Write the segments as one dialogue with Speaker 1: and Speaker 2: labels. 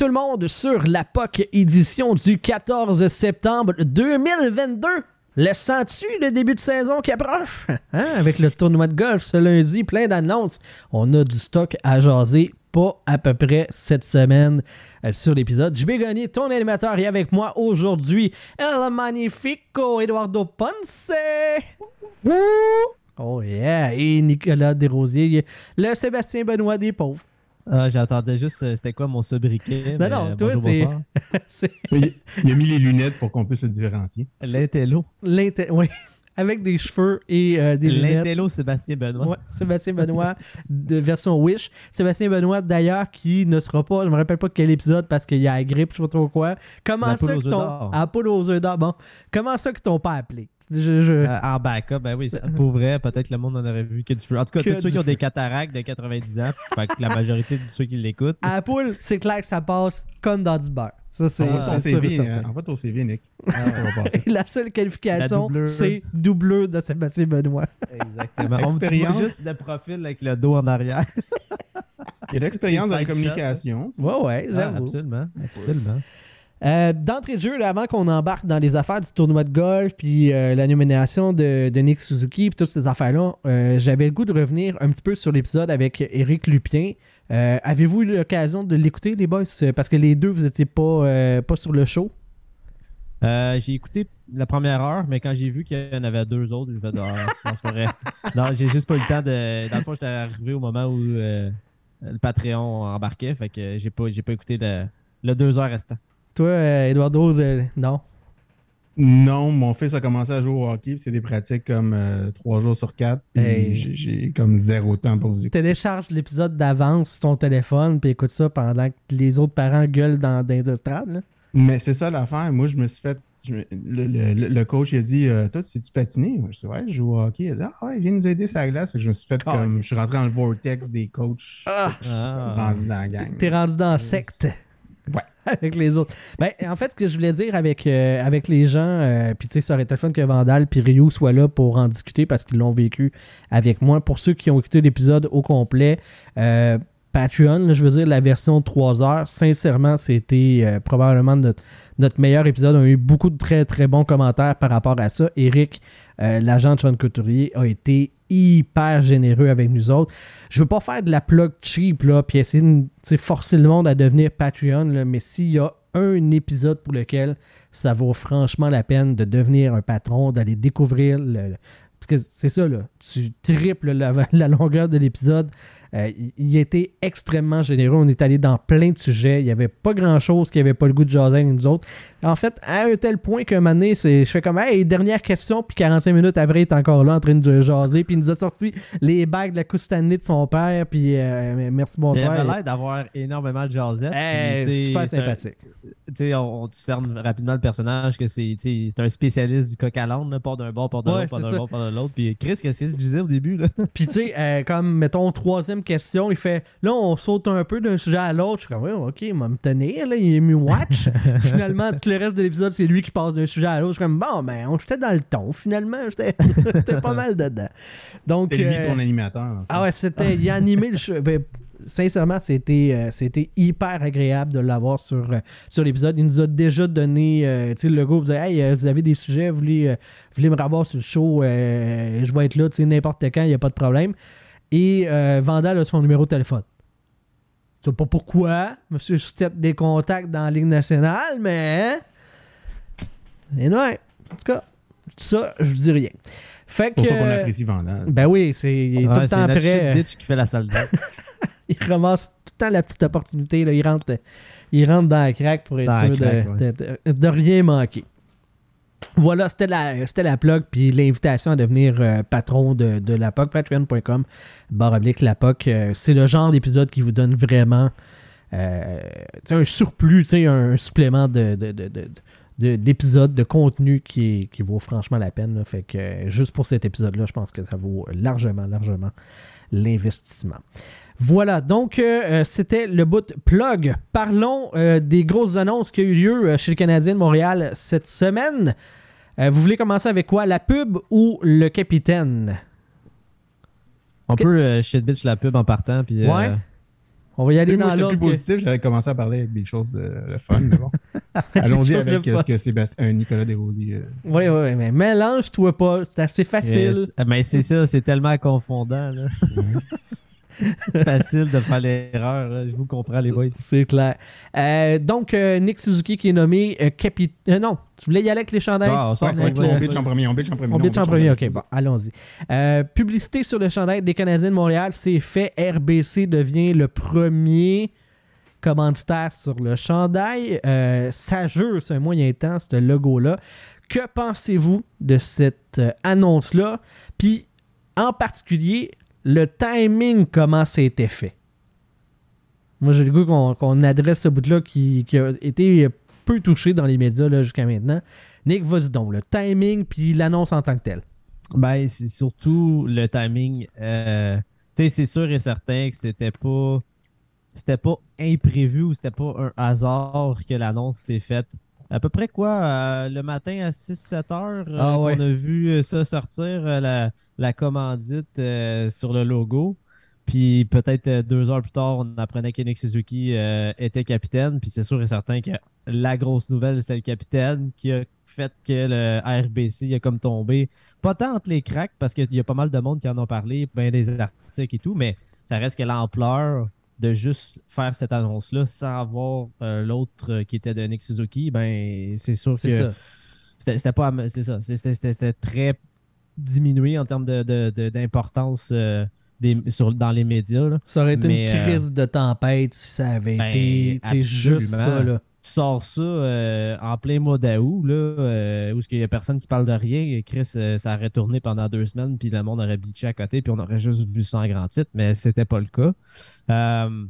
Speaker 1: Tout le monde sur la POC édition du 14 septembre 2022. Le sens-tu le début de saison qui approche? Hein? Avec le tournoi de golf ce lundi, plein d'annonces. On a du stock à jaser, pas à peu près cette semaine euh, sur l'épisode. Je vais gagner ton animateur et avec moi aujourd'hui, El Magnifico Eduardo Ponce. Oh yeah! Et Nicolas Desrosiers, le Sébastien Benoît des pauvres.
Speaker 2: Ah, j'attendais juste, euh, c'était quoi mon sobriquet?
Speaker 1: Non, non, toi, c'est.
Speaker 3: Il, il a mis les lunettes pour qu'on puisse se différencier.
Speaker 2: L'intello.
Speaker 1: l'inté- Oui, avec des cheveux et euh, des lunettes.
Speaker 2: L'intello Sébastien Benoît.
Speaker 1: Ouais, Sébastien Benoît de version Wish. Sébastien Benoît d'ailleurs qui ne sera pas, je me rappelle pas quel épisode parce qu'il y a la grippe, je sais pas trop quoi. Comment ça que ton poule aux œufs d'or. Bon, comment ça que t'ont pas appelé? Je, je-
Speaker 2: Euh, en backup, ben oui, c'est- pour vrai, peut-être que le monde en aurait vu que du feu. En tout cas,
Speaker 1: Que
Speaker 2: tous ceux qui ont des cataractes de 90 ans, fait que la majorité de ceux qui l'écoutent.
Speaker 1: À la poule, c'est clair que ça passe comme dans du beurre. Ça c'est
Speaker 3: ton
Speaker 1: c'est sûr et
Speaker 3: CV, euh, ton CV, Nick. Ça va passer.
Speaker 1: Et la seule qualification, c'est doubleur de Sébastien Benoît.
Speaker 2: Exactement. On
Speaker 3: Expérience.
Speaker 2: juste le profil avec le dos en arrière.
Speaker 3: Il y a de l'expérience dans la communication.
Speaker 1: Ouais, ouais,
Speaker 2: Ah, absolument. Absolument.
Speaker 1: Euh, D'entrée de jeu, là, avant qu'on embarque dans les affaires du tournoi de golf, puis euh, la nomination de, de Nick Suzuki, puis toutes ces affaires-là, euh, j'avais le goût de revenir un petit peu sur l'épisode avec Eric Lupien. Avez-vous eu l'occasion de l'écouter, les boys? Parce que les deux, vous n'étiez pas, pas sur le show.
Speaker 2: J'ai écouté la première heure, mais quand j'ai vu qu'il y en avait deux autres, je vais ah, non, j'ai juste pas eu le temps de. Dans le fond, j'étais arrivé au moment où le Patreon embarquait, fait que j'ai pas, pas écouté le, le deux heures restant.
Speaker 1: Toi, euh, Eduardo, euh, non?
Speaker 3: Non, mon fils a commencé à jouer au hockey, c'est des pratiques comme euh, trois jours sur quatre.
Speaker 1: Hey.
Speaker 3: j'ai- comme zéro temps pour vous écouter.
Speaker 1: Télécharge l'épisode d'avance sur ton téléphone, puis écoute ça pendant que les autres parents gueulent dans, dans les estrades. là.
Speaker 3: Mais c'est ça l'affaire. Moi, je me suis fait. je le, le- le coach il a dit euh, Toi, tu sais-tu patiner? Moi, Je dis Ouais, je joue au hockey. Il a dit Ah, ouais, viens nous aider sur la glace. Je me suis fait comme. Je suis rentré dans le vortex des coachs.
Speaker 1: Ah.
Speaker 3: Je suis
Speaker 2: Ah.
Speaker 3: rendu dans la gang.
Speaker 1: T'es rendu dans la secte. Avec les autres. Ben, en fait, ce que je voulais dire avec, euh, avec les gens, euh, puis tu sais, ça aurait été fun que Vandal puis Ryu soient là pour en discuter parce qu'ils l'ont vécu avec moi. Pour ceux qui ont écouté l'épisode au complet, euh, Patreon, je veux dire, la version 3 heures, sincèrement, c'était probablement notre, notre meilleur épisode. A eu beaucoup de très, très bons commentaires par rapport à ça. Eric, euh, l'agent de Sean Couturier, a été hyper généreux avec nous autres. Je veux pas faire de la plug cheap, puis essayer de forcer le monde à devenir Patreon, mais s'il y a un épisode pour lequel ça vaut franchement la peine de devenir un patron, d'aller découvrir le. Parce que c'est ça. Tu triples la longueur de l'épisode. Euh, il- il était extrêmement généreux. On est allé dans plein de sujets. Il n'y avait pas grand-chose qui avait pas le goût de jaser avec nous autres. En fait, à un tel point donné, c'est- je fais comme, hey, dernière question, puis 45 minutes après, il est encore là en train de jaser, puis il nous a sorti les bagues de la Coupe Stanley de son père, puis euh, merci,
Speaker 2: Il
Speaker 1: bonsoir.
Speaker 2: avait l'air d'avoir énormément de jasette.
Speaker 1: Hey, super
Speaker 2: un-
Speaker 1: sympathique.
Speaker 2: Tu sais, on, on discerne rapidement le personnage que c'est un spécialiste du coq à l'âne, part d'un bord, part de l'autre,
Speaker 1: c'est
Speaker 2: d'un bord, part de l'autre. Puis Chris, qu'est-ce qu'il se disait au début? Là?
Speaker 1: Puis tu sais, euh, comme mettons troisième question, il fait là on saute un peu d'un sujet à l'autre. Je suis comme ouais, ok, il va me tenir là, il est mis watch. finalement, tout le reste de l'épisode, c'est lui qui passe d'un sujet à l'autre. Je suis comme bon ben on j'étais dans le ton. Finalement, j'étais pas mal dedans. Donc
Speaker 3: lui
Speaker 1: euh,
Speaker 3: ton animateur. en fait.
Speaker 1: ah ouais, c'était il a animé le show. Ben, sincèrement, c'était euh, c'était hyper agréable de l'avoir sur, euh, sur l'épisode. Il nous a déjà donné, euh, tu sais, le vous disait, hey, vous avez des sujets, vous voulez, vous voulez me revoir sur le show, je vais être là, tu sais, n'importe quand, il n'y a pas de problème. Et euh, Vandal a son numéro de téléphone. Je sais pas pourquoi, monsieur peut-être des contacts dans la Ligue nationale, mais. hein? Et non, en tout cas, ça, je dis rien. Fait
Speaker 3: C'est pour
Speaker 1: que.
Speaker 3: ça qu'on apprécie Vandal.
Speaker 1: Ben oui, c'est il est tout
Speaker 2: Ouais,
Speaker 1: le temps prêt.
Speaker 2: bitch qui fait la salle
Speaker 1: il ramasse tout le temps la petite opportunité. Là. Il, rentre, il rentre dans la craque pour être
Speaker 2: Dans
Speaker 1: sûr de- de- de rien manquer. Voilà, c'était la, la plug, puis l'invitation à devenir euh, patron de, de la POC, patreon.com, barre oblique la POC. Euh, c'est le genre d'épisode qui vous donne vraiment euh, un surplus, un supplément de, de, de- de- de- d'épisodes, de contenu qui, vaut franchement la peine. Fait que juste pour cet épisode-là, je pense que ça vaut largement, largement l'investissement. Voilà, donc euh, euh, c'était le bout plug. Parlons euh, des grosses annonces qui ont eu lieu chez le Canadien de Montréal cette semaine. Euh, vous voulez commencer avec quoi La pub ou le capitaine?
Speaker 2: On peut euh, shit bitch la pub en partant. Puis, euh,
Speaker 1: Ouais. On va y aller
Speaker 3: Moi,
Speaker 1: dans
Speaker 3: j'étais plus
Speaker 1: que-
Speaker 3: positif, j'avais commencé à parler avec des choses euh, le fun, mais bon. Allons-y avec euh, ce que Sébastien, euh, Nicolas Desrosiers. euh,
Speaker 1: Oui, oui, mais mélange-toi pas. C'est assez facile.
Speaker 2: Yes. Ah, Mais c'est ça, c'est tellement confondant. là. c'est facile de faire l'erreur. Je vous comprends, les boys.
Speaker 1: C'est clair. Euh, donc, euh, Nick Suzuki qui est nommé euh, capitaine. non, tu voulais y aller avec les chandails?
Speaker 2: Ah, on sort
Speaker 3: Ouais, on bitch en premier, on bitch en premier.
Speaker 1: On bitch en premier, ok, bon, allons-y. Euh, publicité sur le chandail des Canadiens de Montréal, c'est fait. RBC devient le premier commanditaire sur le chandail. Euh, ça jure, c'est un moyen temps, ce logo-là. Que pensez-vous de cette euh, annonce-là? Puis, en particulier, le timing, comment ça été fait? Moi, j'ai le goût qu'on adresse ce bout-là qui, qui a été peu touché dans les médias jusqu'à maintenant. Nick, vas-y donc, le timing puis l'annonce en tant que telle.
Speaker 2: Ben, c'est surtout le timing. euh, c'est sûr et certain que c'était pas. C'était pas imprévu ou c'était pas un hasard que l'annonce s'est faite. À peu près quoi, euh, le matin à 6-7 heures, euh,
Speaker 1: Ah ouais.
Speaker 2: qu'on a vu euh, ça sortir, euh, la, la commandite sur le logo. Puis peut-être deux heures plus tard, on apprenait que Nick Suzuki était capitaine. Puis c'est sûr et certain que la grosse nouvelle, c'était le capitaine qui a fait que le RBC a comme tombé. Pas tant entre les cracks, parce qu'il y a pas mal de monde qui en ont parlé, ben des articles et tout, mais ça reste que l'ampleur de juste faire cette annonce-là sans avoir euh, l'autre euh, qui était de Nick Suzuki, ben c'est sûr que c'était pas c'est ça c'était très diminué en termes de- de- de- d'importance euh, des- sur- dans les médias là.
Speaker 1: Ça aurait été
Speaker 2: Mais,
Speaker 1: une crise de tempête si ça avait
Speaker 2: ben,
Speaker 1: été juste ça. Là.
Speaker 2: Tu sors ça euh, en plein mois d'août, là, euh, où il n'y a personne qui parle de rien, Chris, euh, ça aurait tourné pendant deux semaines, puis le monde aurait bleaché à côté, puis on aurait juste vu ça en grand titre, mais c'était pas le cas. Euh,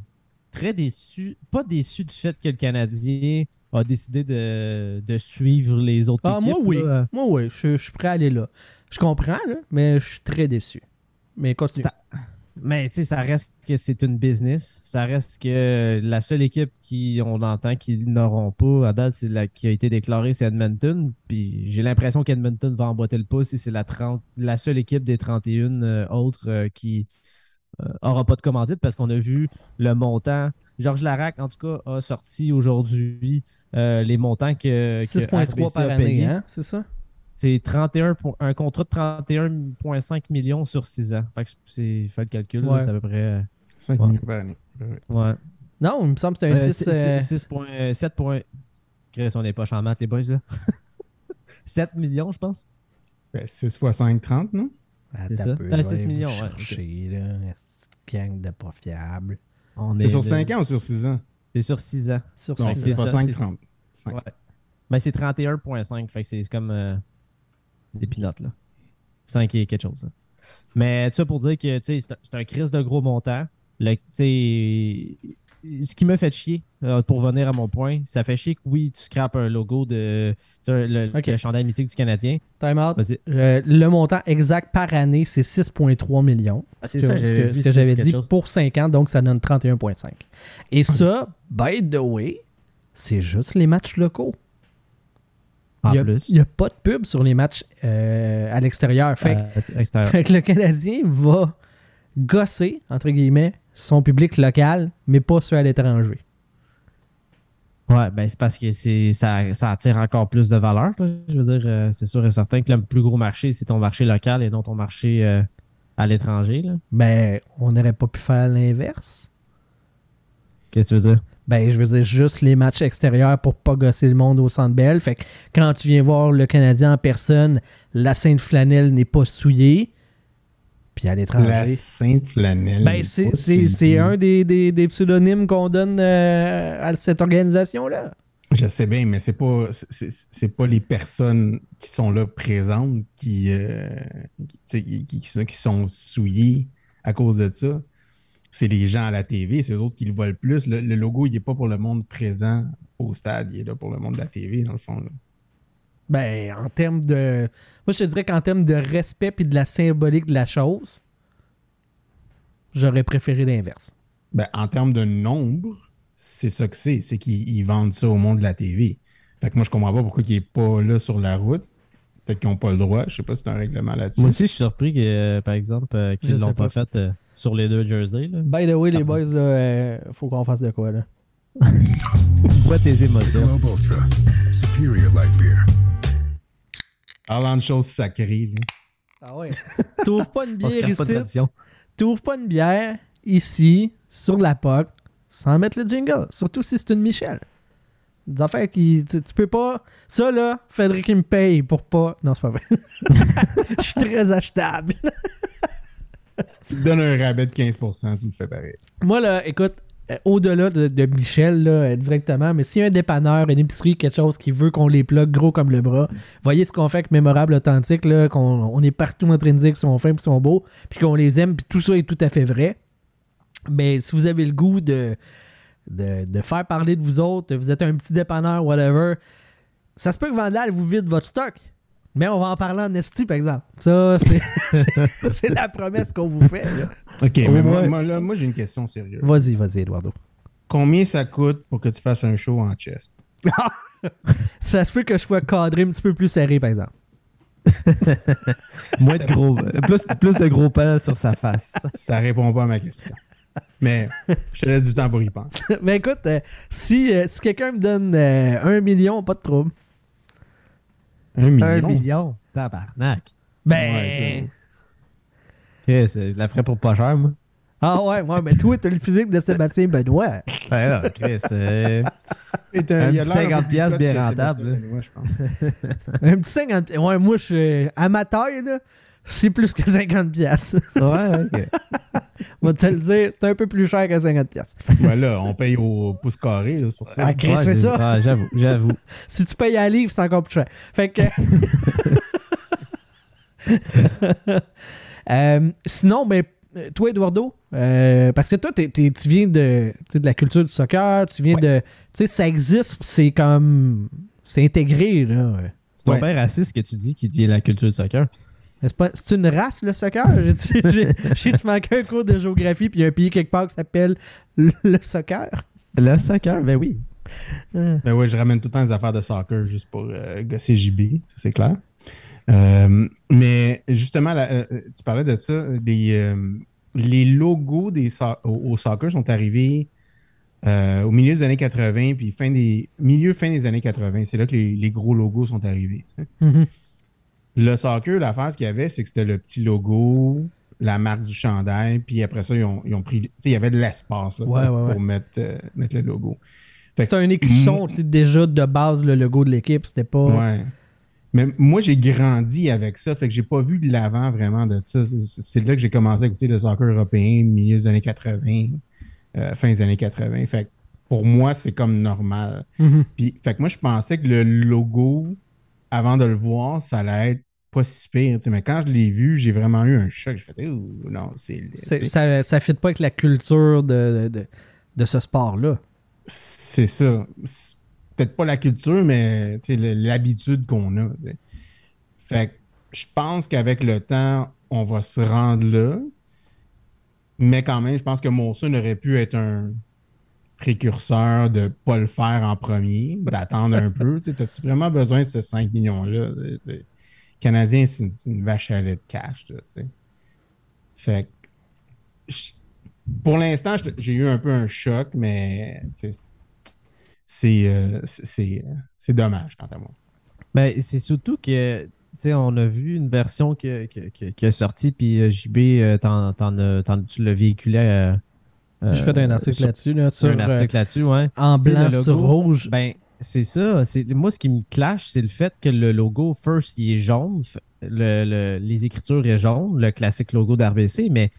Speaker 2: très déçu, pas déçu du fait que le Canadien a décidé de, de suivre les autres
Speaker 1: Ah,
Speaker 2: équipes.
Speaker 1: moi, oui.
Speaker 2: là.
Speaker 1: Moi, oui. Je, je suis prêt à aller là. Je comprends, là, mais je suis très déçu. Mais continue.
Speaker 2: Ça- Mais tu sais, ça reste que c'est une business. Ça reste que la seule équipe qui on entend qu'ils n'auront pas à date, c'est la qui a été déclarée, c'est Edmonton. Puis j'ai l'impression qu'Edmonton va emboîter le pas si c'est la, 30 la seule équipe des 31 euh, autres euh, qui euh, aura pas de commandite parce qu'on a vu le montant. Georges Larac, en tout cas, a sorti aujourd'hui euh, les montants que. que
Speaker 1: 6,3
Speaker 2: RBC
Speaker 1: par année, hein? C'est ça?
Speaker 2: C'est 31 pour- un contrat de 31,5 millions sur 6 ans. Fait que c'est fait le calcul, là,
Speaker 1: Ouais.
Speaker 2: c'est à peu près. euh,
Speaker 3: 5
Speaker 2: Ouais.
Speaker 3: millions par année. Ouais.
Speaker 1: Non, il me semble que c'est un
Speaker 2: Euh,
Speaker 1: 6.
Speaker 2: c'est-
Speaker 1: euh,
Speaker 2: c'est 6,7 7 points. Chris, on n'est pas en maths, les boys, là. 7 millions, je pense.
Speaker 3: Ben, 6 fois 5, 30, non?
Speaker 1: attends
Speaker 2: c'est
Speaker 1: un
Speaker 2: ça?
Speaker 1: peu,
Speaker 2: Ah,
Speaker 1: je
Speaker 2: 6
Speaker 1: vais vous
Speaker 2: millions, ouais,
Speaker 1: chercher, là. Cette gang de pas fiable.
Speaker 3: C'est
Speaker 2: est
Speaker 3: sur
Speaker 2: de-
Speaker 3: 5 ans ou sur 6 ans?
Speaker 2: C'est sur 6 ans.
Speaker 1: Sur
Speaker 3: Non,
Speaker 2: Ouais,
Speaker 1: six
Speaker 3: c'est
Speaker 2: c'est
Speaker 3: pas
Speaker 2: ça,
Speaker 3: 5,
Speaker 2: c'est-
Speaker 3: 30. Cinq.
Speaker 2: Ouais. Ben, c'est 31,5. Fait que c'est c'est comme euh, des pinottes, là. 5 et quelque chose. là. Mais tout ça pour dire que c'est un- crise de gros montant. Le, ce qui me fait chier, euh, pour venir à mon point, ça fait chier que oui, tu scrapes un logo de le, chandail mythique du Canadien.
Speaker 1: Time out. Euh, le montant exact par année, c'est 6,3 millions.
Speaker 2: Ah, c'est
Speaker 1: Ce que-
Speaker 2: ça,
Speaker 1: ce
Speaker 2: j'avais
Speaker 1: que, que dit
Speaker 2: chose.
Speaker 1: pour 5 ans, donc ça donne 31,5. Et ça, by the way, c'est juste les matchs locaux.
Speaker 2: En
Speaker 1: Il a- n'y a, pas de pub sur les matchs euh, à l'extérieur. Fait, que-
Speaker 2: Euh,
Speaker 1: fait que le Canadien va gosser, entre guillemets, son public local, mais pas ceux à l'étranger.
Speaker 2: Ouais, ben c'est parce que c'est ça, ça attire encore plus de valeur. là. Je veux dire, euh, c'est sûr et certain que le plus gros marché, c'est ton marché local et non ton marché à l'étranger. là.
Speaker 1: Mais on n'aurait pas pu faire l'inverse.
Speaker 2: Qu'est-ce que tu veux dire?
Speaker 1: Ben, je veux dire, juste les matchs extérieurs pour pas gosser le monde au Centre Bell. Fait que quand tu viens voir le Canadien en personne, la Sainte Flanelle n'est pas souillée. Puis à
Speaker 3: La
Speaker 1: l'étranger.
Speaker 3: Sainte Flanelle.
Speaker 1: Ben, c'est- un des, des- des pseudonymes qu'on donne euh, à cette organisation-là.
Speaker 3: Je sais bien, mais c'est pas c'est- pas les personnes qui sont là présentes qui, euh, qui, qui- qui sont souillées à cause de ça. C'est les gens à la TV, c'est eux autres qui le voient le plus. Le, le logo, il n'est pas pour le monde présent au stade, il est là pour le monde de la TV, dans le fond. là.
Speaker 1: Ben, en termes de. Moi, je te dirais qu'en termes de respect et de la symbolique de la chose, j'aurais préféré l'inverse.
Speaker 3: Ben, en termes de nombre, c'est ça que c'est. C'est qu'ils ils vendent ça au monde de la TV. Fait que moi, je comprends pas pourquoi il n'est pas là sur la route. Peut-être qu'ils n'ont pas le droit. Je sais pas si c'est un règlement là-dessus.
Speaker 2: Moi aussi, je suis surpris que, euh, par exemple, euh, qu'ils ne l'ont pas. fait euh, sur les deux jerseys. Là.
Speaker 1: By the way, les boys, là, euh, faut qu'on fasse de quoi, là?
Speaker 2: Vois tes émotions?
Speaker 4: Michelob Ultra. Superior light beer.
Speaker 3: Parlant de choses sacrées, là.
Speaker 1: Ah ouais. T'ouvres pas une bière ici. T'ouvres pas une bière ici, sur la POC, sans mettre le jingle. Surtout si c'est une Michel. Des affaires qui. Tu, tu peux pas. Ça, là, faudrait qu'il me paye pour pas. Non, c'est pas vrai. Je suis très achetable.
Speaker 3: Tu te donnes un rabais de 15%, tu le fais pareil.
Speaker 1: Moi, là, écoute, euh, au-delà de, Michel, là, euh, directement, mais s'il y a un dépanneur, une épicerie, quelque chose qui veut qu'on les plug gros comme le bras, voyez ce qu'on fait avec Mémorable Authentique, là, qu'on on est partout en train de dire qu'ils sont fins qu'ils sont beaux, puis qu'on les aime, puis tout ça est tout à fait vrai. Mais si vous avez le goût de, de faire parler de vous autres, vous êtes un petit dépanneur, whatever, ça se peut que Vandal vous vide votre stock. Mais on va en parler en esti, par exemple. Ça, c'est- la promesse qu'on vous fait. là.
Speaker 3: Ok, mais moi, moi, j'ai une question sérieuse.
Speaker 1: Vas-y, vas-y, Eduardo.
Speaker 3: Combien ça coûte pour que tu fasses un show en chest?
Speaker 1: Ça se peut que je sois cadré un petit peu plus serré, par exemple.
Speaker 2: Moins de gros. Plus, plus de gros pas sur sa face.
Speaker 3: Ça répond pas à ma question. Mais je te laisse du temps pour y penser.
Speaker 1: Mais écoute, euh, si, euh, si quelqu'un me donne euh, un million, pas de trouble.
Speaker 3: Un million?
Speaker 2: Un million. Tabarnak.
Speaker 1: Ben.
Speaker 3: Ouais,
Speaker 2: Chris, je la ferais pour pas cher, moi.
Speaker 1: ah ouais, ouais, mais toi, t'as le physique de Sébastien Benoît.
Speaker 2: Ben non, Chris. euh, Un
Speaker 3: il y a
Speaker 2: petit
Speaker 3: l'air
Speaker 2: 50
Speaker 3: un peu plus
Speaker 2: piastres
Speaker 3: cote
Speaker 2: bien rentable,
Speaker 3: Benoît, je pense.
Speaker 1: Un petit 50. Ouais, moi, je suis. À ma taille, là, c'est plus que 50 piastres.
Speaker 2: ouais, ok.
Speaker 1: On va te le dire, c'est un peu plus cher que 50 piastres.
Speaker 3: Ben là, on paye au pouce carré, là, c'est pour ça.
Speaker 1: Ah,
Speaker 2: Ouais,
Speaker 1: c'est ça.
Speaker 2: Ah, j'avoue, j'avoue.
Speaker 1: Si tu payes à livre, c'est encore plus cher. Fait que. Euh, sinon, ben, toi, Eduardo, euh, parce que toi, tu viens de, tu sais, de la culture du soccer, tu viens
Speaker 3: Ouais.
Speaker 1: de. Tu sais, ça existe, c'est comme. C'est intégré, là.
Speaker 2: C'est ton
Speaker 3: Ouais.
Speaker 2: père raciste que tu dis qui devient la culture du soccer.
Speaker 1: C'est pas- une race, le soccer? J'ai- J'ai j'ai-tu manqué un cours de géographie, puis il y a un pays quelque part qui s'appelle le soccer?
Speaker 2: Le soccer, ben oui.
Speaker 1: Euh,
Speaker 3: Ben ouais, je ramène tout le temps les affaires de soccer juste pour euh, gosser JB, ça c'est clair. Euh, mais justement, là, euh, tu parlais de ça, les, euh, les logos des so- au, au soccer sont arrivés euh, au milieu des années 80, puis fin des, milieu, fin des années 80. C'est là que les, les gros logos sont arrivés. tu sais.
Speaker 1: mhm.
Speaker 3: Le soccer, l'affaire, ce qu'il y avait, c'est que c'était le petit logo, la marque du chandail, puis après ça, ils ont, ils ont pris. Tu sais, il y avait de l'espace là,
Speaker 1: Ouais,
Speaker 3: pour,
Speaker 1: ouais, ouais.
Speaker 3: pour mettre, euh, mettre le logo.
Speaker 1: C'était un écusson, déjà de base, le logo de l'équipe, c'était pas.
Speaker 3: Ouais. Mais moi, j'ai grandi avec ça, fait que j'ai pas vu de l'avant vraiment de ça. C'est- C'est là que j'ai commencé à écouter le soccer européen, milieu des années 80, euh, fin des années 80. Fait que pour moi, c'est comme normal.
Speaker 1: Mhm.
Speaker 3: Puis, fait que moi, je pensais que le logo, avant de le voir, ça allait être pas si pire. Mais quand je l'ai vu, j'ai vraiment eu un choc. J'ai fait, non, c'est.
Speaker 1: Ça, ça fit pas avec la culture de, de, de ce sport-là.
Speaker 3: C'est ça. Peut-être pas la culture, mais l'habitude qu'on a. Fait que je pense qu'avec le temps, on va se rendre là. Mais quand même, je pense que Monson aurait pu être un précurseur de pas le faire en premier, d'attendre un peu. Tu As-tu vraiment besoin de ce 5 millions-là? Canadien, c'est une, vache à lait de cash. là, tu sais. Fait que pour l'instant, j'ai eu un peu un choc, mais euh, c'est- euh, dommage quant à moi.
Speaker 2: Ben, c'est surtout que, on a vu une version que- qui est sortie, puis euh, JB, euh, t'en as- t'en- tu l'as véhiculé. Euh,
Speaker 1: J'ai fait un article là-dessus, là, sur,
Speaker 2: un
Speaker 1: euh,
Speaker 2: article là-dessus, ouais.
Speaker 1: en blanc
Speaker 2: le
Speaker 1: sur
Speaker 2: logo,
Speaker 1: rouge.
Speaker 2: Ben, c'est ça. C'est, moi, ce qui me clash, c'est le fait que le logo, first, il est jaune. F- le- le- les écritures est jaune, le classique logo d'RBC, mais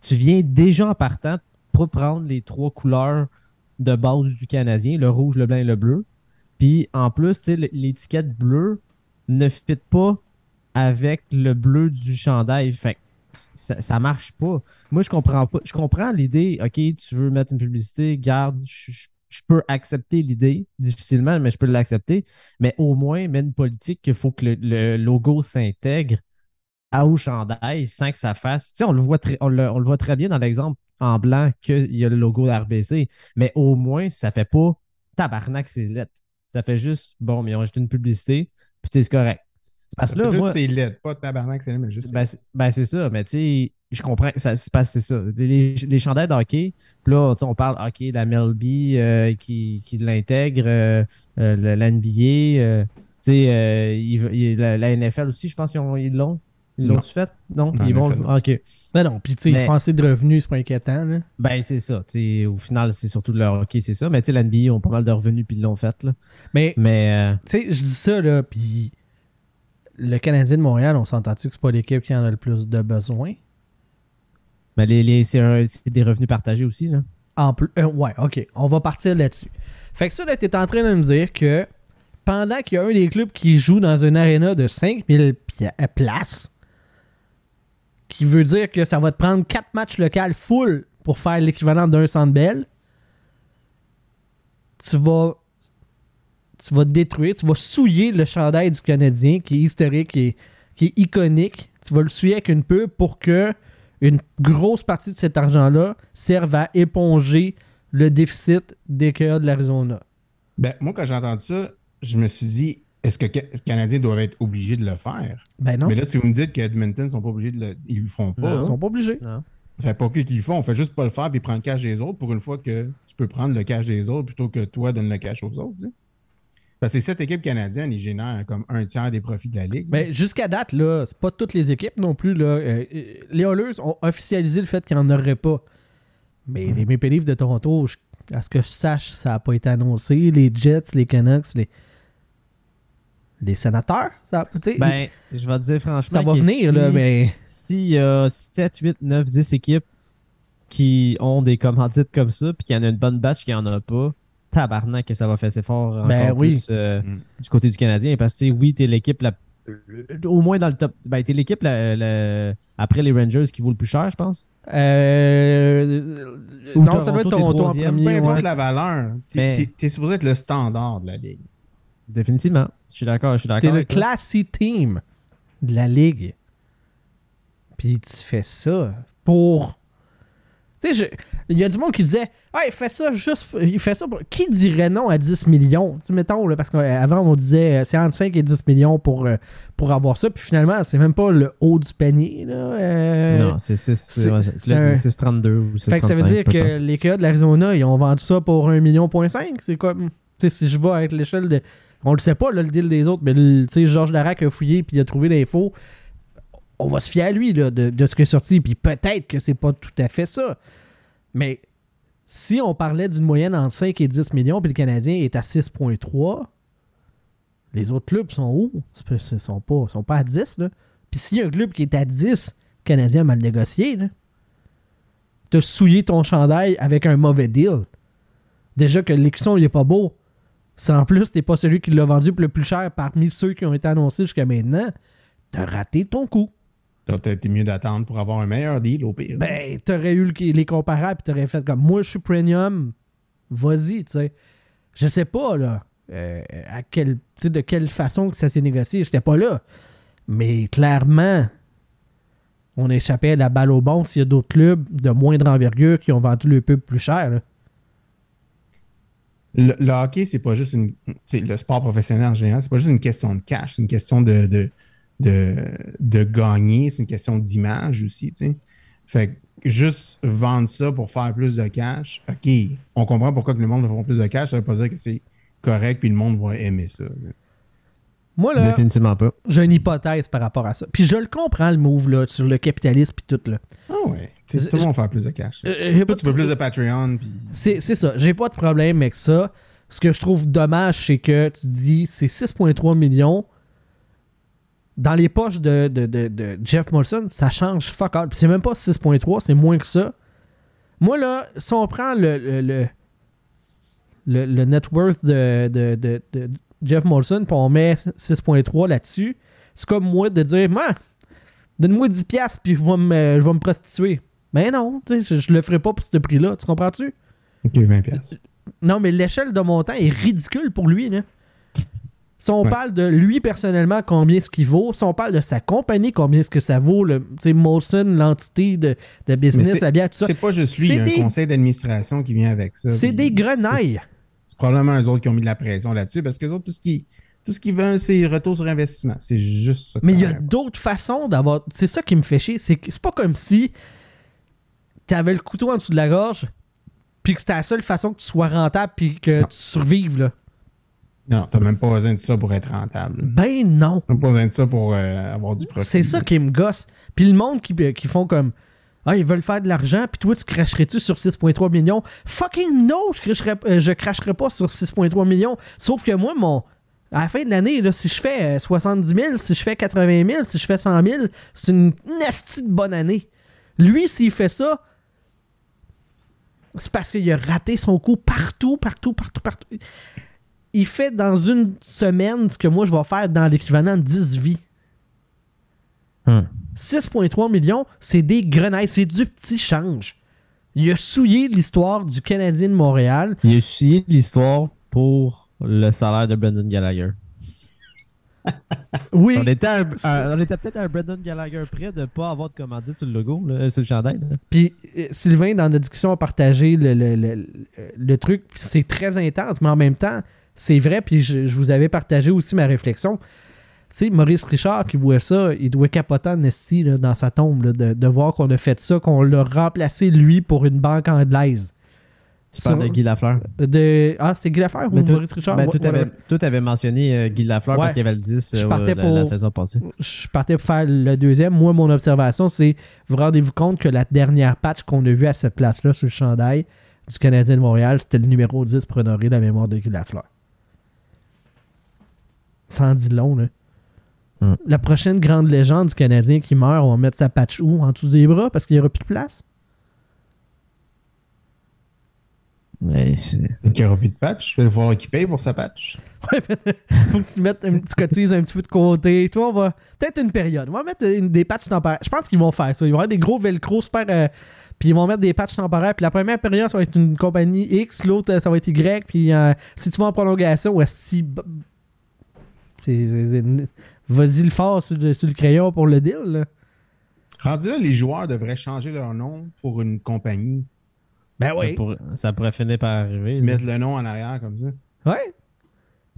Speaker 2: tu viens déjà en partant pour prendre les trois couleurs de base du Canadien, le rouge, le blanc et le bleu. Puis en plus, l'étiquette bleue ne fit pas avec le bleu du chandail. Fait ça, marche pas. Moi, je comprends pas. Je comprends l'idée, OK, tu veux mettre une publicité, garde, je, peux accepter l'idée, difficilement, mais je peux l'accepter. Mais au moins, mets une politique qu'il faut que le, logo s'intègre à au chandail sans que ça fasse. Tu sais, on le voit très, on le, on voit très bien dans l'exemple en blanc qu'il y a le logo d'RBC, mais au moins, ça fait pas tabarnak, c'est lettre. Ça fait juste, bon, mais ont acheté une publicité, puis c'est correct. Parce que là,
Speaker 3: juste
Speaker 2: moi-
Speaker 3: c'est laid, pas tabarnak, c'est laid, mais juste.
Speaker 2: Ben, c'est ben, c'est ça, mais tu sais, je comprends. Ça, c'est parce que c'est ça. Les, les chandails de hockey, puis là, tu sais, on parle hockey, la MLB euh, qui, qui l'intègre, euh, euh, le- la NBA, euh, tu sais, euh, la, la NFL aussi, je pense qu'ils ont- ils l'ont. Ils l'ont-tu fait? Non,
Speaker 3: Non,
Speaker 2: ils vont. Ok.
Speaker 1: Ben non, puis tu sais,
Speaker 2: Mais-
Speaker 1: ils font assez de revenus, c'est pas inquiétant. Là.
Speaker 2: Ben, c'est ça. tu sais, au final, c'est surtout de leur hockey, c'est ça. Mais tu sais, la NBA ont pas mal de revenus, puis ils l'ont fait, là.
Speaker 1: Mais
Speaker 2: Mais. euh,
Speaker 1: tu sais, je dis ça, là, puis le Canadien de Montréal, on s'entend-tu que c'est pas l'équipe qui en a le plus de besoin?
Speaker 2: mais les, les- c'est des revenus partagés aussi, là.
Speaker 1: En plus, euh, ouais, ok, on va partir là-dessus. Fait que ça, là, t'es en train de me dire que pendant qu'il y a un des clubs qui joue dans une arena de 5000 pia- euh, places, qui veut dire que ça va te prendre 4 matchs locaux full pour faire l'équivalent d'un centre belle, tu vas tu vas détruire, tu vas souiller le chandail du Canadien qui est historique, qui est, qui est iconique. Tu vas le souiller avec une pub pour que une grosse partie de cet argent-là serve à éponger le déficit des Coyotes de l'Arizona.
Speaker 3: Ben, moi, quand j'ai entendu ça, je me suis dit, est-ce que les Canadiens doivent être obligés de le faire?
Speaker 1: Ben non,
Speaker 3: Mais là, si vous me dites qu'Edmonton ne sont pas obligés de le. Ils le font pas.
Speaker 1: ils sont pas obligés.
Speaker 2: Non.
Speaker 3: Ça fait pas qu'ils le font. On fait juste pas le faire puis prendre le cash des autres pour une fois que tu peux prendre le cash des autres plutôt que toi donner le cash aux autres. tu sais. Parce que cette équipe canadienne, ils génèrent comme un tiers des profits de la Ligue.
Speaker 1: Mais jusqu'à date, là, c'est pas toutes les équipes non plus. Là. Euh, les Oilers ont officialisé le fait qu'il n'y en aurait pas. Mais les Maple Leafs de Toronto, je- à ce que je sache, ça n'a pas été annoncé. Les Jets, les Canucks, les, les sénateurs, ça,
Speaker 2: Ben, je vais te dire franchement.
Speaker 1: ça va
Speaker 2: que
Speaker 1: venir,
Speaker 2: si-
Speaker 1: là, mais
Speaker 2: S'il y a 7, 8, 9, 10 équipes qui ont des commandites comme ça, puis qu'il y en a une bonne batch qui en a pas, tabarnak que ça va faire ses fort encore
Speaker 1: Ben oui.
Speaker 2: plus, euh,
Speaker 3: Mm.
Speaker 2: du côté du Canadien. Parce que oui, t'es l'équipe la au moins dans le top. Ben, t'es l'équipe la- la- après les Rangers qui vaut le plus cher, je pense.
Speaker 1: euh,
Speaker 2: Ou
Speaker 1: non, ça doit être
Speaker 2: Toronto,
Speaker 1: en premier.
Speaker 3: Peu importe
Speaker 1: ouais.
Speaker 3: la valeur, t'es
Speaker 2: Mais-
Speaker 3: t'es- supposé être le standard de la Ligue.
Speaker 2: Définitivement. Je suis d'accord. Je suis d'accord.
Speaker 1: T'es le classy team de la ligue. Puis tu fais ça pour. Tu sais, il y a du monde qui disait Ah, il fait ça juste. Il fait ça pour. Qui dirait non à 10 millions? Mettons, là, parce qu'avant, on disait euh, c'est entre 5 et 10 millions pour, euh, pour avoir ça. Puis finalement, c'est même pas le haut du panier. Là, euh,
Speaker 2: Non, c'est
Speaker 1: c'est-
Speaker 2: 6
Speaker 1: c'est un-
Speaker 2: 632 ou 635.
Speaker 1: Fait que ça veut dire que les Coyotes de l'Arizona, ils ont vendu ça pour 1,5 million. C'est comme. Tu sais, si je vais avec l'échelle de. On le sait pas, là, le deal des autres, mais tu sais, Georges Larac a fouillé puis il a trouvé l'info. On va se fier à lui là, de, de ce qui est sorti. Puis peut-être que c'est pas tout à fait ça. Mais si on parlait d'une moyenne entre 5 et 10 millions, puis le Canadien est à 6,3, les autres clubs sont où? Ils sont pas, sont pas à 10. Là. Puis s'il y a un club qui est à 10, le Canadien a mal négocié. Là te souiller ton chandail avec un mauvais deal. Déjà que l'écusson, il est pas beau. Si en plus, t'es pas celui qui l'a vendu le plus cher parmi ceux qui ont été annoncés jusqu'à maintenant, t'as raté ton coup.
Speaker 3: T'aurais peut-être été mieux d'attendre pour avoir un meilleur deal au pire.
Speaker 1: Ben, t'aurais eu le- les comparables, puis t'aurais fait comme moi, je suis premium, vas-y, tu sais. Je sais pas, là, euh, à quel, de quelle façon que ça s'est négocié, j'étais pas là. Mais clairement, on échappait à la balle au bon s'il y a d'autres clubs de moindre envergure qui ont vendu le pub plus cher. là.
Speaker 3: Le, le hockey, c'est pas juste une. Le sport professionnel en général, c'est pas juste une question de cash, c'est une question de, de, de, de gagner, c'est une question d'image aussi, tu sais. Fait que juste vendre ça pour faire plus de cash, OK, on comprend pourquoi que le monde va faire plus de cash, ça veut pas dire que c'est correct puis le monde va aimer ça.
Speaker 1: Moi, là,
Speaker 2: Définitivement pas.
Speaker 1: j'ai une hypothèse par rapport à ça. Puis je le comprends, le move, là, sur le capitalisme, puis tout, là.
Speaker 3: Ah ouais. Tu sais,
Speaker 1: Je-
Speaker 3: tout le monde va faire plus de cash.
Speaker 1: Euh,
Speaker 3: Toi, tu veux plus de Patreon, puis.
Speaker 1: C'est c'est ça. J'ai pas de problème avec ça. Ce que je trouve dommage, c'est que tu dis c'est 6,3 millions. Dans les poches de, de- de- de Jeff Molson, ça change fuck all. C'est même pas 6,3, c'est moins que ça. Moi, là, si on prend le, le, le, le- le net worth de, de- Jeff Molson, puis on met 6,3 là-dessus, c'est comme moi de dire, man, donne-moi 10$, piastres, puis je vais me, je vais me prostituer. Mais non, tu sais, je, je le ferai pas pour ce prix-là. Tu comprends-tu?
Speaker 3: OK, 20$. piastres.
Speaker 1: Non, mais l'échelle de montant est ridicule pour lui. Là. Si on
Speaker 3: Ouais.
Speaker 1: parle de lui personnellement, combien ce qu'il vaut, si on parle de sa compagnie, combien ce que ça vaut, le, tu sais, Molson, l'entité de, de business, la bière, tout ça.
Speaker 3: C'est pas juste lui, il y a
Speaker 1: C'est
Speaker 3: un conseil d'administration qui vient avec ça.
Speaker 1: C'est des grenailles.
Speaker 3: C'est probablement eux autres qui ont mis de la pression là-dessus parce que autres, tout ce qui, Tout ce qu'ils veulent, c'est retour sur investissement. C'est juste ça. que
Speaker 1: Mais il y a d'autres façons d'avoir. C'est ça qui me fait chier. C'est pas comme si t'avais le couteau en dessous de la gorge, puis que c'était la seule façon que tu sois rentable, puis que
Speaker 3: Non.
Speaker 1: tu survives, là.
Speaker 3: Non, t'as même pas besoin de ça pour être rentable.
Speaker 1: Ben non.
Speaker 3: T'as pas besoin de ça pour euh, avoir du profit.
Speaker 1: C'est ça qui me gosse. Puis le monde qui, qui font comme. Ah, ils veulent faire de l'argent, puis toi, tu cracherais-tu sur 6,3 millions? Fucking no! Je cracherais, euh, je cracherais pas sur 6,3 millions. Sauf que moi, mon. À la fin de l'année, si je fais euh, 70 000, si je fais 80 000, si je fais 100 000, c'est une nasty de bonne année. Lui, s'il fait ça, c'est parce qu'il a raté son coup partout, partout, partout, partout. Il fait dans une semaine ce que moi, je vais faire dans l'équivalent de 10 vies.
Speaker 2: Hum.
Speaker 1: 6,3 millions, c'est des grenailles, c'est du petit change. Il a souillé l'histoire du Canadien de Montréal.
Speaker 2: Il a essuyé l'histoire pour le salaire de Brendan Gallagher.
Speaker 1: Oui,
Speaker 2: On était, à un- à- on était peut-être à un Brendan Gallagher près de ne pas avoir de commandite sur le logo, là, sur le chandail. là.
Speaker 1: puis euh, Sylvain, dans notre discussion, a partagé le, le- le- le truc. C'est très intense, mais en même temps, c'est vrai. Puis je, je vous avais partagé aussi ma réflexion. C'est Maurice Richard qui voit ça, il doit capoter en esti dans sa tombe là, de, de voir qu'on a fait ça, qu'on l'a remplacé lui pour une banque anglaise.
Speaker 2: Tu parles de Guy Lafleur.
Speaker 1: De... Ah, c'est Guy Lafleur ou
Speaker 2: Ben, toi-
Speaker 1: Maurice Richard?
Speaker 2: Ben, tout, avait, tout avait mentionné euh, Guy Lafleur
Speaker 1: Ouais.
Speaker 2: parce qu'il y avait le 10
Speaker 1: Je
Speaker 2: euh,
Speaker 1: partais
Speaker 2: la,
Speaker 1: pour-
Speaker 2: la saison passée.
Speaker 1: je partais pour faire le deuxième. Moi, mon observation, c'est vous rendez-vous compte que la dernière patch qu'on a vue à cette place-là sur le chandail du Canadien de Montréal, c'était le numéro 10 pour honorer la mémoire de Guy Lafleur. Ça en dit long, là.
Speaker 2: Hmm.
Speaker 1: La prochaine grande légende du Canadien qui meurt, on va mettre sa patch où? En dessous des bras parce qu'il n'y aura plus de place?
Speaker 2: Mais c'est-
Speaker 3: Il n'y aura plus de patch. Il va falloir qu'il paye pour sa patch.
Speaker 1: Ouais, faut que tu mettes un petit cotise un petit peu de côté. Toi, on va. Peut-être une période. On va mettre une- des patchs temporaires. Je pense qu'ils vont faire ça. Ils vont avoir des gros velcro super. euh, puis ils vont mettre des patchs temporaires. Puis la première période, ça va être une compagnie X. L'autre, euh, ça va être Y. Puis euh, si tu vas en prolongation, ouais, si. b- c'est- c'est- c'est- Vas-y le fort sur le, sur le crayon pour le deal. là.
Speaker 3: Rendu là, les joueurs devraient changer leur nom pour une compagnie.
Speaker 1: Ben
Speaker 2: ça,
Speaker 1: oui.
Speaker 2: ça pourrait finir par arriver.
Speaker 3: Mettre le nom en arrière comme ça.
Speaker 1: Ouais.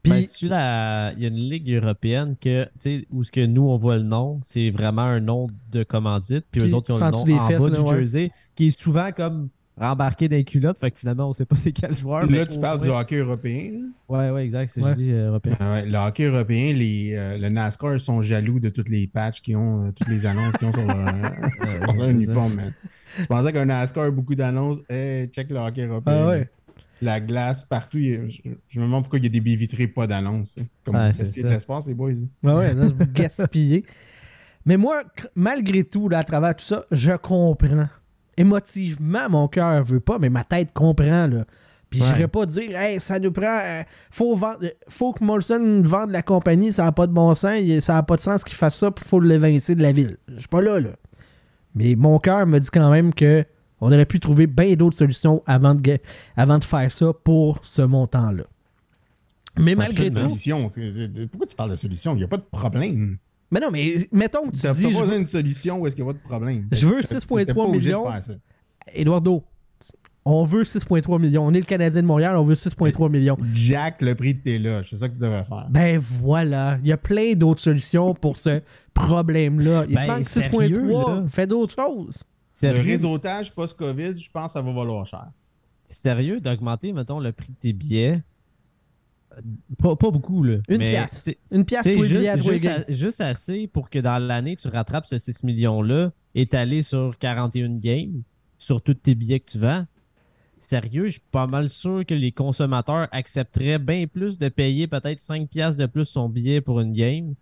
Speaker 1: Puis.
Speaker 2: Ben, la- Il y a une ligue européenne que, où ce que nous, on voit le nom, c'est vraiment un nom de commandite, puis
Speaker 1: Puis,
Speaker 2: eux autres, ils ont le nom en
Speaker 1: fesses,
Speaker 2: bas
Speaker 1: là,
Speaker 2: du
Speaker 1: ouais.
Speaker 2: jersey, qui est souvent comme rembarqué dans les culottes, fait que finalement, on sait pas c'est quel joueur.
Speaker 3: Là, tu parles du hockey européen. là.
Speaker 2: Ouais, ouais, exact, c'est
Speaker 1: Ouais.
Speaker 2: je dis euh, européen.
Speaker 3: Ah ouais, le hockey européen, les, euh, le NASCAR ils sont jaloux de toutes les patchs qu'ils ont, euh, toutes les annonces qu'ils ont sur leur, sur leur uniforme. Tu pensais qu'un NASCAR a beaucoup d'annonces? Hey, check le hockey européen.
Speaker 1: Ah ouais.
Speaker 3: La glace partout. a- je, je me demande pourquoi il y a des baies vitrées pas d'annonces. hein. Comme est-ce
Speaker 2: c'est
Speaker 3: de l'espace, les boys? hein?
Speaker 1: Ouais, ouais, là, vous gaspillez. Mais moi, malgré tout, là, à travers tout ça, je comprends. Émotivement, mon cœur veut pas, mais ma tête comprend. Là. Puis
Speaker 2: Ouais.
Speaker 1: j'irais pas dire, hey, ça nous prend. euh, faut, vendre, faut que Molson vende la compagnie, ça n'a pas de bon sens, il- ça n'a pas de sens qu'il fasse ça, puis faut l'évincer de la ville. Je suis pas là, là. Mais mon cœur me dit quand même que on aurait pu trouver bien d'autres solutions avant de, avant de faire ça pour ce montant-là. Mais malgré tout.
Speaker 3: solution. Pourquoi tu parles de solution? Il n'y a pas de problème.
Speaker 1: Mais non, mais mettons que tu
Speaker 3: Tu n'as
Speaker 1: dis.
Speaker 3: pas
Speaker 1: je
Speaker 3: besoin d'une solution où est-ce qu'il n'y a pas de problème.
Speaker 1: Je veux
Speaker 3: T'es
Speaker 1: 6,3
Speaker 3: pas obligé de
Speaker 1: millions. Eduardo, on veut 6,3 millions. On est le Canadien de Montréal, on veut 6,3 millions.
Speaker 3: Jack le prix de tes loges. C'est ça que tu devrais faire.
Speaker 1: Ben voilà, il y a plein d'autres solutions pour ce problème-là. Il
Speaker 2: Ben,
Speaker 1: manque
Speaker 2: sérieux,
Speaker 1: 6,3.
Speaker 2: là?
Speaker 1: Fais d'autres choses.
Speaker 3: Le réseautage post-COVID, je pense que ça va valoir cher.
Speaker 2: sérieux d'augmenter, mettons, le prix de tes billets. Pas, pas beaucoup, là.
Speaker 1: Une
Speaker 2: mais
Speaker 1: pièce.
Speaker 2: c'est-
Speaker 1: Une pièce tous les
Speaker 2: juste,
Speaker 1: billets à
Speaker 2: juste a- juste assez pour que dans l'année, tu rattrapes ce 6 millions-là, étalé sur 41 games, sur tous tes billets que tu vends. Sérieux, je suis pas mal sûr que les consommateurs accepteraient bien plus de payer peut-être 5 piastres de plus son billet pour une game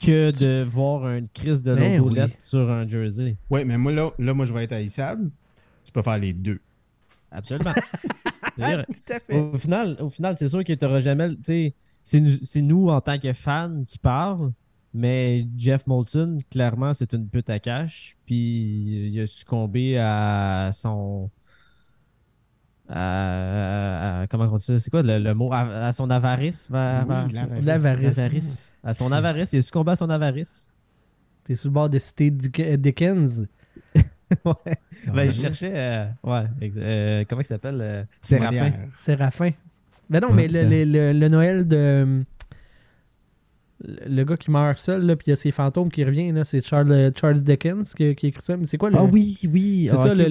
Speaker 2: que de voir une crise de
Speaker 1: Ben
Speaker 2: logo
Speaker 1: oui.
Speaker 2: lettre sur un jersey.
Speaker 3: Oui, mais moi, là, là, moi, je vais être haïssable. Tu peux faire les deux.
Speaker 2: Absolument. C'est-à-dire,
Speaker 1: Tout à fait.
Speaker 2: au final, au final c'est sûr que tu n'auras jamais. le- tu sais, C'est nous, c'est nous, en tant que fans, qui parlent, mais Jeff Molson, clairement, c'est une pute à cash. Puis il a succombé à son. à- à- comment on dit ça? C'est quoi le, le mot? À, à son avarice va- va-
Speaker 3: Oui, l'avarice.
Speaker 1: L'avarice.
Speaker 2: avarice. À son avarice. Il a succombé à son avarice.
Speaker 1: T'es sur le bord de citer Dick- Dickens.
Speaker 2: ouais. Ben, je cherchais. euh, ouais. euh, comment il s'appelle euh, Séraphin.
Speaker 1: Séraphin. Ben non, mais le, le- le- le Noël de. Le gars qui meurt seul, là, puis il y a ses fantômes qui reviennent, là, c'est Charles, Charles Dickens qui, écrit ça. Mais c'est quoi le.
Speaker 2: Ah oui, oui.
Speaker 1: C'est
Speaker 2: Ah,
Speaker 1: ça, le,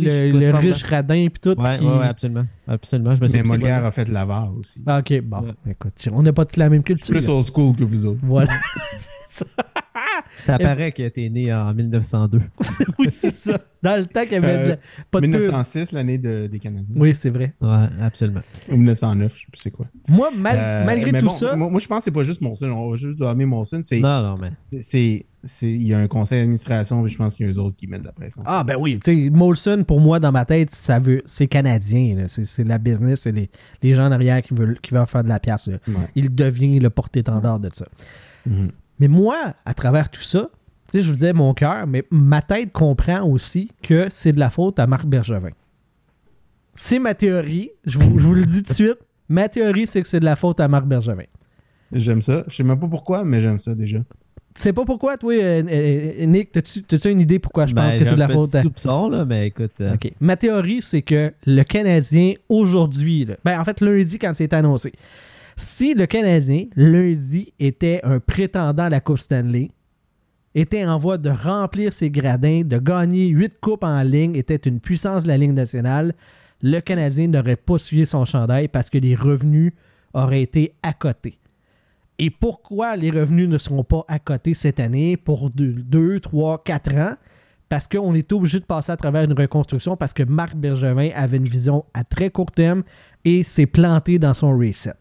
Speaker 1: riche radin, puis tout.
Speaker 2: Ouais,
Speaker 1: qui-
Speaker 2: ouais, ouais, absolument. Absolument. Je me sais
Speaker 3: Mais Molière a fait l'avare aussi.
Speaker 1: Ah, ok, bon.
Speaker 2: Ouais.
Speaker 1: Écoute, on n'a pas toute la même culture.
Speaker 3: plus old school que vous autres.
Speaker 1: Voilà.
Speaker 2: Ça paraît que t'es né en 1902.
Speaker 1: oui, c'est ça. Dans le temps qu'il y avait de la-
Speaker 3: Euh,
Speaker 1: pas de pub.
Speaker 3: 1906, l'année de- des Canadiens.
Speaker 1: Oui, c'est vrai.
Speaker 2: Ouais, absolument.
Speaker 3: Ou 1909, je sais plus c'est quoi.
Speaker 1: Moi, mal-
Speaker 3: Euh,
Speaker 1: malgré
Speaker 3: mais
Speaker 1: tout
Speaker 3: bon,
Speaker 1: ça.
Speaker 3: Moi, moi, je pense que c'est pas juste Molson. On va juste nommer Molson. C'est,
Speaker 2: Non, non, mais.
Speaker 3: c'est, c'est, il y a un conseil d'administration, mais je pense qu'il y a eux autres qui mettent de la pression.
Speaker 1: Ah ben oui, tu sais, Molson, pour moi, dans ma tête, ça veut, c'est canadien. là. C'est, c'est la business, c'est les, les gens en arrière qui veulent, qui veulent faire de la pièce.
Speaker 3: Ouais.
Speaker 1: Il devient le porte-étendard de ça.
Speaker 3: Mhm.
Speaker 1: Mais moi, à travers tout ça, tu sais, je vous disais mon cœur, mais ma tête comprend aussi que c'est de la faute à Marc Bergevin. C'est ma théorie. Je vous, je vous le dis tout de suite. Ma théorie, c'est que c'est de la faute à Marc Bergevin.
Speaker 3: J'aime ça. Je sais même pas pourquoi, mais j'aime ça déjà.
Speaker 1: Tu sais pas pourquoi, toi, euh, euh, Nick, t'as-tu, une idée pourquoi je pense
Speaker 2: Ben,
Speaker 1: que
Speaker 2: j'ai
Speaker 1: c'est de la faute à...
Speaker 2: soupçon, là, mais écoute. euh,
Speaker 1: OK. Ma théorie, c'est que le Canadien, aujourd'hui, ben, en fait, lundi, quand c'est annoncé, si le Canadien, lundi, était un prétendant à la Coupe Stanley, était en voie de remplir ses gradins, de gagner huit coupes en ligne, était une puissance de la Ligue nationale, le Canadien n'aurait pas suivi son chandail parce que les revenus auraient été à côté. Et pourquoi les revenus ne seront pas à côté cette année pour 2, 3, 4 ans? Parce qu'on est obligé de passer à travers une reconstruction parce que Marc Bergevin avait une vision à très court terme et s'est planté dans son reset.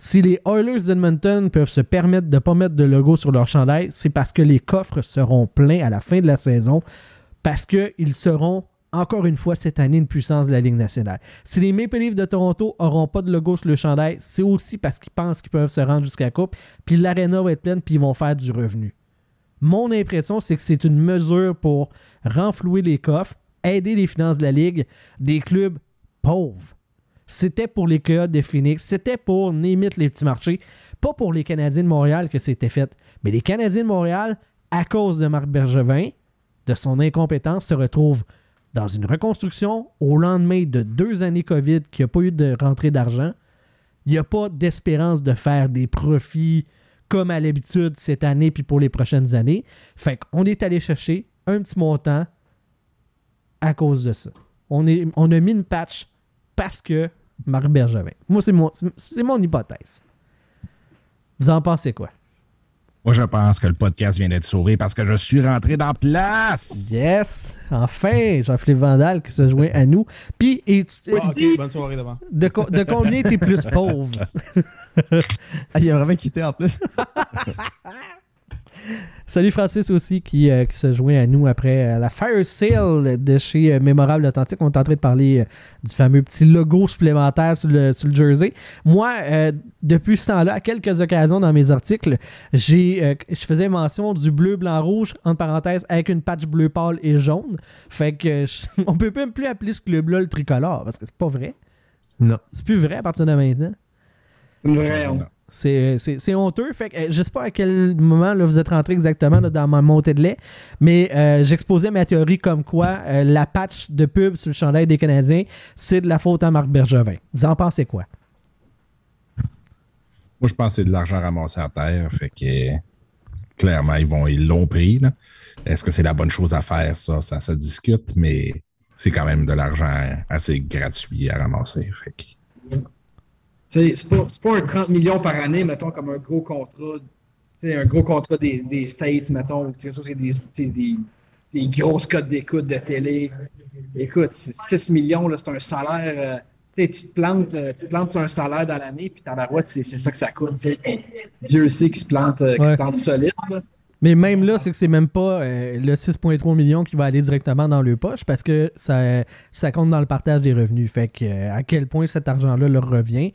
Speaker 1: Si les Oilers d'Edmonton peuvent se permettre de ne pas mettre de logo sur leur chandail, c'est parce que les coffres seront pleins à la fin de la saison, parce qu'ils seront, encore une fois, cette année, une puissance de la Ligue nationale. Si les Maple Leafs de Toronto n'auront pas de logo sur le chandail, c'est aussi parce qu'ils pensent qu'ils peuvent se rendre jusqu'à la Coupe, puis l'aréna va être pleine, puis ils vont faire du revenu. Mon impression, c'est que c'est une mesure pour renflouer les coffres, aider les finances de la Ligue, des clubs pauvres. C'était pour les Coyotes de Phoenix, c'était pour limite les petits marchés, pas pour les Canadiens de Montréal que c'était fait. Mais les Canadiens de Montréal, à cause de Marc Bergevin, de son incompétence, se retrouvent dans une reconstruction au lendemain de deux années COVID, qu'il n'y a pas eu de rentrée d'argent. Il n'y a pas d'espérance de faire des profits comme à l'habitude cette année puis pour les prochaines années. Fait qu'on est allé chercher un petit montant à cause de ça. On, est, on a mis une patch parce que Marc Bergevin. Moi, c'est mon, c'est mon hypothèse. Vous en pensez quoi?
Speaker 5: Moi, je pense que le podcast vient d'être sauvé parce que je suis rentré dans place.
Speaker 1: Yes! Enfin, Jean-Philippe Vandal qui se joint à nous. Puis, et-
Speaker 3: Ah, bonne soirée d'avant.
Speaker 1: de, co- de combien t'es plus pauvre?
Speaker 2: Ah, il a vraiment quitté en plus.
Speaker 1: Salut Francis aussi qui, euh, qui se joint à nous après euh, la Fire Sale de chez euh, Mémorable Authentique. On est en train de parler euh, du fameux petit logo supplémentaire sur le, sur le jersey. Moi, euh, depuis ce temps-là, à quelques occasions dans mes articles, j'ai, euh, je faisais mention du bleu, blanc, rouge, entre parenthèses, avec une patch bleu pâle et jaune. Fait que je- on peut même plus appeler ce club-là le tricolore parce que c'est pas vrai.
Speaker 2: Non.
Speaker 1: C'est plus vrai à partir de maintenant.
Speaker 6: Une vraie honte.
Speaker 1: C'est, c'est, honteux. Fait que, euh, je sais pas à quel moment vous êtes rentré exactement dans ma montée de lait, mais euh, j'exposais ma théorie comme quoi euh, la patch de pub sur le chandail des Canadiens, c'est de la faute à Marc Bergevin. Vous en pensez quoi?
Speaker 5: Moi, je pense que c'est de l'argent ramassé à terre. Fait que clairement, ils l'ont pris. Est-ce que c'est la bonne chose à faire? Ça, ça se discute, mais c'est quand même de l'argent assez gratuit à ramasser. Fait
Speaker 6: C'est pas, pas un 30 millions par année, mettons, comme un gros contrat. Un gros contrat des, des States, mettons, ou quelque chose avec des, des, des grosses codes d'écoute de télé. Écoute, c'est 6 millions, c'est un salaire. euh, tu te plantes, euh, tu te plantes sur un salaire dans l'année, puis tabarouette, c'est c'est ça que ça coûte. Dieu sait qu'il se plante, euh, qu'il se
Speaker 1: Ouais.
Speaker 6: plante solide. là.
Speaker 1: Mais même là, c'est que c'est même pas euh, le 6,3 millions qui va aller directement dans le poche parce que ça, ça compte dans le partage des revenus. Fait que euh, à quel point cet argent-là leur revient.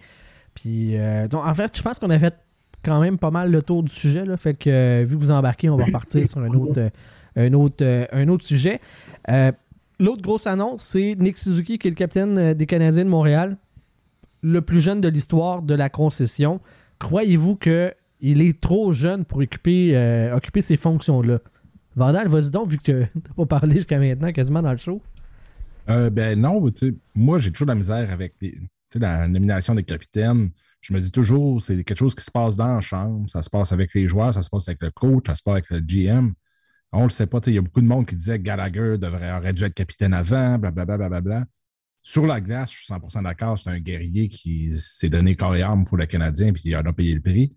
Speaker 1: Puis, euh, donc, en fait, je pense qu'on a fait quand même pas mal le tour du sujet. Là, fait que euh, vu que vous embarquez, on va repartir sur un autre, euh, un autre, un autre sujet. L'autre grosse annonce, c'est Nick Suzuki, qui est le capitaine des Canadiens de Montréal, le plus jeune de l'histoire de la concession. Croyez-vous que il est trop jeune pour occuper, occuper ces fonctions-là? Vandal, vas-y donc, vu que tu n'as pas parlé jusqu'à maintenant quasiment dans le show.
Speaker 5: Euh, ben non, moi j'ai toujours de la misère avec les- sais, la nomination des capitaines. je me dis toujours, c'est quelque chose qui se passe dans la chambre. Ça se passe avec les joueurs, ça se passe avec le coach, ça se passe avec le GM. On ne le sait pas. Il y a beaucoup de monde qui disait que Gallagher devrait, aurait dû être capitaine avant, blablabla. Bla, bla, bla, Sur la glace, je suis 100% d'accord. C'est un guerrier qui s'est donné corps et âme pour le Canadien, puis il en a payé le prix.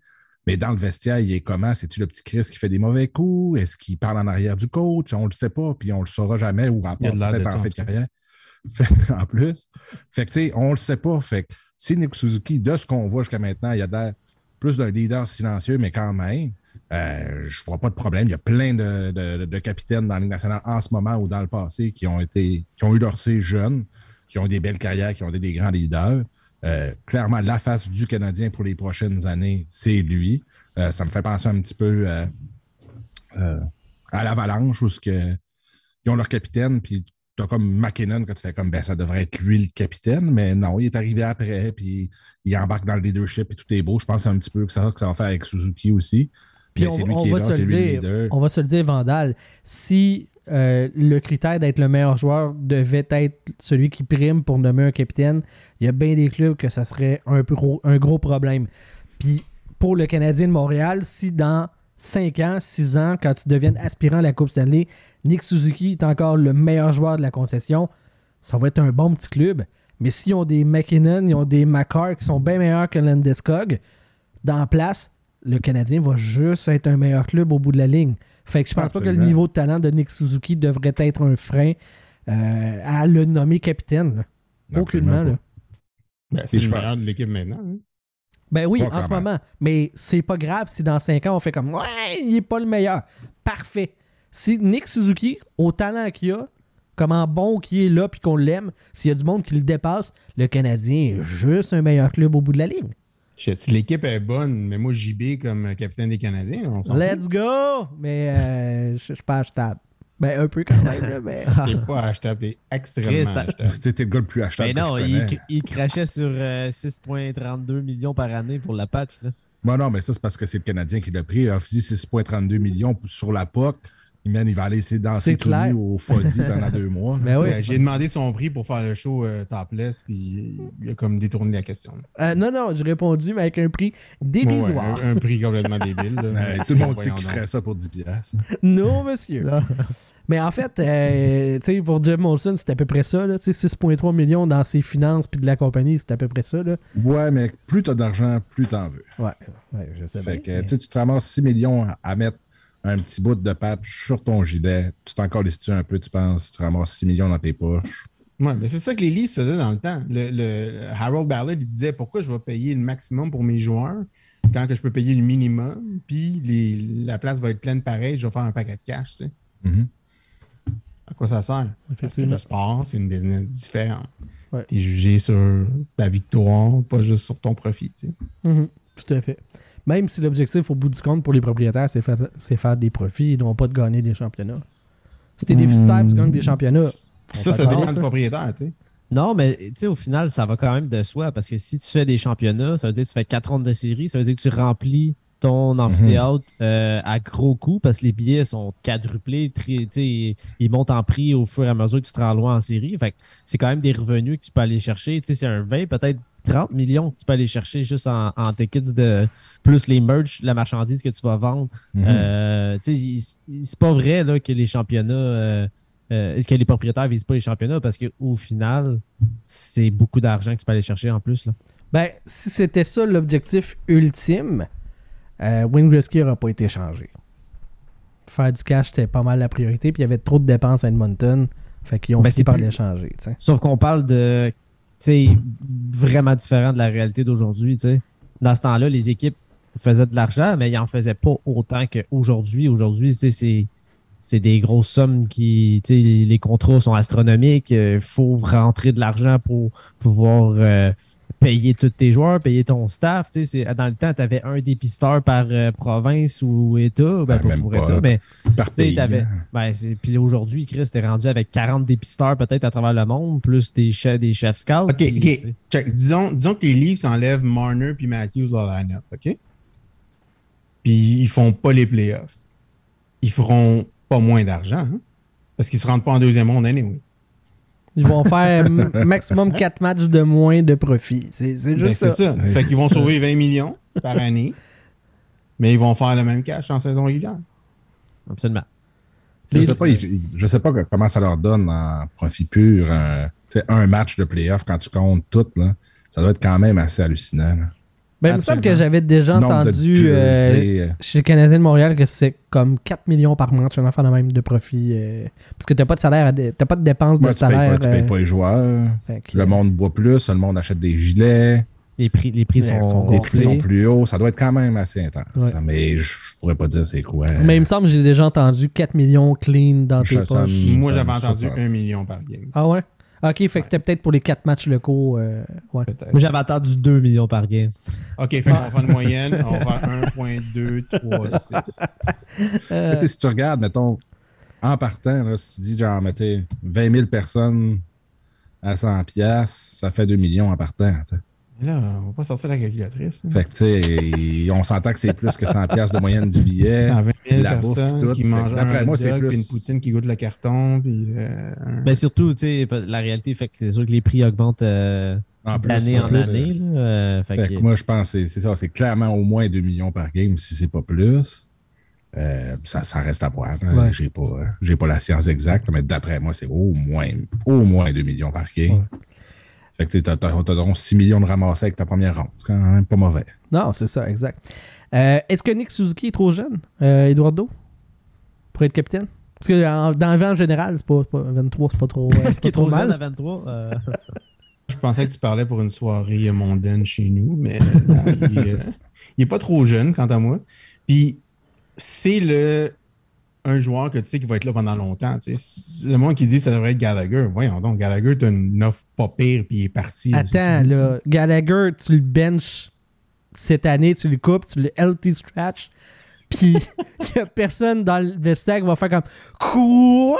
Speaker 5: Mais dans le vestiaire, il est comment? C'est-tu le petit Chris qui fait des mauvais coups? Est-ce qu'il parle en arrière du coach? On ne le sait pas, puis on ne le saura jamais, ou peut-être en fait de carrière. En plus. Fait que, tu sais, on le sait pas. Fait que si Nick Suzuki, de ce qu'on voit jusqu'à maintenant, il y a plus d'un leader silencieux, mais quand même, euh, je vois pas de problème. Il y a plein de, capitaines dans la Ligue nationale en ce moment ou dans le passé qui ont eu leur C jeunes, qui ont des belles carrières, qui ont été des grands leaders. Euh, clairement, la face du Canadien pour les prochaines années, c'est lui. Euh, ça me fait penser un petit peu à l'Avalanche où ils ont leur capitaine, puis tu as comme McKinnon que tu fais comme ben ça devrait être lui le capitaine, mais non, il est arrivé après, puis il embarque dans le leadership et tout est beau. Je pense un petit peu que ça, que ça va faire avec Suzuki aussi.
Speaker 1: Puis on, va se le dire, on va se le dire, Vandal, si euh, le critère d'être le meilleur joueur devait être celui qui prime pour nommer un capitaine, il y a bien des clubs que ça serait un, gros, un gros problème. Puis pour le Canadien de Montréal, si dans 5 ans, 6 ans, quand ils deviennent aspirants à la Coupe Stanley, Nick Suzuki est encore le meilleur joueur de la concession, ça va être un bon petit club. Mais s'ils ont des McKinnon, ils ont des McCarr qui sont bien meilleurs que Landeskog, dans la place, le Canadien va juste être un meilleur club au bout de la ligne. Fait que je pense pas que le niveau de talent de Nick Suzuki devrait être un frein euh, à le nommer capitaine. Aucunement. Là.
Speaker 3: Ben, c'est le meilleur de l'équipe maintenant. Hein.
Speaker 1: Ben oui, en ce moment. Mais c'est pas grave si dans 5 ans, on fait comme Ouais, il est pas le meilleur. Parfait. Si Nick Suzuki, au talent qu'il a, comment bon qu'il est là puis qu'on l'aime, s'il y a du monde qui le dépasse, le Canadien est juste un meilleur club au bout de la ligne.
Speaker 3: Si l'équipe est bonne, mais moi JB comme capitaine des Canadiens, on s'en
Speaker 1: Let's go! Mais euh, je suis pas achetable. Ben, un peu quand même, mais.
Speaker 3: T'es pas achetable, t'es extrêmement achetable.
Speaker 5: C'était le gars le plus achetable.
Speaker 2: Mais non, il, crachait sur 6,32 euh, millions par année pour la patch. Là.
Speaker 5: Bon, non, mais ça, c'est parce que c'est le Canadien qui l'a pris. Il a fait 6,32 millions sur la POC. Il va aller essayer de danser tout nu au Fuzzy pendant deux mois.
Speaker 3: Ben oui. J'ai demandé son prix pour faire le show euh, topless, puis il a comme détourné la question.
Speaker 1: Euh, non, non, j'ai répondu, mais avec un prix dérisoire.
Speaker 3: un, prix complètement débile.
Speaker 5: tout le monde sait qu'il ferait ça pour 10 piastres.
Speaker 1: Non, monsieur. Mais en fait, euh, pour Jim Molson, c'est à peu près ça. 6,3 millions dans ses finances puis de la compagnie, c'est à peu près ça. Là.
Speaker 5: Ouais, mais plus tu as d'argent, plus tu en veux.
Speaker 1: Ouais, ouais je sais
Speaker 5: fait que, Tu te ramasses 6 millions à mettre un petit bout de patch sur ton gilet. Tu t'encore les un peu, tu penses, tu ramasses 6 millions dans tes poches?
Speaker 3: Ouais, mais c'est ça que les Leafs faisaient dans le temps. Le, Harold Ballard il disait pourquoi je vais payer le maximum pour mes joueurs quand que je peux payer le minimum, puis la place va être pleine pareil, je vais faire un paquet de cash. Tu sais. Mm-hmm. À quoi ça sert? Parce que le sport, c'est une business différente. Tu es jugé sur ta victoire, pas juste sur ton profit.
Speaker 1: Mm-hmm. Tout à fait. Même si l'objectif au bout du compte pour les propriétaires, c'est faire, faire des profits et non pas de gagner des championnats. Si t'es déficitaire, tu gagnes des championnats.
Speaker 3: Ça, ça dépend du propriétaire, tu sais.
Speaker 2: Non, mais tu sais, au final, ça va quand même de soi parce que si tu fais des championnats, ça veut dire que tu fais quatre rondes de série, ça veut dire que tu remplis ton amphithéâtre euh, à gros coût parce que les billets sont quadruplés, ils, ils montent en prix au fur et à mesure que tu te rends loin en série. Fait c'est quand même des revenus que tu peux aller chercher. C'est un 20, peut-être 30 millions que tu peux aller chercher juste en, tickets de plus les merch, la marchandise que tu vas vendre. Mhm. Euh, c'est pas vrai là, que les championnats. Euh, est-ce que les propriétaires visent pas les championnats? Parce qu'au final, c'est beaucoup d'argent que tu peux aller chercher en plus. Là.
Speaker 1: Ben, si c'était ça l'objectif ultime, euh, Wayne Gretzky n'aura pas été changé. Faire du cash, c'était pas mal la priorité. Puis il y avait trop de dépenses à Edmonton. Fait qu'ils ont ben, fini par changer.
Speaker 2: Sauf qu'on parle de vraiment différent de la réalité d'aujourd'hui. Dans ce temps-là, les équipes faisaient de l'argent, mais ils n'en faisaient pas autant qu'aujourd'hui. Aujourd'hui, c'est des grosses sommes qui. Les contrats sont astronomiques. Il faut rentrer de l'argent pour pouvoir euh, payer tous tes joueurs, payer ton staff. Dans le temps, tu avais un dépisteur par euh, province ou État. Ben,
Speaker 5: ben pour État, mais par pays,
Speaker 2: avais, ben, puis aujourd'hui, Chris, t'es rendu avec 40 dépisteurs peut-être à travers le monde, plus des chefs, des chefs scouts.
Speaker 3: OK, OK. Disons, disons que les Leafs enlèvent Marner puis Matthews dans la line-up, OK? Puis ils font pas les playoffs. Ils feront pas moins d'argent, hein? Parce qu'ils se rendent pas en deuxième monde anyway.
Speaker 1: Ils vont faire maximum 4 matchs de moins de profit. C'est
Speaker 3: Ben,
Speaker 1: juste
Speaker 3: c'est
Speaker 1: ça.
Speaker 3: ça. Fait qu'ils vont sauver 20 millions par année, mais ils vont faire le même cash en saison régulière.
Speaker 2: Absolument.
Speaker 5: Je sais pas, ils- je sais pas comment ça leur donne en profit pur sais, un match de playoff quand tu comptes tout. Là. Ça doit être quand même assez hallucinant. là.
Speaker 1: Ben, il me semble que j'avais déjà
Speaker 5: Nombre
Speaker 1: entendu euh,
Speaker 5: euh,
Speaker 1: chez le Canadien de Montréal que c'est comme 4 millions par match, un enfant de même de profit. euh, parce que t'as pas de salaire, à dé- t'as pas de dépenses de
Speaker 5: payes
Speaker 1: salaire.
Speaker 5: tu payes pas les joueurs.
Speaker 1: que,
Speaker 5: Le monde boit plus, le monde achète des gilets,
Speaker 2: Les prix, les prix sont,
Speaker 1: sont
Speaker 5: les prix sont plus hauts. Ça doit être quand même assez intense.
Speaker 1: Ouais.
Speaker 5: ça. Mais je pourrais pas dire c'est quoi.
Speaker 1: Mais il me semble que j'ai déjà entendu 4 millions clean dans tes poches.
Speaker 3: Moi, j'avais entendu
Speaker 5: surprend.
Speaker 3: 1 million par game.
Speaker 1: Ah ouais? Ok, fait que c'était peut-être pour les 4 matchs locaux. euh, ouais.
Speaker 2: Moi, j'avais entendu 2 millions par game.
Speaker 3: OK, fait qu'on va faire une moyenne. On va faire 1.236.
Speaker 1: Euh,
Speaker 5: Mais tu sais, si tu regardes, mettons, en partant, là, si tu dis, genre, mettez 20 000 personnes à 100 pièces, ça fait 2 millions en partant. tu sais.
Speaker 3: Mais Là, on va pas sortir la calculatrice. hein.
Speaker 5: Fait que, tu sais, on s'entend que c'est plus que 100 pièces de moyenne du billet.
Speaker 3: T'as 20 000
Speaker 5: la bouffe
Speaker 3: personnes
Speaker 5: pis tout.
Speaker 3: qui mangent un
Speaker 5: moi, c'est
Speaker 3: dog,
Speaker 5: plus-
Speaker 3: une poutine qui goûte le carton, puis euh, un-
Speaker 2: Mais surtout, tu sais, la réalité fait que c'est sûr que les prix augmentent euh,
Speaker 5: En plus,
Speaker 2: d'année
Speaker 5: en
Speaker 2: année. là, euh, fait
Speaker 5: Fait
Speaker 2: que-
Speaker 5: moi, je pense que c'est- ça. C'est clairement au moins 2 millions par game, si c'est pas plus. Euh, ça, ça reste à voir. hein.
Speaker 1: Ouais.
Speaker 5: J'ai pas, la science exacte, mais d'après moi, c'est au moins, au moins 2 millions par game.
Speaker 1: Ouais.
Speaker 5: Fait que tu as, donc 6 millions de ramassés avec ta première ronde. C'est quand même pas mauvais.
Speaker 1: Non, c'est ça, exact. Euh, Est-ce que Nick Suzuki est trop jeune, euh, Eduardo, pour être capitaine? Parce que en- dans la vie en général, c'est pas, c'est pas 23, c'est pas trop, euh,
Speaker 2: Est-ce
Speaker 1: c'est
Speaker 2: qu'il
Speaker 1: pas
Speaker 2: est trop
Speaker 1: mal.
Speaker 2: jeune à 23? Euh,
Speaker 3: Je pensais que tu parlais pour une soirée mondaine chez nous, mais non, il, euh, il est pas trop jeune, quant à moi. Puis, c'est le un joueur que tu sais qui va être là pendant longtemps. tu sais. Le monde qui dit que ça devrait être Gallagher. Voyons donc, Gallagher, t'as une offre pas pire, puis il est parti.
Speaker 1: Attends, là, Gallagher, tu le benches cette année, tu le coupes, tu le LT scratch, puis il a personne dans le vestiaire qui va faire comme Quoi?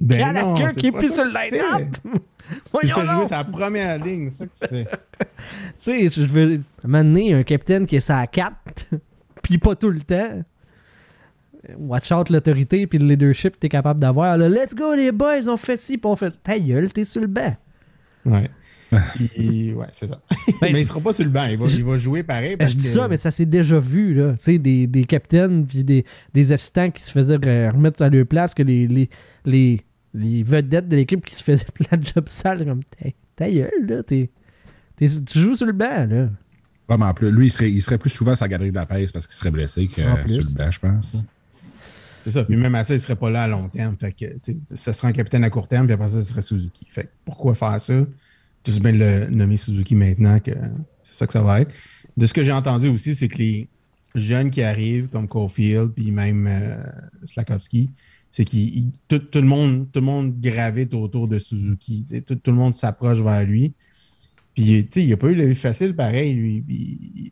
Speaker 3: Ben
Speaker 1: Gallagher
Speaker 3: non,
Speaker 1: qui est plus sur le line-up?
Speaker 3: Tu jouer
Speaker 1: donc!
Speaker 3: sa première ligne, c'est ça que tu fais.
Speaker 1: Tu sais, je veux m'amener un capitaine qui est sa 4, puis pas tout le temps. Watch out l'autorité puis le leadership que t'es capable d'avoir. là. Let's go les boys, on fait ci, puis on fait ta gueule, t'es sur le banc.
Speaker 3: Ouais. Ouais, c'est ça.
Speaker 1: Ben,
Speaker 3: mais il sera pas sur le banc, il va, il va jouer pareil. Parce
Speaker 1: je dis
Speaker 3: que-
Speaker 1: ça, mais ça s'est déjà vu, là. Tu sais, des, des capitaines puis des, des assistants qui se faisaient re- remettre à leur place, que les, les, les, les vedettes de l'équipe qui se faisaient plein de jobs sales, comme ta, ta gueule, là. t'es- t'es- tu joues sur le banc, là.
Speaker 5: Vraiment plus. Lui, il serait, il serait plus souvent à sa galerie de la peste parce qu'il serait blessé que sur le banc, je pense.
Speaker 3: C'est ça. Puis même à ça, il serait pas là à long terme. Fait que, ça serait un capitaine à court terme, puis après ça, ce serait Suzuki. Fait que pourquoi faire ça? Juste bien le nommer Suzuki maintenant que c'est ça que ça va être. De ce que j'ai entendu aussi, c'est que les jeunes qui arrivent, comme Caulfield, puis même euh, Slakowski, c'est que tout, tout le monde, tout le monde gravite autour de Suzuki. Tout, tout le monde s'approche vers lui. Puis, il n'a pas eu la vie facile, pareil. lui.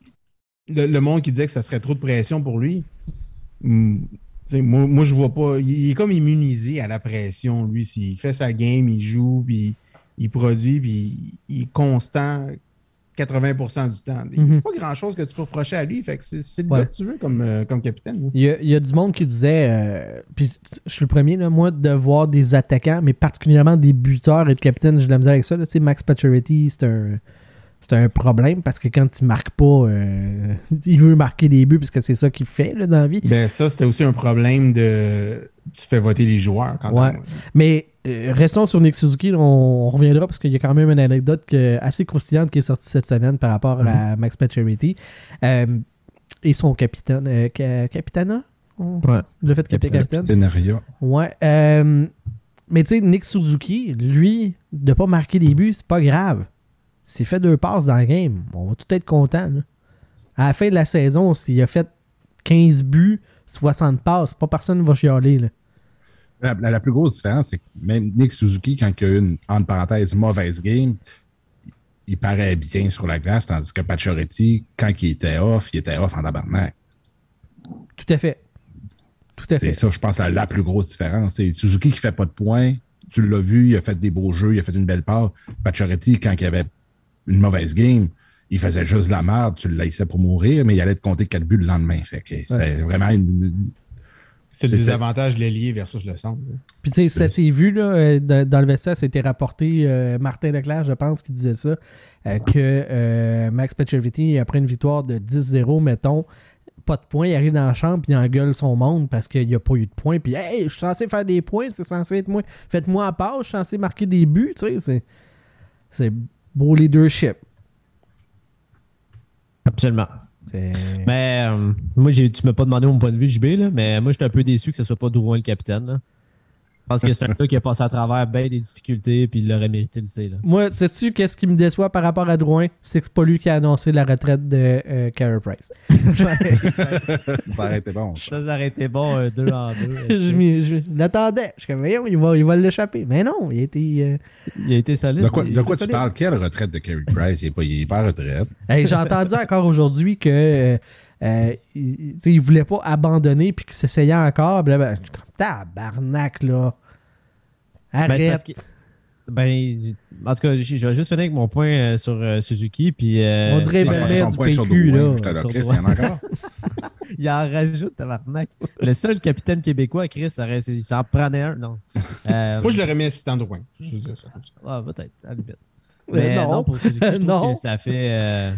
Speaker 3: Le, le monde qui disait que ça serait trop de pression pour lui, moi, moi, je vois pas. Il, est comme immunisé à la pression, lui. S'il fait sa game, il joue, puis il produit, puis il est constant 80% du temps. Il n'y
Speaker 1: Mhm.
Speaker 3: a pas grand-chose que tu peux reprocher à lui. Fait que c'est le
Speaker 1: Ouais.
Speaker 3: gars que tu veux comme, euh, comme capitaine.
Speaker 1: Il y, a, il y a du monde qui disait, euh, puis je suis le premier, là, moi, de voir des attaquants, mais particulièrement des buteurs et de capitaine, j'ai de la misère avec ça. là. Tu sais, Max Pacioretty, c'est un, c'est un problème parce que quand il marque pas, euh, il veut marquer des buts parce que c'est ça qu'il fait là, dans la vie.
Speaker 3: Ben, ça, c'était aussi un problème de. Tu fais voter les joueurs quand
Speaker 1: Ouais. Mais euh, restons sur Nick Suzuki, on, on reviendra parce qu'il y a quand même une anecdote que- assez croustillante qui est sortie cette semaine par rapport à Max Pacioretty. Euh, et son capitaine, euh, ca- capitana?
Speaker 2: Ouais.
Speaker 1: Le fait qu'il était capitaine.
Speaker 5: Capitaineria.
Speaker 1: Ouais. euh, mais tu sais, Nick Suzuki, lui, de pas marquer des buts, c'est pas grave. S'il fait deux passes dans le game, on va tout être content. là. À la fin de la saison, s'il a fait 15 buts, 60 passes, pas personne ne va chialer. Là.
Speaker 5: La, la- la plus grosse différence, c'est que même Nick Suzuki, quand il a eu une, entre parenthèses, mauvaise game, il paraît bien sur la glace, tandis que Pacioretty, quand il était off, il était off en tabarnak.
Speaker 1: Tout à fait. Tout à
Speaker 5: C'est
Speaker 1: fait.
Speaker 5: ça, je pense, la, la plus grosse différence. C'est Suzuki qui fait pas de points. Tu l'as vu, il a fait des beaux jeux, il a fait une belle part. Pacioretty, quand il avait une mauvaise game, il faisait juste de la merde, tu le laissais pour mourir, mais il allait te compter quatre buts le lendemain. Fait que c'est vraiment une-
Speaker 3: C'est le désavantage de l'ailier versus le centre. là.
Speaker 1: Puis tu sais, ça s'est vu là, euh, dans, le vestiaire, c'était rapporté, euh, Martin Leclerc, je pense, qui disait ça, euh, que euh, Max Pacioretty, après une victoire de 10-0, mettons, pas de points, il arrive dans la chambre puis il engueule son monde parce qu'il n'y a pas eu de points. Puis, hey, je suis censé faire des points, c'est censé être moi. Faites-moi à part, je suis censé marquer des buts, tu sais. C'est, c'est beau leadership.
Speaker 2: Absolument. Mais euh, moi, tu m'as pas demandé mon point de vue, JB, là, mais moi, j'étais un peu déçu que ce soit pas Drouin le capitaine. là. Parce que c'est un gars qui a passé à travers bien des difficultés, puis il l'aurait mérité le C. Là.
Speaker 1: Moi, sais-tu qu'est-ce qui me déçoit par rapport à Drouin? C'est que c'est pas lui qui a annoncé la retraite de euh, Carey Price.
Speaker 5: ça aurait été bon. ça.
Speaker 2: Ça, aurait été bon, 2 en 2.
Speaker 1: je l'attendais. Je suis comme, voyons, il va, il va l'échapper. Mais non, il a été. euh,
Speaker 2: Il a été solide.
Speaker 5: De quoi,
Speaker 2: Il-
Speaker 5: de quoi tu
Speaker 1: solide.
Speaker 5: parles? Quelle retraite de Kerry Price? Il n'est pas, il est pas en retraite.
Speaker 1: Hey, J'ai entendu encore aujourd'hui que euh, il, voulait pas abandonner puis qu'il s'essayait encore. Blablabla. Je suis comme, tabarnak, là.
Speaker 2: Ben,
Speaker 1: Arrête.
Speaker 2: parce que- ben, en tout cas, je vais juste finir avec mon point euh, sur euh, Suzuki. Puis, euh,
Speaker 1: On dirait Ben,
Speaker 5: c'est
Speaker 1: ben,
Speaker 5: ton
Speaker 1: du
Speaker 5: point sur
Speaker 1: PQ,
Speaker 5: Drouin.
Speaker 1: là.
Speaker 5: Là, Chris, il y en a encore.
Speaker 2: il en rajoute, tabarnak. Le seul capitaine québécois, Chris, ça il s'en prenait un. Non. Euh,
Speaker 3: Moi, je l'aurais mis assistant de Rouen. Je veux dire ça comme ça.
Speaker 2: Ah, peut-être, à la limite. Mais
Speaker 1: non.
Speaker 2: non. pour Suzuki, je trouve
Speaker 1: Non.
Speaker 2: que ça fait, euh,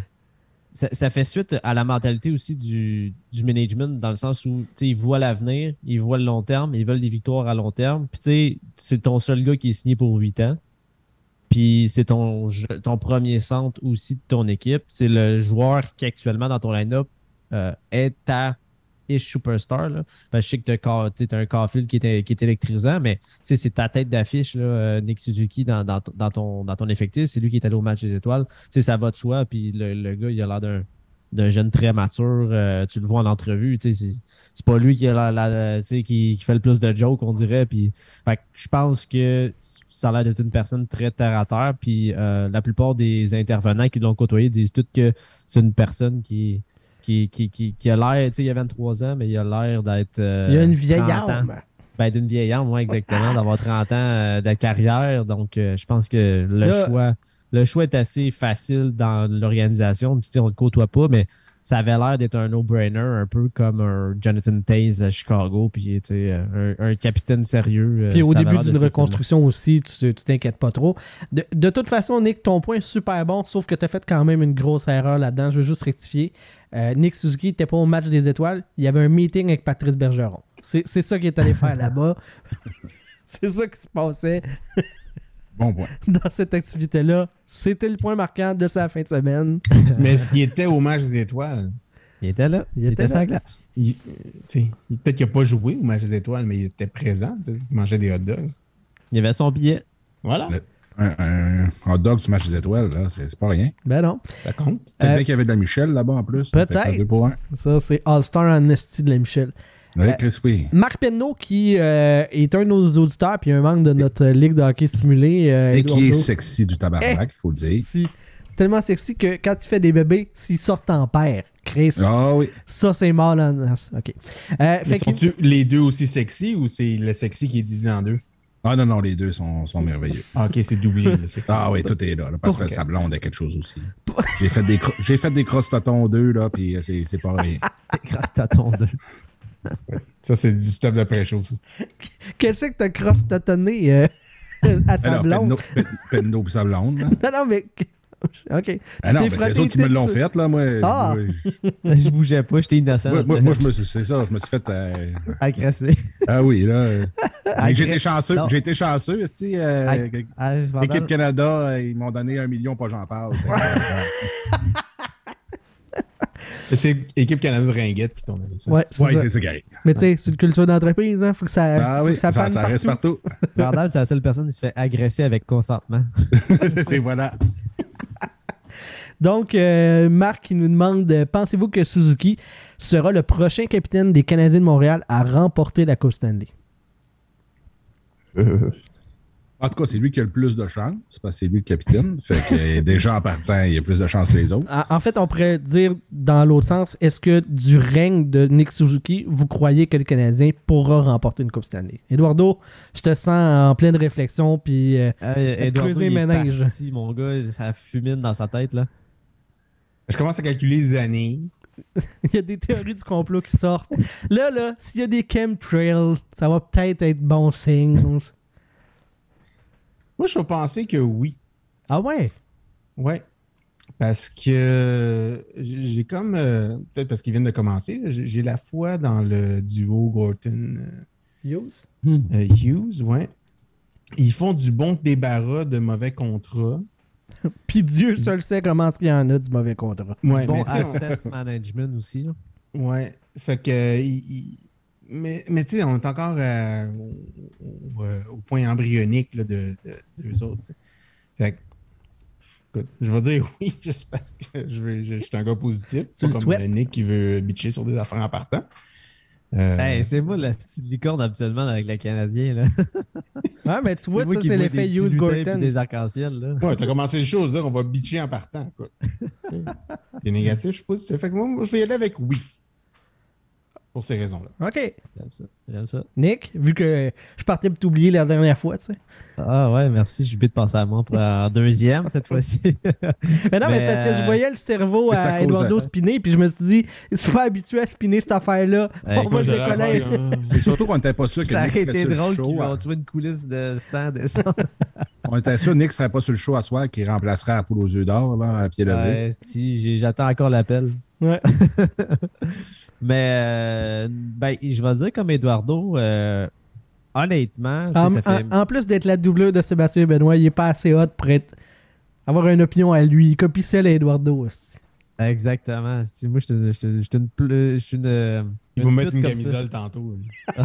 Speaker 2: ça, fait suite à la mentalité aussi du, du management, dans le sens où ils voient l'avenir, ils voient le long terme, ils veulent des victoires à long terme. Puis c'est ton seul gars qui est signé pour 8 ans. Puis c'est ton, ton premier centre aussi de ton équipe. C'est le joueur qui actuellement dans ton line-up euh, est ta ish superstar. Là. Que je sais que tu as, un Caulfield qui est, qui est électrisant, mais c'est ta tête d'affiche, euh, Nick Suzuki, dans, dans, ton- dans ton, dans ton effectif. C'est lui qui est allé au match des étoiles. Ça va de soi. Puis le, le gars, il a l'air d'un jeune très mature. Euh, tu le vois en entrevue. C'est pas lui qui, a la- qui, qui fait le plus de jokes, on dirait. Je pense que ça a l'air d'être une personne très terre à terre. Puis euh, la plupart des intervenants qui l'ont côtoyé disent tous que c'est une personne qui, qui, qui, qui, qui a l'air, tu sais, il a 23 ans, mais il a l'air d'être. euh,
Speaker 1: Il y a une vieille
Speaker 2: 30 ans.
Speaker 1: âme.
Speaker 2: Ben, d'une vieille âme, ouais, exactement, d'avoir 30 ans euh, de carrière. Donc, euh, je pense que le
Speaker 1: Là-
Speaker 2: choix le choix est assez facile dans l'organisation. Tu sais, on ne le côtoie pas, mais ça avait l'air d'être un no-brainer, un peu comme un Jonathan Taze à Chicago, puis sais, un, un capitaine sérieux. euh,
Speaker 1: Puis au début d'une reconstruction aussi, tu t'inquiètes pas trop. De, de toute façon, Nick, ton point est super bon, sauf que tu as fait quand même une grosse erreur là-dedans. Je veux juste rectifier. Euh, Nick Suzuki n'était pas au match des étoiles. Il y avait un meeting avec Patrice Bergeron. C'est ça qu'il est allé faire là-bas. C'est ça qui se passait
Speaker 5: Bon point.
Speaker 1: dans cette activité-là. C'était le point marquant de sa fin de semaine.
Speaker 3: Mais est-ce qu'il était au match des étoiles?
Speaker 2: Il était là.
Speaker 1: Il
Speaker 2: Il,
Speaker 1: était
Speaker 2: était sur la glace.
Speaker 3: Il- euh, tu sais, il- Peut-être qu'il n'a pas joué au match des étoiles, mais il était présent. Il mangeait des hot dogs.
Speaker 2: Il avait son billet.
Speaker 3: Voilà,
Speaker 5: Le- Un, un hot dog du match des étoiles, là, c'est pas rien.
Speaker 1: Ben non.
Speaker 3: ça compte.
Speaker 5: Peut-être
Speaker 1: Euh,
Speaker 5: bien qu'il y avait de la Michel là-bas en plus.
Speaker 1: Peut-être. Ça, c'est All-Star Amnesty de la Michel.
Speaker 5: Oui,
Speaker 1: Euh,
Speaker 5: Chris, oui.
Speaker 1: Marc Penneau, qui euh, est un de nos auditeurs, puis un membre de notre ligue de hockey simulé. euh,
Speaker 5: Et qui est sexy du tabarnak, il faut le dire.
Speaker 1: Si- tellement sexy que quand il fait des bébés, s'ils sortent en paire, Chris,
Speaker 5: Ah oui.
Speaker 1: ça c'est mal en as. OK. Euh,
Speaker 3: Mais
Speaker 1: fait que-
Speaker 3: sont-tu les deux aussi sexy ou c'est le sexy qui est divisé en deux?
Speaker 5: Ah non, non, les deux sont, sont merveilleux.
Speaker 3: Ah, ok, c'est doublé, le sexy.
Speaker 5: Ah oui, tout est là. là, parce que sa blonde a quelque chose aussi. J'ai fait des, cro- j'ai fait des deux, là, puis c'est c'est pas rien.
Speaker 2: À ton deux.
Speaker 3: Ça, c'est du stuff ça.
Speaker 1: Qu'est-ce que t'as cross tâtonné euh, à sa
Speaker 5: Alors,
Speaker 1: blonde?
Speaker 5: Penno, Pen- Penno pis sa blonde. là.
Speaker 1: Non, non, mais. OK.
Speaker 5: Ah non, mais c'est eux autres qui me
Speaker 1: les
Speaker 5: l'ont fait, là, moi.
Speaker 1: Ah!
Speaker 5: Moi,
Speaker 2: je bougeais pas, j'étais innocent.
Speaker 5: moi, moi, moi, je me suis, c'est ça, je me suis fait. euh,
Speaker 2: agressé.
Speaker 5: ah oui, là. euh, j'ai été chanceux, j'ai été chanceux, euh,
Speaker 2: Ag- Ah,
Speaker 5: Équipe Canada, ils m'ont donné un million, pas j'en parle.
Speaker 3: C'est Équipe Canada de Ringuette qui donné ça.
Speaker 1: Ouais, c'est
Speaker 5: ouais,
Speaker 1: ça. Mais tu sais, c'est une culture d'entreprise, hein. Faut que ça,
Speaker 5: Ah oui,
Speaker 1: ça,
Speaker 5: ça,
Speaker 1: panne
Speaker 5: ça reste
Speaker 1: partout.
Speaker 5: partout.
Speaker 2: Vandal, c'est la seule personne qui se fait agresser avec consentement.
Speaker 5: Et voilà.
Speaker 1: Donc, euh, Marc qui nous demande euh, Pensez-vous que Suzuki sera le prochain capitaine des Canadiens de Montréal à remporter la Coupe Stanley?
Speaker 3: Euh,
Speaker 5: En tout cas, c'est lui qui a le plus de chance, parce que c'est lui le capitaine. Fait que euh, déjà en partant, il a plus de chance que les autres.
Speaker 1: En en fait, on pourrait dire dans l'autre sens est-ce que du règne de Nick Suzuki, vous croyez que le Canadien pourra remporter une Coupe Stanley? Eduardo, je te sens en pleine réflexion, puis euh,
Speaker 2: Euh, Eduardo, il
Speaker 1: ménage,
Speaker 2: parti, mon gars, ça fumine dans sa tête, là.
Speaker 3: Je commence à calculer les années.
Speaker 1: Il y a des théories du complot qui sortent. Là, là, s'il y a des chemtrails, ça va peut-être être bon signe.
Speaker 3: Moi, je vais penser que oui.
Speaker 1: Ah ouais?
Speaker 3: Ouais. Parce que j'ai comme. euh, Peut-être parce qu'ils viennent de commencer, j'ai la foi dans le duo Gorton. euh,
Speaker 1: Use?
Speaker 3: Euh, Hughes, ouais. Ils font du bon débarras de mauvais contrats.
Speaker 1: Puis Dieu seul sait comment il y en a du mauvais contrat.
Speaker 3: Ouais,
Speaker 2: bon
Speaker 3: mais tu sais, on-
Speaker 2: assets management aussi. là.
Speaker 3: ouais. Fait que. euh, il- il- Mais, mais tu sais, on est encore euh, au, au- euh, au point embryonique là, de, de, d'eux autres. Fait que. Écoute, je vais dire oui, j'espère que je, vais- je, je suis un gars positif.
Speaker 1: Le
Speaker 3: comme
Speaker 1: souhaites?
Speaker 3: Nick qui veut bitcher sur des affaires en partant. Euh,
Speaker 2: Hey, c'est moi la petite licorne habituellement avec le Canadien. Là.
Speaker 1: Ouais, mais tu vois, ça, c'est l'effet Hughes Gorton.
Speaker 2: des arcs-en-ciel. là.
Speaker 3: Ouais, t'as commencé le show à se dire on va bitcher en partant. T'es négatif, je c'est. Fait que moi, moi, je vais y aller avec oui. Pour ces raisons-là.
Speaker 1: OK.
Speaker 2: J'aime ça. J'aime ça.
Speaker 1: Nick, vu que je partais pour t'oublier la dernière fois, tu sais.
Speaker 2: Ah ouais, merci. J'ai oublié de penser à moi pour en deuxième cette fois-ci.
Speaker 1: Mais non, mais,
Speaker 2: Mais,
Speaker 1: c'est parce que je voyais le cerveau
Speaker 5: à
Speaker 1: Eduardo
Speaker 5: de-
Speaker 1: spinner, puis je me suis dit, c'est pas habitué à spinner cette affaire-là.
Speaker 2: Hey,
Speaker 1: On va le décoller.
Speaker 3: l'air-
Speaker 5: C'est surtout qu'on n'était pas sûr que
Speaker 2: ça
Speaker 5: Nick serait
Speaker 2: été
Speaker 5: sur le show.
Speaker 2: tuer une coulisse de sang descendre.
Speaker 5: On était sûr que Nick serait pas sur le show à soir, qui remplacerait la poule aux yeux d'or, là, à pied levé.
Speaker 2: Ouais, si, j'attends encore l'appel.
Speaker 1: Ouais.
Speaker 2: Mais euh, ben, je vais dire comme Eduardo, euh, honnêtement,
Speaker 1: En,
Speaker 2: ça fait.
Speaker 1: en- en plus d'être la doubleur de Sébastien Benoît, il est pas assez hot pour être- avoir une opinion à lui. Il copie celle à Eduardo aussi.
Speaker 2: Exactement. Moi, je suis- une. je suis une
Speaker 3: Il va mettre une
Speaker 2: ça.
Speaker 3: camisole tantôt.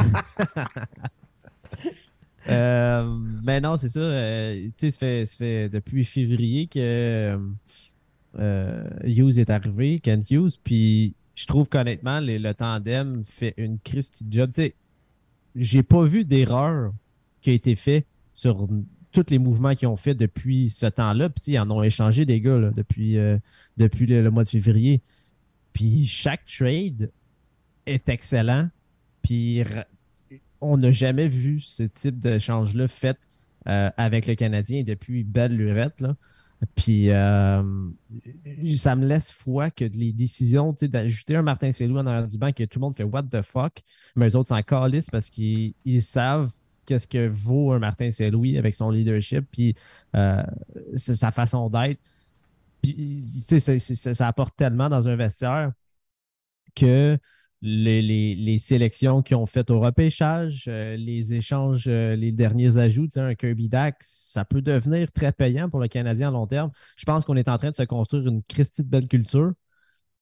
Speaker 2: Euh, mais non, c'est ça. euh, tu sais, ça fait, ça fait depuis février que euh, Hughes est arrivé, Kent Hughes, puis je trouve qu'honnêtement, le tandem fait une Christie job. Tu j'ai pas vu d'erreur qui a été faite sur tous les mouvements qu'ils ont fait depuis ce temps-là. Puis, ils en ont échangé des gars depuis, euh, depuis le, mois de février. Puis, chaque trade est excellent. Puis, on n'a jamais vu ce type d'échange-là fait euh, avec le Canadien depuis belle lurette. Là. Puis euh, ça me laisse foi que les décisions, d'ajouter un Martin Selou en arrière du banc, que tout le monde fait what the fuck, mais eux autres s'en calissent parce qu'ils ils savent qu'est-ce que vaut un Martin Selou avec son leadership, puis euh, sa façon d'être. Puis, tu sais, ça apporte tellement dans un vestiaire que les, les- les sélections qu'ils ont faites au repêchage, euh, les échanges, euh, les derniers ajouts, un Kirby Dack, ça peut devenir très payant pour le Canadien à long terme. Je pense qu'on est en train de se construire une Christie de belle culture.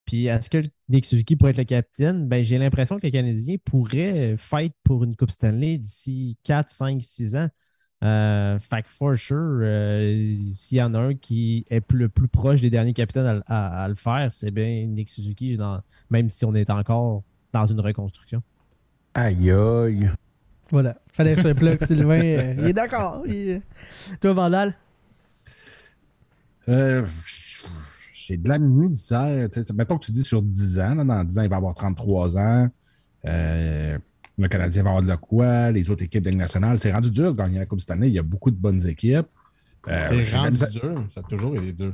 Speaker 2: Puis est-ce que Nick Suzuki pourrait être le capitaine? Ben, j'ai l'impression que le Canadien pourrait fight pour une Coupe Stanley d'ici 4, 5, 6 ans. Euh, fait que for sure, euh, s'il y en a un qui est le plus proche des derniers capitaines à le faire, c'est bien Nick Suzuki, dans- même si on est encore dans une reconstruction.
Speaker 5: Aïe aïe.
Speaker 1: Voilà. Fallait que je plug Sylvain. euh, il est d'accord. il- Toi, Vandal?
Speaker 5: Euh, j'ai de la misère. Mettons que tu dis sur 10 ans. là, dans 10 ans, il va avoir 33 ans. Euh, le Canadien va avoir de la quoi. Les autres équipes de nationale. C'est rendu dur de gagner la Coupe cette année. Il y a beaucoup de bonnes équipes. Euh,
Speaker 3: c'est rendu
Speaker 5: misère-
Speaker 3: dur. Ça a toujours été dur.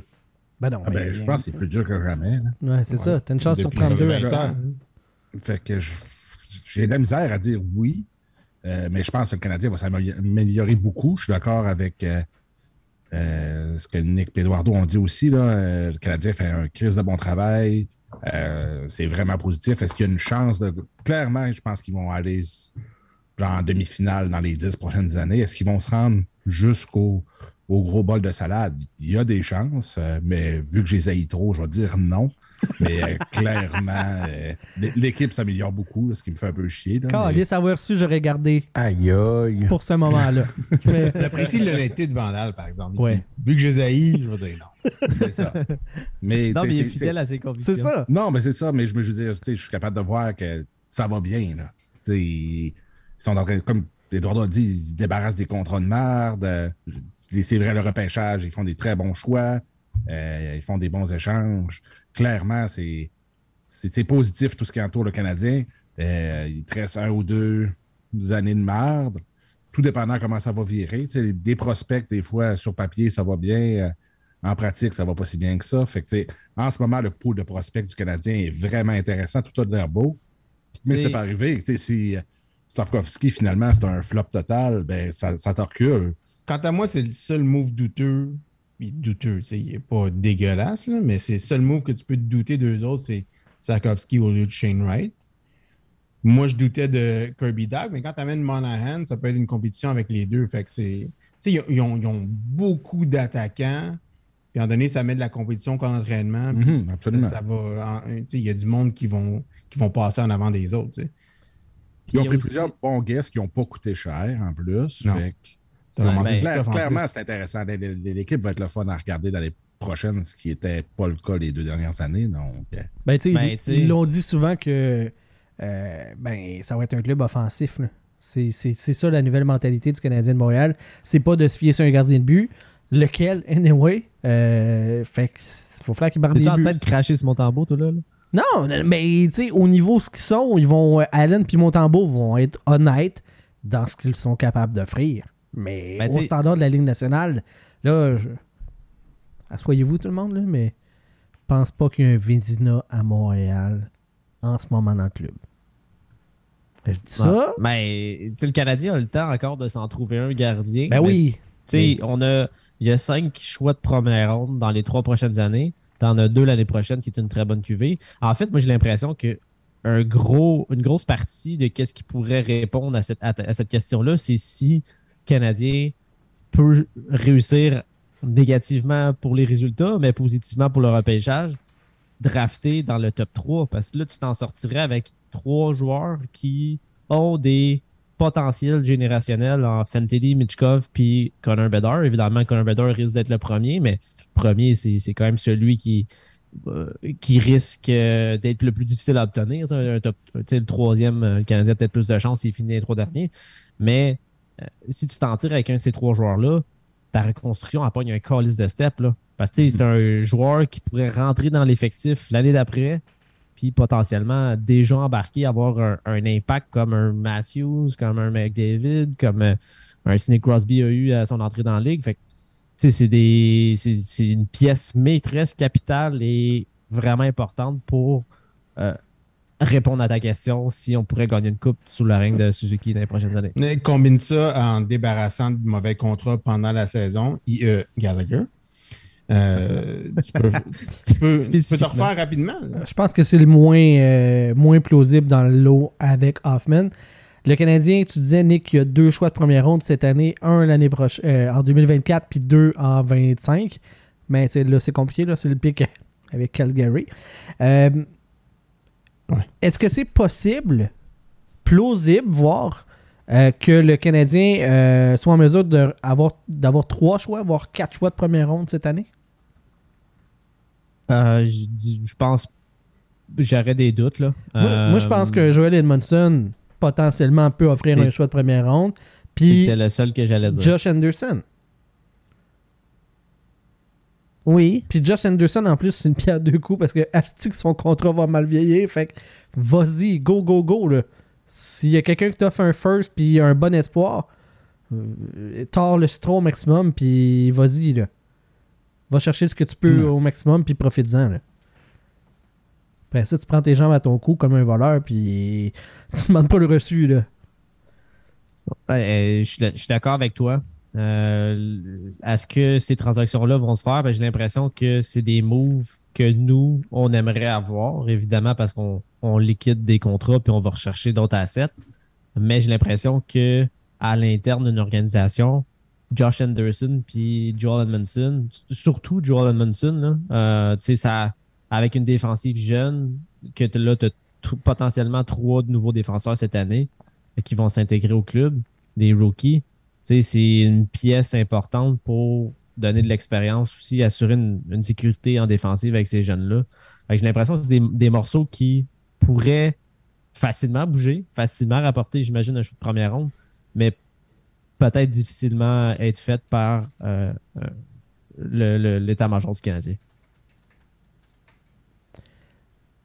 Speaker 1: Ben non.
Speaker 5: Ah ben, je pense que c'est plus dur que jamais. là.
Speaker 1: Ouais, c'est
Speaker 3: Ouais.
Speaker 1: ça. T'as une chance sur
Speaker 3: Depuis
Speaker 1: 32 à
Speaker 3: 20
Speaker 1: ça.
Speaker 3: ans.
Speaker 5: Fait que j'ai de la misère à dire oui, euh, mais je pense que le Canadien va s'améliorer beaucoup. Je suis d'accord avec euh, euh, ce que Nick et Eduardo ont dit aussi. Le Canadien fait un crise de bon travail. C'est vraiment positif. Est-ce qu'il y a une chance de. Clairement, je pense qu'ils vont aller en demi-finale dans les dix prochaines années. Est-ce qu'ils vont se rendre jusqu'au au gros bol de salade? Il y a des chances, euh, mais vu que j'ai haïs trop, je vais dire non. Mais euh, clairement, euh, l'équipe s'améliore beaucoup, là, ce qui me fait un peu chier. là, mais-
Speaker 1: Calisse, avoir su, j'aurais gardé
Speaker 5: Aïe aïe.
Speaker 1: pour ce moment-là. Mais-
Speaker 3: J'apprécie l'honnêteté de Vandal, par exemple.
Speaker 1: Ouais.
Speaker 3: dit, Vu que je les haïs, je vais dire non.
Speaker 5: C'est ça. Mais,
Speaker 2: Non, mais il est
Speaker 5: c'est-
Speaker 2: fidèle à ses convictions.
Speaker 1: C'est ça.
Speaker 5: Non, mais c'est ça, mais je me je veux dire, tu sais, je suis capable de voir que ça va bien. Là. Tu sais, Ils sont en train, comme Eduardo a dit, ils se débarrassent des contrats de merde. C'est vrai, le repêchage, ils font des très bons choix. euh, ils font des bons échanges. Clairement, c'est positif tout ce qui entoure le Canadien. Euh, il te reste un ou deux années de merde. Tout dépendant comment ça va virer. Des prospects, des fois, sur papier, ça va bien. euh, en pratique, ça va pas si bien que ça. Fait que, en ce moment, le pool de prospects du Canadien est vraiment intéressant. Tout a l'air beau. Mais c'est pas arrivé. Si euh, Stavkovski, finalement, c'est un flop total, ben, ça, ça te recule.
Speaker 3: Quant à moi, c'est le seul move douteux. Puis douteux, tu sais, il n'est pas dégueulasse, là, mais c'est le seul move que tu peux te douter d'eux autres, c'est Sarkovski au lieu de Shane Wright. Moi, je doutais de Kirby Dog, mais quand tu amènes Monahan, ça peut être une compétition avec les deux. Fait que c'est. Tu sais, ils, ont- ils ont, ils ont beaucoup d'attaquants. Puis, à un moment donné, ça met de la compétition qu'en entraînement. puis
Speaker 5: absolument.
Speaker 3: ça, ça va. en- tu sais, il y a du monde qui vont, qui vont passer en avant des autres. tu sais.
Speaker 5: Ils ont
Speaker 2: il y a
Speaker 5: pris
Speaker 2: aussi-
Speaker 5: plusieurs bons guests qui n'ont pas coûté cher en plus.
Speaker 3: Non.
Speaker 5: Fait que- Clair- clairement, c'est intéressant. L'équipe va être le fun à regarder dans les prochaines, ce qui n'était pas le cas les deux dernières années. Donc, euh,
Speaker 1: Ben,
Speaker 2: Ben,
Speaker 1: ils- l'ont dit souvent que euh, ben, ça va être un club offensif. C'est c'est- c'est ça la nouvelle mentalité du Canadien de Montréal. C'est pas de se fier sur un gardien de but, lequel, anyway, euh, fait que il faut falloir qu'il barre des
Speaker 2: T'es-tu en
Speaker 1: buts.
Speaker 2: train de cracher sur mon tambour, toi, là? là?
Speaker 1: Non, mais tu sais, au niveau ce qu'ils sont, ils vont, euh, Allen puis Montembeau vont être honnêtes dans ce qu'ils sont capables d'offrir. Mais
Speaker 2: Ben,
Speaker 1: au standard de la Ligue nationale, là, je... assoyez-vous tout le monde, là, mais je pense pas qu'il y ait un Vézina à Montréal en ce moment dans le club. Je dis ça,
Speaker 2: Mais sais, le Canadien a le temps encore de s'en trouver un gardien.
Speaker 1: ben
Speaker 2: Mais,
Speaker 1: oui.
Speaker 2: Tu on a, il y a cinq choix de première ronde dans les trois prochaines années. T'en as deux l'année prochaine, qui est une très bonne cuvée. En fait, moi, j'ai l'impression que un gros, une grosse partie de qu'est-ce qui pourrait répondre à cette, à, à cette question-là, c'est si Canadien peut réussir négativement pour les résultats, mais positivement pour le repêchage, drafté dans le top 3. Parce que là, tu t'en sortirais avec trois joueurs qui ont des potentiels générationnels en Fantilli, Mitchkov puis Connor Bedard. Évidemment, Connor Bedard risque d'être le premier, mais le premier, c'est quand même celui qui, euh, qui risque euh, d'être le plus difficile à obtenir. Le troisième, euh, le Canadien a peut-être plus de chance s'il finit les trois derniers. Mais si tu t'en tires avec un de ces trois joueurs-là, ta reconstruction appogne un calice de step. Là. Parce que c'est un joueur qui pourrait rentrer dans l'effectif l'année d'après, puis potentiellement déjà embarqué, avoir un, un impact comme un Matthews, comme un McDavid, comme euh, un Snake Crosby a eu à son entrée dans la ligue. Fait c'est des c'est c'est une pièce maîtresse capitale et vraiment importante pour euh, répondre à ta question si on pourrait gagner une coupe sous le règne de Suzuki dans les prochaines années.
Speaker 3: Mais Combine ça en débarrassant de mauvais contrats pendant la saison, IE Gallagher. Euh, tu, peux, tu, peux, tu peux te refaire rapidement. là.
Speaker 1: Je pense que c'est le moins, euh, moins plausible dans le lot avec Hoffman. Le Canadien, tu disais, Nick, qu'il y a deux choix de première ronde cette année, un l'année prochaine, en 2024, puis deux en 25. Mais là, c'est compliqué, là, c'est le pic avec Calgary.
Speaker 3: Ouais.
Speaker 1: Est-ce que c'est possible, plausible, voire, euh, que le Canadien euh, soit en mesure de avoir- d'avoir trois choix, voire quatre choix de première ronde cette année?
Speaker 2: Euh, je pense j'aurais des doutes là.
Speaker 1: Moi, moi, je pense que Joel Edmondson potentiellement peut offrir un choix de première ronde. Puis
Speaker 2: c'était le seul que j'allais dire.
Speaker 1: Josh Anderson.
Speaker 2: Oui.
Speaker 1: Puis Josh Anderson, en plus, c'est une pierre deux coups parce que Asti, son contrat va mal vieillir. Fait que vas-y, go, go, go. S'il y a quelqu'un qui t'offre un first puis un bon espoir, euh, tords le citron au maximum puis vas-y. là. Va chercher ce que tu peux
Speaker 3: Mm.
Speaker 1: au maximum puis profite-en. là. Après ça, tu prends tes jambes à ton cou comme un voleur puis tu demandes pas le reçu. là.
Speaker 2: Ouais, euh, je suis d'accord avec toi. Euh, Est-ce que ces transactions-là vont se faire? Ben, J'ai l'impression que c'est des moves que nous, on aimerait avoir, évidemment, parce qu'on on liquide des contrats puis on va rechercher d'autres assets. Mais j'ai l'impression que à l'interne d'une organisation, Josh Anderson puis Joel Edmondson, surtout Joel Edmondson, euh, ça, avec une défensive jeune, que là, tu as potentiellement trois nouveaux défenseurs cette année qui vont s'intégrer au club, des rookies. C'est une pièce importante pour donner de l'expérience aussi, assurer une, une sécurité en défensive avec ces jeunes-là. J'ai l'impression que c'est des, des morceaux qui pourraient facilement bouger, facilement rapporter, j'imagine, un shoot de première ronde, mais peut-être difficilement être fait par euh, euh, l'état-major du Canadien.
Speaker 3: Je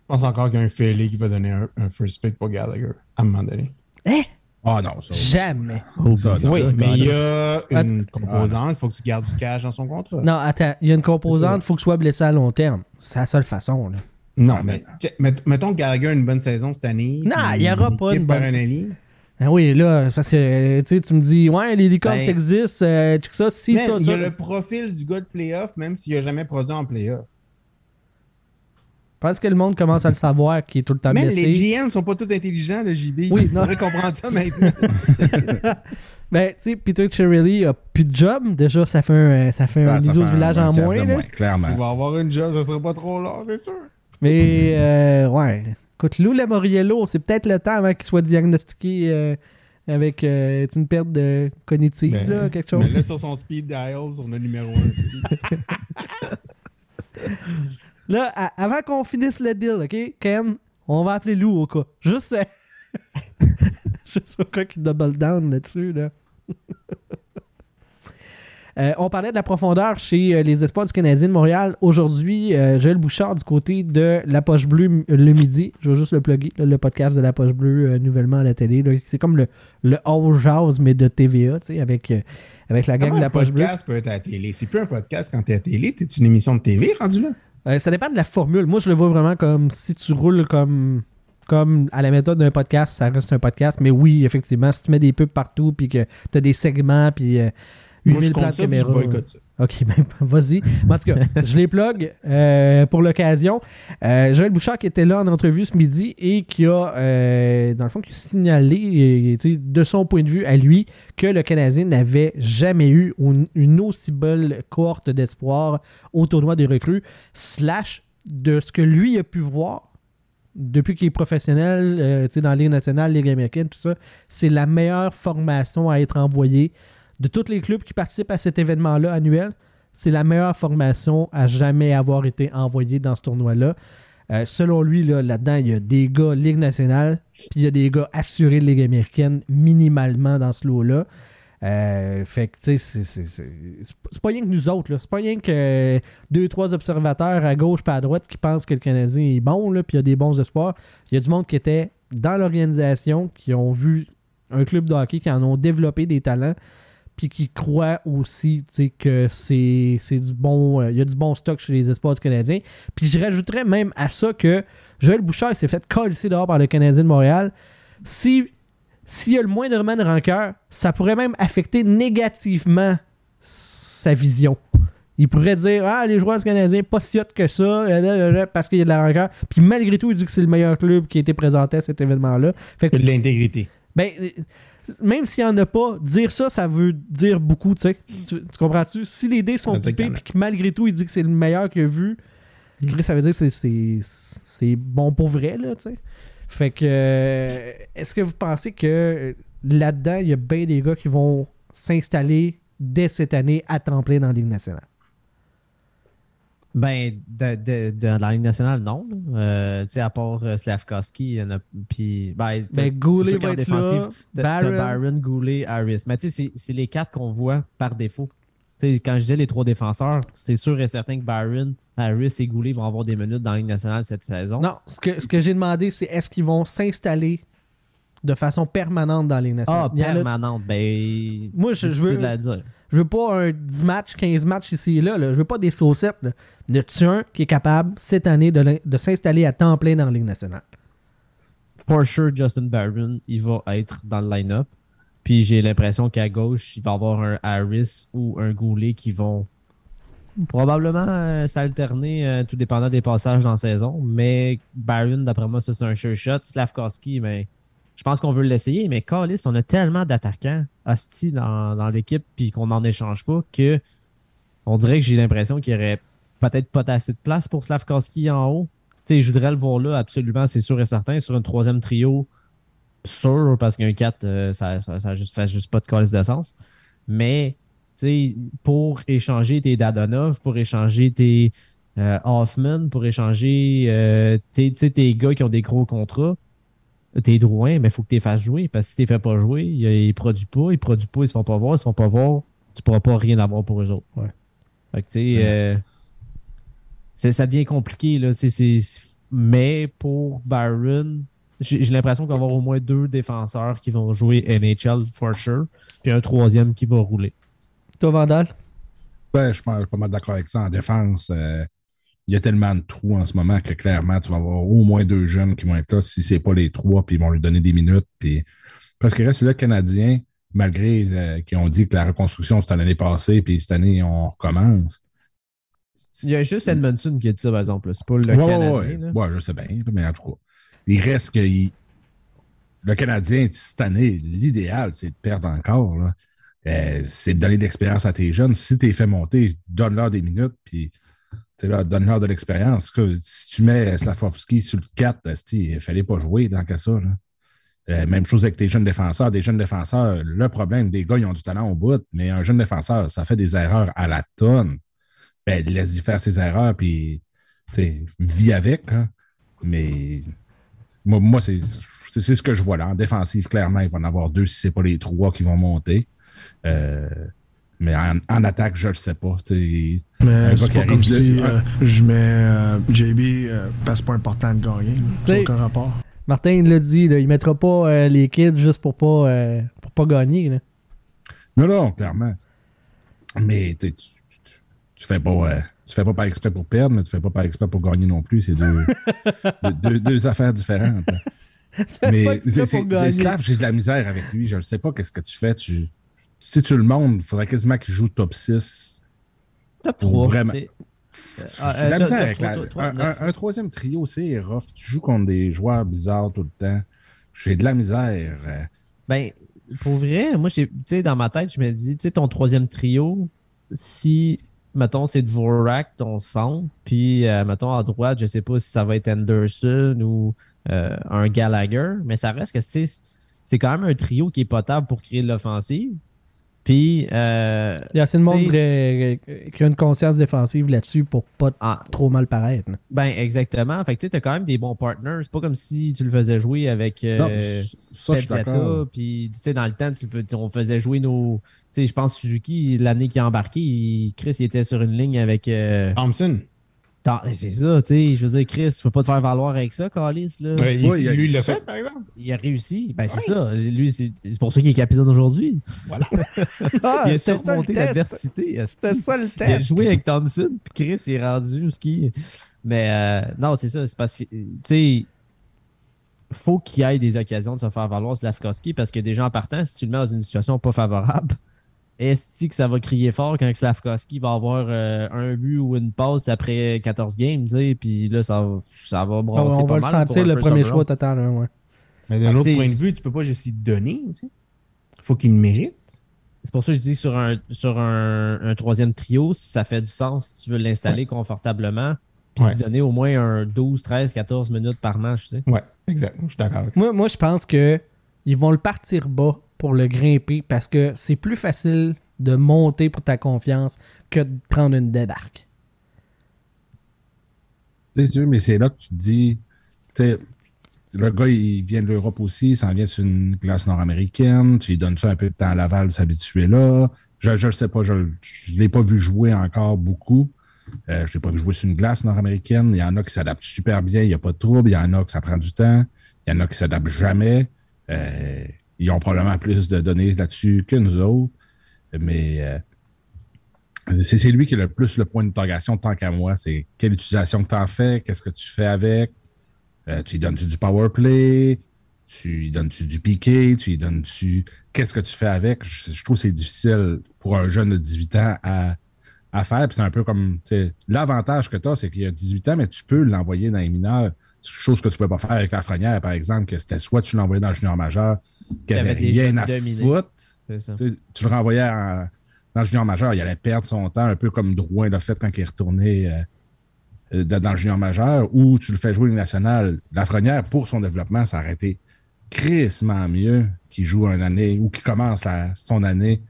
Speaker 3: pense encore qu'il y a un Philly qui va donner un, un first pick pour Gallagher à un moment donné.
Speaker 1: Hein?
Speaker 5: Ah non, ça.
Speaker 1: Jamais.
Speaker 5: Ça, ça,
Speaker 3: Oui,
Speaker 5: ça,
Speaker 3: mais il y a
Speaker 1: Att-
Speaker 3: une composante, il faut que tu gardes du cash dans son contrat.
Speaker 1: Non, attends, il y a une composante, il faut que je sois blessé à long terme. C'est la seule façon. Là.
Speaker 3: Non,
Speaker 5: Ah,
Speaker 3: mais mettons que Gallagher a une bonne saison cette année.
Speaker 1: Non, il y aura pas une bonne-
Speaker 3: par un allié.
Speaker 1: Ah oui, là, parce que tu tu me dis, ouais, les licornes
Speaker 2: Ben-
Speaker 1: existent, euh, ça, si,
Speaker 3: Man,
Speaker 1: ça,
Speaker 3: il y
Speaker 1: ça.
Speaker 3: a le profil du gars de playoff, même s'il n'a jamais produit en playoff.
Speaker 1: Je pense que le monde commence à le savoir qui est tout le temps
Speaker 3: Même
Speaker 1: blessé.
Speaker 3: les GM sont pas tous intelligents, le JB.
Speaker 1: Oui,
Speaker 3: devrais comprendre ça maintenant.
Speaker 1: Ben, tu sais, Peter Chirilli a plus de job. Déjà, ça fait un, ça fait un
Speaker 5: ça fait
Speaker 1: du village
Speaker 5: un
Speaker 1: en moins. là.
Speaker 5: clairement.
Speaker 3: Il va avoir une job, ça sera pas trop long, c'est sûr.
Speaker 1: Mais, euh, ouais. Écoute, Lou Lamoriello, c'est peut-être le temps avant qu'il soit diagnostiqué euh, avec euh, une perte de cognitive,
Speaker 3: Ben,
Speaker 1: là, quelque
Speaker 3: Mais
Speaker 1: chose.
Speaker 3: là, sur son speed dial, sur le numéro 1.
Speaker 1: Là, à- avant qu'on finisse le deal, OK, Ken, on va appeler Lou au cas. Juste, euh, juste au cas qu'il double down là-dessus, là. Euh, on parlait de la profondeur chez euh, les Espoirs du Canadien de Montréal. Aujourd'hui, euh, Joël Bouchard du côté de La Poche Bleue le midi. Je vais juste le plugger, là, le podcast de La Poche Bleue nouvellement à la télé. C'est comme le, le All Jazz, mais de TVA, tu sais, avec, avec la gang
Speaker 3: Comment
Speaker 1: de
Speaker 3: un
Speaker 1: La Poche Bleue.
Speaker 3: podcast peut être à la télé? C'est plus un podcast quand t'es à la télé, t'es une émission de TV rendu là?
Speaker 1: Euh, ça dépend de la formule. Moi, je le vois vraiment comme si tu roules comme, comme à la méthode d'un podcast, ça reste un podcast. Mais oui, effectivement, si tu mets des pubs partout, puis que tu as des segments, puis euh,
Speaker 3: Moi, je
Speaker 1: 8000 plans de
Speaker 3: je
Speaker 1: caméra.
Speaker 3: boycotte ça.
Speaker 1: Ok, ben vas-y. En tout cas, je les plug euh, pour l'occasion. Euh, Joël Bouchard qui était là en entrevue ce midi et qui a, euh, dans le fond, qui a signalé, euh, de son point de vue à lui, que le Canadien n'avait jamais eu une, aussi belle cohorte d'espoir au tournoi des recrues, slash de ce que lui a pu voir depuis qu'il est professionnel, dans la Ligue nationale, Ligue américaine, tout ça, c'est la meilleure formation à être envoyée de tous les clubs qui participent à cet événement-là annuel, c'est la meilleure formation à jamais avoir été envoyée dans ce tournoi-là. Euh, selon lui, là, là-dedans, il y a des gars Ligue nationale, puis il y a des gars assurés de Ligue américaine minimalement dans ce lot-là. Euh, fait que, tu sais, c'est- pas- rien que nous autres. C'est pas rien que euh, deux, trois observateurs à gauche pas à droite qui pensent que le Canadien est bon, puis il y a des bons espoirs. Il y a du monde qui était dans l'organisation, qui ont vu un club de hockey, qui en ont développé des talents, puis qui croient aussi que c'est du bon. euh, Il y a du bon stock chez les espoirs du Canadien. Puis je rajouterais même à ça que Joël Bouchard s'est fait coller dehors par le Canadien de Montréal. Si s'il y a le moindrement de rancœur, ça pourrait même affecter négativement sa vision. Il pourrait dire Ah, les joueurs du Canadien, pas si hot que ça, euh, parce qu'il y a de la rancœur. Puis malgré tout, il dit que c'est le meilleur club qui a été présenté à cet événement-là. Fait que
Speaker 3: de l'intégrité.
Speaker 1: ben, même s'il n'y en a pas, dire ça, ça veut dire beaucoup, tu sais. Tu, tu comprends-tu? Si les dés sont typés puis que malgré tout, il dit que c'est le meilleur qu'il a vu, Chris, ça veut dire que c'est bon pour vrai, là, tu sais. Fait que, euh, est-ce que vous pensez que euh, là-dedans, il y a bien des gars qui vont s'installer dès cette année à temps plein dans la Ligue nationale?
Speaker 2: Ben, de, de, de la Ligue nationale, non. Euh, tu sais, à part euh, Slavkovski, il y en a. Puis, ben,
Speaker 1: Ben, Goulet va être là,
Speaker 2: t'as
Speaker 1: Barron,
Speaker 2: Goulet, Harris. Mais tu sais, c'est- les quatre qu'on voit par défaut. Tu sais, quand je disais les trois défenseurs, c'est sûr et certain que Barron, Harris et Goulet vont avoir des minutes dans la Ligue nationale cette saison.
Speaker 1: Non, ce que, ce que j'ai demandé, c'est est-ce qu'ils vont s'installer de façon permanente dans la Ligue nationale?
Speaker 2: Ah,
Speaker 1: a-
Speaker 2: permanente. Ben,
Speaker 1: Moi, je- veux-
Speaker 2: à dire.
Speaker 1: Je veux pas un 10 matchs, 15 matchs ici et là. là. Je veux pas des saucettes. De un qui est capable, cette année, de, s'installer à temps plein dans la Ligue nationale?
Speaker 2: For sure, Justin Barron, il va être dans le line-up. Puis j'ai l'impression qu'à gauche, il va y avoir un Harris ou un Goulet qui vont probablement euh, s'alterner, euh, tout dépendant des passages dans la saison. Mais Barron, d'après moi, ça c'est un sure shot. Slavkovski, mais je pense qu'on veut l'essayer. Mais Callis, on a tellement d'attaquants hosties dans, l'équipe puis qu'on n'en échange pas que on dirait que j'ai l'impression qu'il y aurait peut-être pas assez de place pour Slavkovski en haut. Tu je voudrais le voir là, absolument, c'est sûr et certain. Sur un troisième trio, sûr, parce qu'un 4, euh, ça, ça, ça juste, fait juste pas de calice de sens. Mais, tu sais, pour échanger tes Dadonov, pour échanger tes euh, Hoffman, pour échanger euh, tes, tes gars qui ont des gros contrats, tes Drouin, mais il faut que tu les fasses jouer. Parce que si tu les fais pas jouer, ils, produisent pas, ils produisent pas, ils se font pas voir, ils se font pas voir, tu pourras pas rien avoir pour eux autres.
Speaker 1: Ouais.
Speaker 2: Fait que, tu sais, euh, c'est- ça devient compliqué, là. Mais pour Byron, J'ai l'impression qu'il va y avoir au moins deux défenseurs qui vont jouer NHL for sure, puis un troisième qui va rouler.
Speaker 1: Toi, Vandal?
Speaker 5: Ouais, je suis pas, pas mal d'accord avec ça. En défense, euh, il y a tellement de trous en ce moment que clairement, tu vas avoir au moins deux jeunes qui vont être là, si ce n'est pas les trois, puis ils vont lui donner des minutes. Puis... Parce qu'il reste là, Canadien, malgré euh, qu'ils ont dit que la reconstruction, c'était l'année passée, puis cette année, on recommence.
Speaker 2: Il y a juste Edmondson qui a dit ça, par exemple. C'est pas le
Speaker 5: Ouais,
Speaker 2: Canadien.
Speaker 5: ouais. Ouais, je sais bien, mais en tout cas. Il reste que il- le Canadien, cette année, l'idéal, c'est de perdre encore. Euh, c'est de donner de l'expérience à tes jeunes. Si tu es fait monter, donne-leur des minutes, puis là, donne-leur de l'expérience. Si tu mets Slavkovski sur le 4, esti, il ne fallait pas jouer tant que ça. là. Euh, même chose avec tes jeunes défenseurs. Des jeunes défenseurs, le problème, des gars, ils ont du talent au bout, mais un jeune défenseur, ça fait des erreurs à la tonne. Ben, laisse-y faire ses erreurs, puis vis avec. hein. Mais moi, moi c'est ce que je vois là. En défensive, clairement, il va en avoir deux si ce n'est pas les trois qui vont monter. Euh, mais en, en attaque, je ne le sais pas. tu sais. Un
Speaker 7: Mais c'est pas comme si euh, je mets euh, JB euh, parce que c'est pas important de gagner. aucun rapport.
Speaker 1: Martin il l'a dit, là, il mettra pas euh, les kids juste pour pas, euh, pour pas gagner. là.
Speaker 5: Non, non, clairement. Mais tu, tu, tu- tu fais pas. euh, tu fais pas par exprès pour perdre, mais tu fais pas par exprès pour gagner non plus. C'est deux, deux, deux- deux affaires différentes.
Speaker 1: Tu fais
Speaker 5: Mais c'est Slav, j'ai de la misère avec lui. Je ne sais pas qu'est-ce que tu fais. Tu, si tu le montres, il faudrait quasiment qu'il joue top 6.
Speaker 2: Top
Speaker 5: Pour
Speaker 2: 3.
Speaker 5: vraiment- de la misère avec la- un, troisième trio, c'est rough. Tu joues contre des joueurs bizarres tout le temps. J'ai de la misère. euh,
Speaker 2: Ben, pour vrai, moi, tu sais, dans ma tête, je me dis, tu sais, ton troisième trio, si, mettons, c'est Dvorak, ton centre, puis, euh, mettons, à droite, je sais pas si ça va être Anderson ou euh, un Gallagher, mais ça reste que, c'est quand même un trio qui est potable pour créer de l'offensive. Puis, euh,
Speaker 1: Il y a assez de monde qui a une conscience défensive là-dessus pour pas
Speaker 2: ah,
Speaker 1: trop mal paraître.
Speaker 2: ben, exactement. Fait que, tu sais, t'as quand même des bons partners. C'est pas comme si tu le faisais jouer avec. euh,
Speaker 5: non, ça.
Speaker 2: Puis, tu sais, dans le temps, tu le on faisait jouer nos. Tu sais, je pense Suzuki, l'année qu'il a embarqué, il- Chris, il était sur une ligne avec. euh,
Speaker 3: Thompson.
Speaker 2: C'est ça, tu sais. Je veux dire, Chris, tu peux pas te faire valoir avec ça, Calis. Là.
Speaker 3: Ouais, il-
Speaker 5: Ouais, il a-
Speaker 3: lui, il l'a fait, par exemple.
Speaker 2: Il a réussi. Ben, c'est ça. Lui, c'est c'est pour ça qu'il est capitaine aujourd'hui.
Speaker 3: Voilà.
Speaker 1: Ah,
Speaker 2: il a surmonté
Speaker 1: test.
Speaker 2: l'adversité.
Speaker 1: C'était ça le
Speaker 2: Il a
Speaker 1: test.
Speaker 2: joué avec Thompson, puis Chris il est rendu ce qui. Mais euh, non, c'est ça. C'est parce que, tu sais, faut qu'il y ait des occasions de se faire valoir Slavkovski parce que déjà en partant, si tu le mets dans une situation pas favorable, est-ce que ça va crier fort quand Slavkovski va avoir euh, un but ou une passe après 14 games, tu sais, puis là, ça, va- ça va
Speaker 1: on,
Speaker 2: brasser
Speaker 1: on
Speaker 2: pas
Speaker 1: va le
Speaker 2: mal
Speaker 1: sentir le premier choix total. hein, ouais.
Speaker 3: Mais d'un
Speaker 2: Ah,
Speaker 3: autre point de vue, tu peux pas juste y donner. tu sais. faut qu'il le mérite.
Speaker 2: C'est pour ça que je dis sur un, sur un, un troisième trio, si ça fait du sens, si tu veux l'installer confortablement, puis
Speaker 3: Ouais.
Speaker 2: lui donner au moins un 12, 13, 14 minutes par match, tu sais.
Speaker 3: Ouais, exact. Je suis d'accord avec ça.
Speaker 1: Moi, moi je pense que ils vont le partir bas pour le grimper parce que c'est plus facile de monter pour ta confiance que de prendre une débarque.
Speaker 5: C'est sûr, mais c'est là que tu te dis, le gars, il vient de l'Europe aussi, il s'en vient sur une glace nord-américaine, tu lui donnes ça un peu de temps à Laval de s'habituer là. Je ne sais pas, je ne l'ai pas vu jouer encore beaucoup. Euh, je ne l'ai pas vu jouer sur une glace nord-américaine. Il y en a qui s'adaptent super bien, il n'y a pas de trouble. Il y en a que ça prend du temps. Il y en a qui s'adaptent jamais. Euh, ils ont probablement plus de données là-dessus que nous autres. Mais euh, c'est lui qui a le plus le point d'interrogation tant qu'à moi. C'est quelle utilisation que tu en fais, qu'est-ce que tu fais avec? Euh, tu lui donnes-tu du power play, tu lui donnes-tu du piqué, tu lui donnes-tu. Qu'est-ce que tu fais avec? Je, trouve que c'est difficile pour un jeune de 18 ans à, à faire. C'est un peu comme. L'avantage que tu as, c'est qu'il a 18 ans, mais tu peux l'envoyer dans les mineurs. Chose que tu ne peux pas faire avec la Frenière, par exemple, que c'était soit tu l'envoyais dans le junior majeur, qu'il
Speaker 2: avait
Speaker 5: rien à foutre. Tu le renvoyais en- dans le junior majeur, il allait perdre son temps, un peu comme Drouin l'a fait quand il est retourné euh, euh, dans le junior majeur, ou tu le fais jouer une nationale. Lafrenière, pour son développement, ça aurait été crissement mieux qu'il joue une année ou qu'il commence la- son année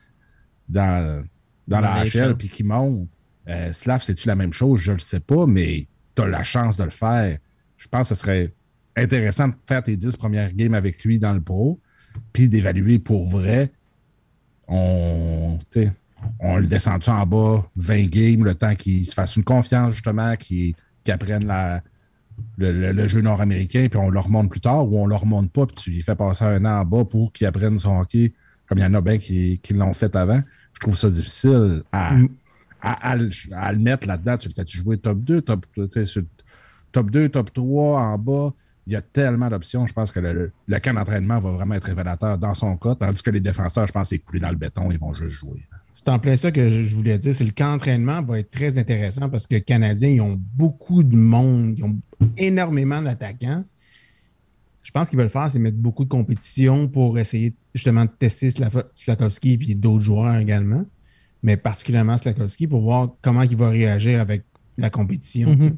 Speaker 5: dans, dans
Speaker 2: Dans
Speaker 5: la HL puis qu'il monte. Euh, Slav, c'est-tu la même chose? Je ne le sais pas, mais tu as la chance de le faire. Je pense que ce serait intéressant de faire tes 10 premières games avec lui dans le pro, puis d'évaluer pour vrai. On, on le descend en bas 20 games, le temps qu'il se fasse une confiance, justement, qu'il apprenne la, le, le- le jeu nord-américain, puis on le remonte plus tard, ou on le remonte pas, puis tu lui fais passer un an en bas pour qu'il apprenne son hockey, comme il y en a bien qui, qui l'ont fait avant. Je trouve ça difficile à,
Speaker 3: Mm.
Speaker 5: à, à le- à le mettre là-dedans. Tu le fais-tu jouer top 2, top, sur- top 2, top 3, en bas. Il y a tellement d'options. Je pense que le, camp d'entraînement va vraiment être révélateur dans son cas, tandis que les défenseurs, je pense, c'est coulé dans le béton, ils vont juste jouer.
Speaker 3: C'est en plein ça que je, je voulais dire. C'est le camp d'entraînement va être très intéressant parce que les Canadiens, ils ont beaucoup de monde, ils ont énormément d'attaquants. Je pense qu'ils veulent faire, c'est mettre beaucoup de compétition pour essayer justement de tester Slakowski et d'autres joueurs également, mais particulièrement Slakowski pour voir comment il va réagir avec la compétition. tu sais.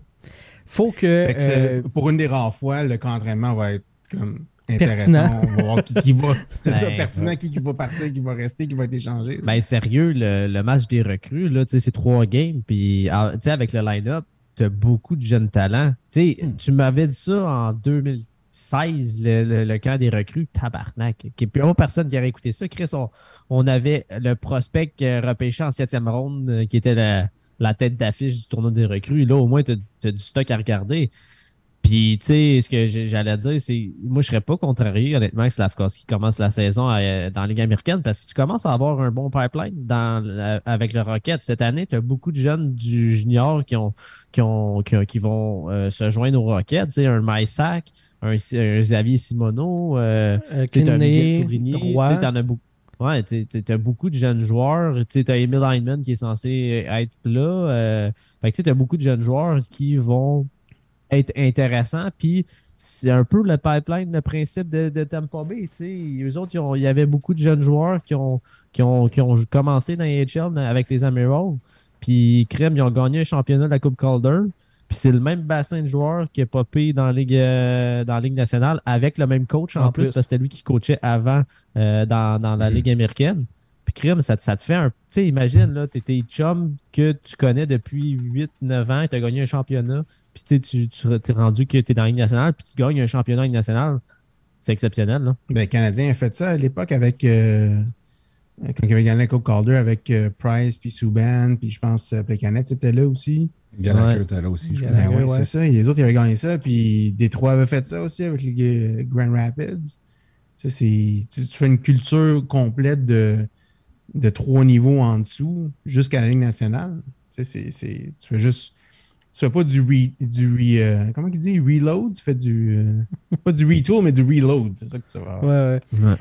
Speaker 1: Faut que.
Speaker 3: Fait que c'est-
Speaker 1: euh,
Speaker 3: pour une des rares fois, le camp d'entraînement va être comme
Speaker 1: Pertinent.
Speaker 3: intéressant. On va voir qui, qui va. C'est ça,
Speaker 2: Ben,
Speaker 3: pertinent, qui, qui va partir, qui va rester, qui va être échangé.
Speaker 2: Ben sérieux, le, le match des recrues, là, tu sais, c'est trois games, puis ah, tu sais, avec le line-up, tu as beaucoup de jeunes talents. Tu sais, tu m'avais dit ça en 2016, le, le- le camp des recrues, tabarnak. Il n'y a personne qui aurait écouté ça. Chris, on, on avait le prospect repêché en septième ronde, euh, qui était la, la tête d'affiche du tournoi des recrues. Là, au moins, tu as, du stock à regarder. Puis, tu sais, ce que j'allais dire, c'est moi, je serais pas contrarié, honnêtement, que Slavkovski commence la saison à- dans la Ligue américaine parce que tu commences à avoir un bon pipeline dans, la- avec le Rocket. Cette année, tu as beaucoup de jeunes du junior qui, ont, qui, ont, qui, ont- qui vont euh, se joindre au Rocket. Tu sais, un Mysac, un, un Xavier Simoneau, euh,
Speaker 1: euh,
Speaker 2: tu sais, t'as Miguel Tourigny, tu t'en as beaucoup. Ouais, tu as beaucoup de jeunes joueurs. Tu t'as Emil Heinemann qui est censé être là. euh, fait que tu t'as beaucoup de jeunes joueurs qui vont être intéressants. Puis c'est un peu le pipeline, le principe de, Tampa Bay. Tu sais, eux autres, il y avait beaucoup de jeunes joueurs qui ont, qui ont, qui ont commencé dans les HL avec les Emeralds. Puis Crème, ils ont gagné un championnat de la Coupe Calder. Puis c'est le même bassin de joueurs qui est popé dans la Ligue, euh, dans la Ligue nationale avec le même coach en,
Speaker 1: En
Speaker 2: plus,
Speaker 1: plus.
Speaker 2: parce que c'était lui qui coachait avant euh, dans, dans la
Speaker 5: Mhm.
Speaker 2: Ligue américaine. Puis Crème, ça, te- ça te fait un. Tu sais, imagine, là, t'es tes chums que tu connais depuis 8-9 ans, tu as gagné un championnat. Puis tu tu, t'es rendu que tu es dans la Ligue nationale, puis tu gagnes un championnat en Ligue nationale. C'est exceptionnel, là.
Speaker 3: Ben, le Canadien a fait ça à l'époque avec. euh, quand il avait gagné la Coupe Calder avec euh, Price, puis Subban, puis je pense euh, Plekanec c'était là aussi.
Speaker 5: Gallagher
Speaker 2: Ouais.
Speaker 5: était là aussi. je
Speaker 1: Gallagher.
Speaker 5: crois.
Speaker 3: Ben ouais,
Speaker 1: ouais.
Speaker 3: c'est ça. Les autres, ils avaient gagné ça. Puis Détroit avait fait ça aussi avec les euh, Grand Rapids. Tu, tu fais une culture complète de, de trois niveaux en dessous jusqu'à la Ligue nationale. Tu sais, c'est, c'est- tu fais juste. Tu fais pas du re, du re- euh, comment il dit? Reload, tu fais du euh, pas du retool mais du reload, c'est ça que tu vas.
Speaker 1: Ouais, ouais.
Speaker 2: Ouais.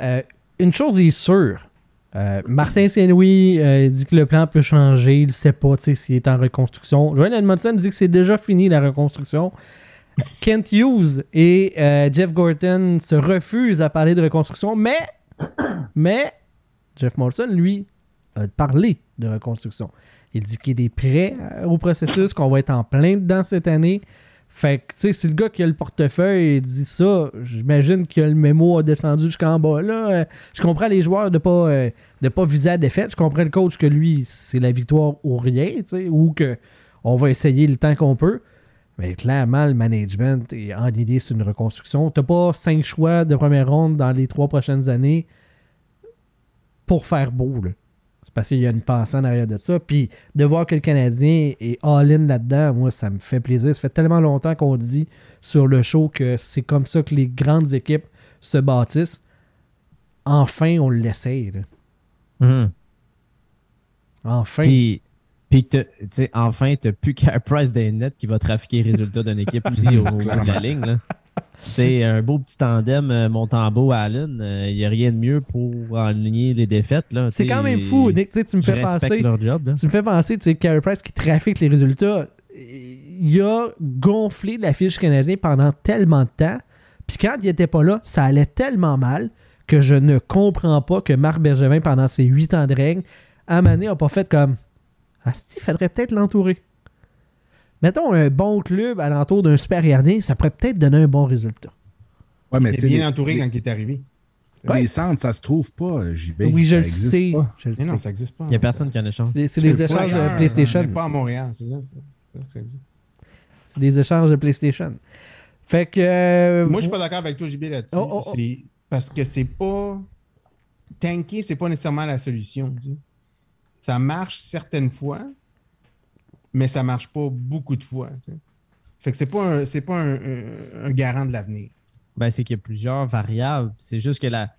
Speaker 1: Euh, une chose est sûre. Euh, Martin Saint-Louis euh, dit que le plan peut changer. Il ne sait pas s'il est en reconstruction. Joanne Edmondson dit que c'est déjà fini la reconstruction. Kent Hughes et euh, Jeff Gorton se refusent à parler de reconstruction, mais, Jeff Molson, lui, a parlé de reconstruction. Il dit qu'il est prêt au processus, qu'on va être en plein dedans cette année. Fait que, tu sais, si le gars qui a le portefeuille dit ça, j'imagine que le mémo a descendu jusqu'en bas. Là, Euh, je comprends les joueurs de pas, euh, de pas viser la défaite. Je comprends le coach que lui, c'est la victoire ou rien, tu sais, ou que on va essayer le temps qu'on peut. Mais clairement, le management est en idée sur une reconstruction. T'as pas cinq choix de première ronde dans les trois prochaines années pour faire beau. C'est parce qu'il y a une pensée en arrière de ça. Puis de voir que le Canadien est all-in là-dedans, moi, ça me fait plaisir. Ça fait tellement longtemps qu'on dit sur le show que c'est comme ça que les grandes équipes se bâtissent. Enfin, on l'essaye. là.
Speaker 2: Mhm.
Speaker 1: Enfin.
Speaker 2: Puis, puis t'as- tu sais, enfin, tu n'as plus Care Price des nets qui va trafiquer les résultats d'une équipe aussi au bout de la ligne. là. Tu sais, un beau petit tandem euh, Montembeau-Allen, il n'y a rien de mieux pour aligner les défaites.
Speaker 1: c'est quand même fou, Nick. tu me fais penser.
Speaker 2: leur job.
Speaker 1: Tu me fais penser, tu sais, Carey Price qui trafique les résultats. Il a gonflé la fiche canadienne pendant tellement de temps. Puis quand il n'était pas là, ça allait tellement mal que je ne comprends pas que Marc Bergevin, pendant ses huit ans de règne, à Mané n'a pas fait comme Asti, il faudrait peut-être l'entourer. Mettons un bon club alentour d'un super gardien, ça pourrait peut-être donner un bon résultat.
Speaker 5: Ouais, mais
Speaker 3: Il est bien
Speaker 5: les-
Speaker 3: entouré
Speaker 5: les-
Speaker 3: quand il est arrivé.
Speaker 5: Les centres, ça se trouve pas, JB.
Speaker 1: oui, je
Speaker 5: Ça
Speaker 1: le sais.
Speaker 5: pas.
Speaker 1: Je le
Speaker 3: Mais
Speaker 1: sais.
Speaker 3: non, ça n'existe pas.
Speaker 2: Il n'y a personne qui en échange.
Speaker 1: C'est c'est
Speaker 3: C'est
Speaker 1: des échanges de PlayStation.
Speaker 3: mais Pas à Montréal, c'est ça? C'est ça que ça dit.
Speaker 1: C'est des échanges de PlayStation. Fait que. euh,
Speaker 3: Moi, je suis pas d'accord avec toi, JB, là-dessus.
Speaker 1: Oh, oh, oh.
Speaker 3: C'est Parce que c'est pas. Tanker, c'est pas nécessairement la solution. tu sais. Ça marche certaines fois, mais ça marche pas beaucoup de fois. tu sais. Fait que c'est pas un, c'est pas un, un- un garant de l'avenir.
Speaker 2: Ben, c'est qu'il y a plusieurs variables. C'est juste que la,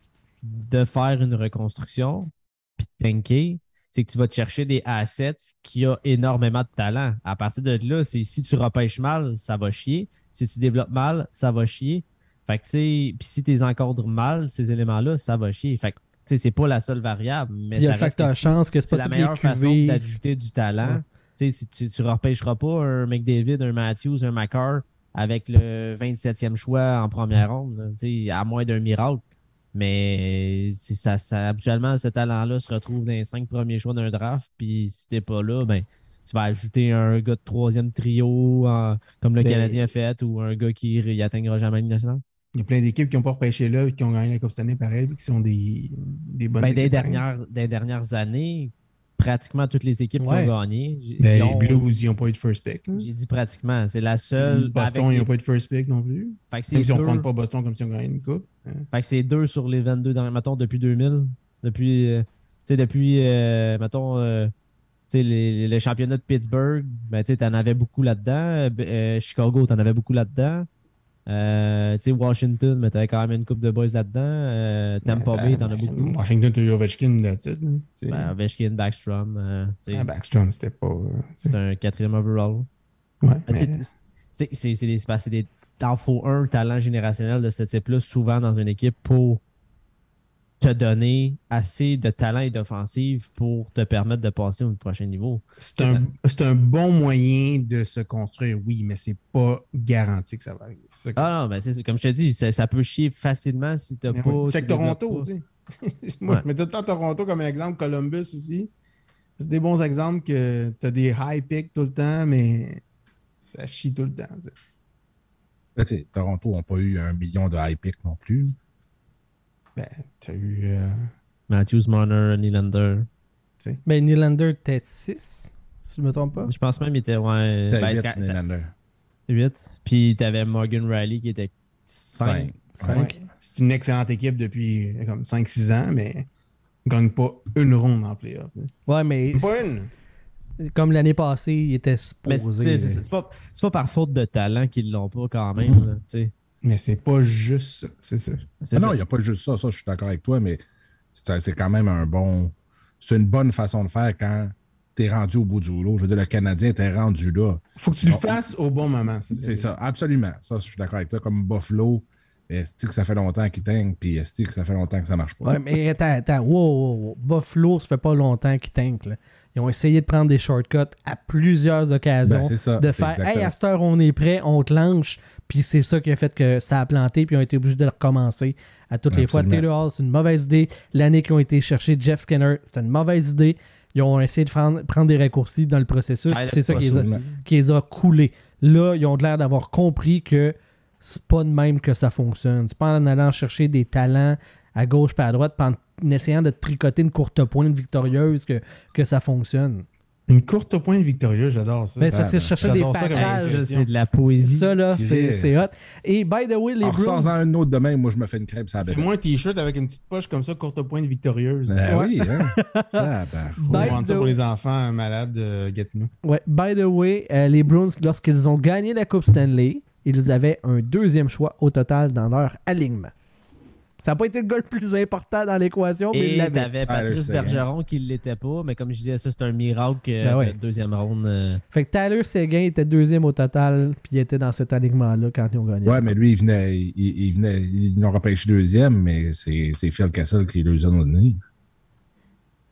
Speaker 2: de faire une reconstruction, puis de tanker, c'est que tu vas te chercher des assets qui ont énormément de talent. À partir de là, c'est si tu repêches mal, ça va chier. Si tu développes mal, ça va chier. Fait que, tu sais, puis si tu encadres mal, ces éléments-là, ça va chier. Fait que, tu sais, c'est pas la seule variable. Mais
Speaker 1: il y a
Speaker 2: ça
Speaker 1: le
Speaker 2: reste que
Speaker 1: facteur chance que c'est pas
Speaker 2: la meilleure
Speaker 1: les
Speaker 2: façon d'ajouter du talent.
Speaker 1: Ouais.
Speaker 2: Tu sais, si tu, tu repêcheras pas un McDavid, un Matthews, un McCarr avec le 27e choix en première ronde, à moins d'un miracle. Mais ça, ça, habituellement, ce talent-là se retrouve dans les cinq premiers choix d'un draft. Puis si t'es pas là, ben, tu vas ajouter un gars de troisième trio, en- comme le
Speaker 3: Ben-
Speaker 2: Canadien a fait, ou un gars qui y atteindra jamais la Ligue nationale.
Speaker 3: Il y a plein d'équipes qui n'ont pas repêché là et qui ont gagné la Coupe cette année pareil, puis qui sont des, des bonnes
Speaker 2: Ben, des,
Speaker 3: équipes, pareil.
Speaker 2: dernières, des dernières années, pratiquement toutes les équipes
Speaker 1: Ouais.
Speaker 2: qui ont gagné.
Speaker 3: Ben,
Speaker 2: ils
Speaker 3: les
Speaker 2: ont-
Speaker 3: Blues, ils n'ont pas eu de first pick.
Speaker 2: J'ai dit pratiquement. C'est la seule.
Speaker 3: Boston, ils
Speaker 2: les-
Speaker 3: n'ont pas eu de first pick non plus.
Speaker 2: Fait que
Speaker 3: Même si on ne prend pas Boston comme si on gagnait une coupe. hein.
Speaker 2: Fait que c'est deux sur les 22 derniers, mettons, depuis 2000. Depuis, euh, tu sais, depuis, euh, mettons, euh, tu sais, les, les championnats de Pittsburgh, ben, tu sais, t'en avais beaucoup là-dedans. Euh, Chicago, t'en avais beaucoup là-dedans. Euh, tu sais, Washington, mais t'avais quand même une coupe de boys là-dedans. Euh, Tampa
Speaker 3: Ben,
Speaker 2: Bay, t'en as beaucoup.
Speaker 3: Washington, tu as eu Ovechkin, that's it, là. Tu sais.
Speaker 2: Ben, Ovechkin, Backstrom, euh,
Speaker 3: Ah, Backstrom, c'était pas. euh,
Speaker 2: c'est un quatrième overall.
Speaker 3: Ouais,
Speaker 2: Ben,
Speaker 3: mais-
Speaker 2: c'est des t'en faut un talent générationnel de ce type-là souvent dans une équipe pour te donner assez de talent et d'offensive pour te permettre de passer au prochain niveau.
Speaker 3: C'est un, c'est un bon moyen de se construire, oui, mais c'est pas garanti que ça va arriver. C'est ça
Speaker 2: Ah non, ben c'est comme je te dis, ça, ça peut chier facilement si t'as pas. tu
Speaker 3: Check Toronto, tu sais. Moi,
Speaker 2: Ouais.
Speaker 3: je mets tout le temps Toronto comme un exemple, Columbus aussi. C'est des bons exemples que tu as des high picks tout le temps, mais ça chie tout le temps.
Speaker 5: Toronto n'a pas eu un million de high pick non plus.
Speaker 3: Ben, tu as eu. euh,
Speaker 2: Matthews, Marner, Nylander.
Speaker 1: Ben, Nylander était 6, si je me trompe pas.
Speaker 2: Je pense même qu'il était ouais, ben,
Speaker 5: David
Speaker 2: c'est- c'est-
Speaker 5: Nylander.
Speaker 2: 8. Puis t'avais Morgan Riley qui était 5.
Speaker 5: Cinq.
Speaker 3: ouais. C'est une excellente équipe depuis euh, comme 5-6 ans, mais ne gagne pas une ronde en playoff.
Speaker 1: Ouais, mais
Speaker 3: Pas une.
Speaker 1: comme l'année passée, il était supposé.
Speaker 2: c'est pas, c'est pas par faute de talent qu'ils l'ont pas quand même.
Speaker 3: Mm-hmm.
Speaker 2: là, tu sais.
Speaker 3: Mais c'est pas juste ça. C'est ça.
Speaker 5: Ah non, il n'y a pas juste ça, ça, je suis d'accord avec toi, mais c'est c'est quand même un bon. C'est une bonne façon de faire quand tu es rendu au bout du rouleau. Je veux dire, le Canadien était rendu là.
Speaker 3: Faut que tu le fasses au bon moment.
Speaker 5: C'est ça, absolument. Ça, je suis d'accord avec toi. Comme Buffalo, est-ce que ça fait longtemps qu'il teigne, puis est-ce que ça fait longtemps que ça marche pas?
Speaker 1: Ouais, mais attends, attends. Wow, wow, wow. Buffalo, ça fait pas longtemps qu'ils là. Ils ont essayé de prendre des shortcuts à plusieurs occasions.
Speaker 5: Ben, c'est ça.
Speaker 1: de faire
Speaker 5: exactement-
Speaker 1: Hey, à cette heure, on est prêt, on te lance. Puis c'est ça qui a fait que ça a planté, puis ils ont été obligés de recommencer à toutes les fois. Taylor Hall, c'est une mauvaise idée. L'année qu'ils ont été chercher Jeff Skinner, c'était une mauvaise idée. Ils ont essayé de prendre, prendre des raccourcis dans le processus.
Speaker 2: Ah,
Speaker 1: puis c'est ça qui les, a, qui les a coulés. Là, ils ont l'air d'avoir compris que c'est pas de même que ça fonctionne. C'est pas en allant chercher des talents à gauche pas à droite, puis en essayant de tricoter une courte pointe victorieuse que, que ça fonctionne.
Speaker 3: Une courte pointe victorieuse, j'adore ça.
Speaker 1: Mais c'est parce que je cherchais des
Speaker 3: expression.
Speaker 2: c'est de la poésie.
Speaker 1: Ça, là,
Speaker 5: Qui
Speaker 1: c'est hot. Et by the way, les
Speaker 5: En
Speaker 1: Bruins.
Speaker 5: sans un autre demain, moi, je me fais une crêpe, ça
Speaker 3: Fais-moi un t-shirt avec une petite poche comme ça, courte pointe victorieuse.
Speaker 5: Ben
Speaker 1: Ouais.
Speaker 5: oui, hein? Ah, ben,
Speaker 3: On
Speaker 1: By
Speaker 3: va vendre ça
Speaker 1: the-
Speaker 3: pour les enfants malades de Gatineau.
Speaker 1: Ouais, by the way, euh, les Bruins, lorsqu'ils ont gagné la Coupe Stanley, ils avaient un deuxième choix au total dans leur alignement. Ça n'a pas été le gars le plus important dans l'équation, mais
Speaker 2: Et
Speaker 1: l'avaient.
Speaker 2: t'avais
Speaker 5: Ah,
Speaker 2: Patrice Bergeron qui ne l'était pas, mais comme je disais, ça c'est un miracle que
Speaker 1: Ben ouais.
Speaker 2: la deuxième ronde. euh,
Speaker 1: Fait que Tyler Seguin était deuxième au total, puis il était dans cet alignement-là quand ils ont gagné.
Speaker 5: Ouais, mais lui, il venait, il, il venait, ils l'ont repêché deuxième, mais c'est c'est Phil Castle qui lui a donné.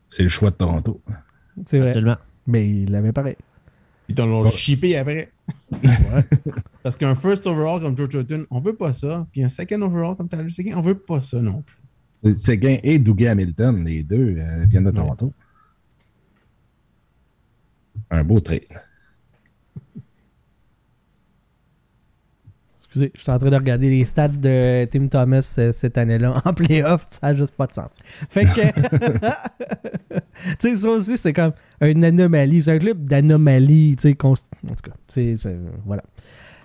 Speaker 5: C'est le choix de Toronto.
Speaker 1: C'est vrai.
Speaker 2: Absolument.
Speaker 1: Mais il l'avait pareil.
Speaker 3: Ils t'en l'ont chippé après. Parce qu'un first overall comme George Houghton, on veut pas ça. Puis un second overall comme Tyler Seguin, on veut pas ça non plus.
Speaker 5: Seguin et Dougie Hamilton, les deux, euh, viennent de Toronto. Un beau trade.
Speaker 1: Excusez, je suis en train de regarder les stats de Tim Thomas euh, cette année-là en playoff. Ça n'a juste pas de sens. Fait que. tu sais, ça aussi, c'est comme une anomalie. C'est un club d'anomalie. Tu sais, const- en tout cas, c'est. Voilà.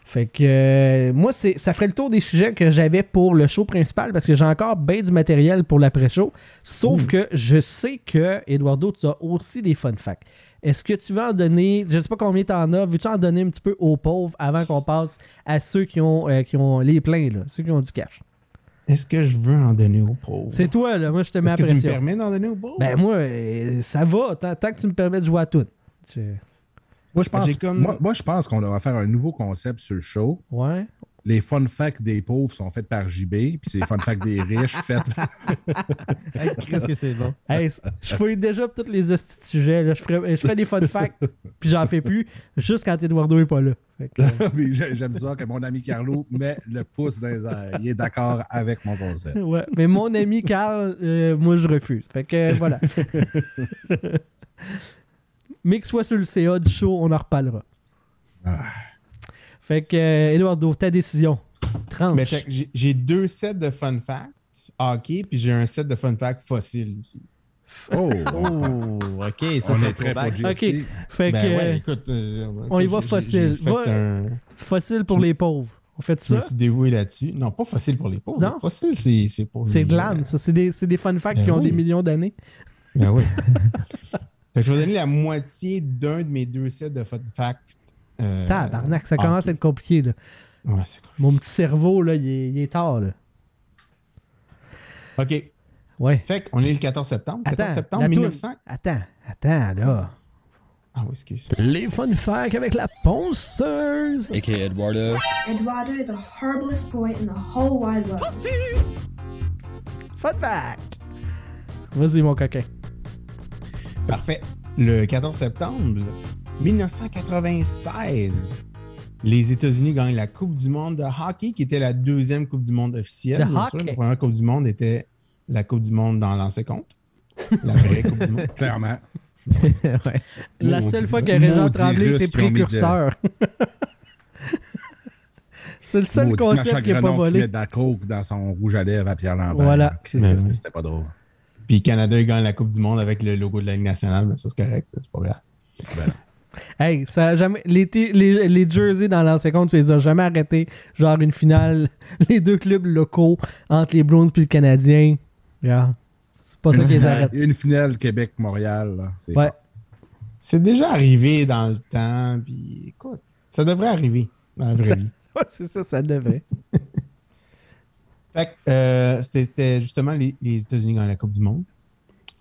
Speaker 1: Fait que euh, moi, c'est, ça ferait le tour des sujets que j'avais pour le show principal parce que j'ai encore bien du matériel pour l'après-show. Sauf que je sais que, Eduardo, tu as aussi des fun facts. Est-ce que tu veux en donner, je sais pas combien tu en as, veux-tu en donner un petit peu aux pauvres avant qu'on passe à ceux qui ont, euh, qui ont les pleins, là, ceux qui ont du cash?
Speaker 3: Est-ce que je veux en donner aux pauvres?
Speaker 1: C'est toi, là. Moi, je te mets
Speaker 3: Est-ce
Speaker 1: à
Speaker 3: que tu me
Speaker 1: pression.
Speaker 3: permets d'en donner aux pauvres?
Speaker 1: Ben, moi, euh, ça va, tant, tant que tu me permets de jouer à tout. Je-
Speaker 5: Moi, je pense,
Speaker 3: J'ai comme-
Speaker 5: moi, moi, je pense qu'on devrait faire un nouveau concept sur le show.
Speaker 1: Ouais.
Speaker 5: Les fun facts des pauvres sont faits par JB, puis c'est les fun facts des riches faits.
Speaker 2: Qu'est-ce que c'est bon?
Speaker 1: Hey, je fouille déjà pour tous les hosties de sujets. Là. Je, ferais- je fais des fun facts, puis j'en fais plus, juste quand Eduardo est pas là. Que, euh,
Speaker 5: J'aime ça que mon ami Carlo met le pouce dans les airs. Il est d'accord avec mon concept.
Speaker 1: ouais. Mais mon ami Carl, euh, moi, je refuse. Fait que, euh, voilà. Mais que ce soit sur le CA du show, on en reparlera.
Speaker 5: Ah.
Speaker 1: Fait que, euh, Eduardo, ta décision. 30.
Speaker 3: Ben, check, j'ai- j'ai deux sets de fun facts hockey, puis j'ai un set de fun facts fossiles aussi.
Speaker 5: Oh!
Speaker 2: Oh, ok, ça c'est
Speaker 5: est prêt pour. GSP.
Speaker 1: Fait que,
Speaker 3: Ben
Speaker 1: euh,
Speaker 3: ouais, écoute. euh,
Speaker 1: on y
Speaker 3: écoute,
Speaker 1: va
Speaker 3: j'ai-
Speaker 1: facile.
Speaker 3: j'ai fait
Speaker 1: Va-
Speaker 3: un-
Speaker 1: fossile pour
Speaker 3: je-
Speaker 1: les pauvres. On fait
Speaker 3: Je me
Speaker 1: ça?
Speaker 3: suis dévoué là-dessus. Non, pas facile pour les pauvres.
Speaker 1: Non?
Speaker 3: Facile, c'est c'est pour
Speaker 1: C'est
Speaker 3: les-
Speaker 1: de l'âme, ça. C'est des, c'est des fun facts
Speaker 3: Ben
Speaker 1: qui ont
Speaker 3: oui.
Speaker 1: des millions d'années.
Speaker 3: Ben oui. fait que je vais donner la moitié d'un de mes deux sets de fun facts. Euh,
Speaker 1: Tabarnak, ça commence
Speaker 3: hockey.
Speaker 1: à être compliqué, là.
Speaker 3: Ouais, c'est cool.
Speaker 1: Mon petit cerveau, là, il est, il est tard, là.
Speaker 3: OK.
Speaker 1: Ouais.
Speaker 3: Fait qu'on est le 14 septembre. 14
Speaker 1: Attends,
Speaker 3: septembre
Speaker 1: la toune.
Speaker 3: 1900.
Speaker 1: Attends, attends, là.
Speaker 3: Ah oui, excuse.
Speaker 1: Les fun facts avec la ponceuse.
Speaker 8: aka Eduardo.
Speaker 9: Eduardo is the horriblest boy in the whole wide world.
Speaker 1: Fun fact. Vas-y, mon coquin.
Speaker 3: Parfait. Le 14 septembre 1996, les États-Unis gagnent la Coupe du monde de hockey, qui était la deuxième Coupe du monde officielle. Bien sûr. La première Coupe du monde était la Coupe du monde dans l'ancien compte. La vraie Coupe du monde.
Speaker 5: Clairement.
Speaker 2: Ouais.
Speaker 1: La
Speaker 3: Maudit
Speaker 1: seule fois que Régent Tremblay était
Speaker 5: qui de-
Speaker 1: précurseur. C'est le seul
Speaker 5: Maudit
Speaker 1: concept qui n'a pas
Speaker 5: qui
Speaker 1: volé.
Speaker 5: met de la coke dans son rouge à lèvres à Pierre Lambert.
Speaker 1: Voilà, c'est
Speaker 3: ça.
Speaker 5: C'était- pas drôle.
Speaker 3: Puis Canada il gagne la Coupe du monde avec le logo de la Ligue nationale, mais ça c'est correct, c'est pas grave.
Speaker 1: Hey, ça a jamais. Les, t- les, les jerseys dans l'ancien compte, ça les a jamais arrêtés. Genre une finale, les deux clubs locaux entre les Browns et le Canadien. Yeah. C'est pas ça qui les arrête.
Speaker 5: Une finale Québec-Montréal. là, c'est
Speaker 1: Ouais.
Speaker 5: fort.
Speaker 3: C'est déjà arrivé dans le temps, puis écoute, ça devrait arriver dans la vraie
Speaker 1: Ça-
Speaker 3: vie.
Speaker 1: Ouais, c'est ça, ça devait.
Speaker 3: Fait que euh, c'était justement les, les États-Unis gagnent la Coupe du Monde.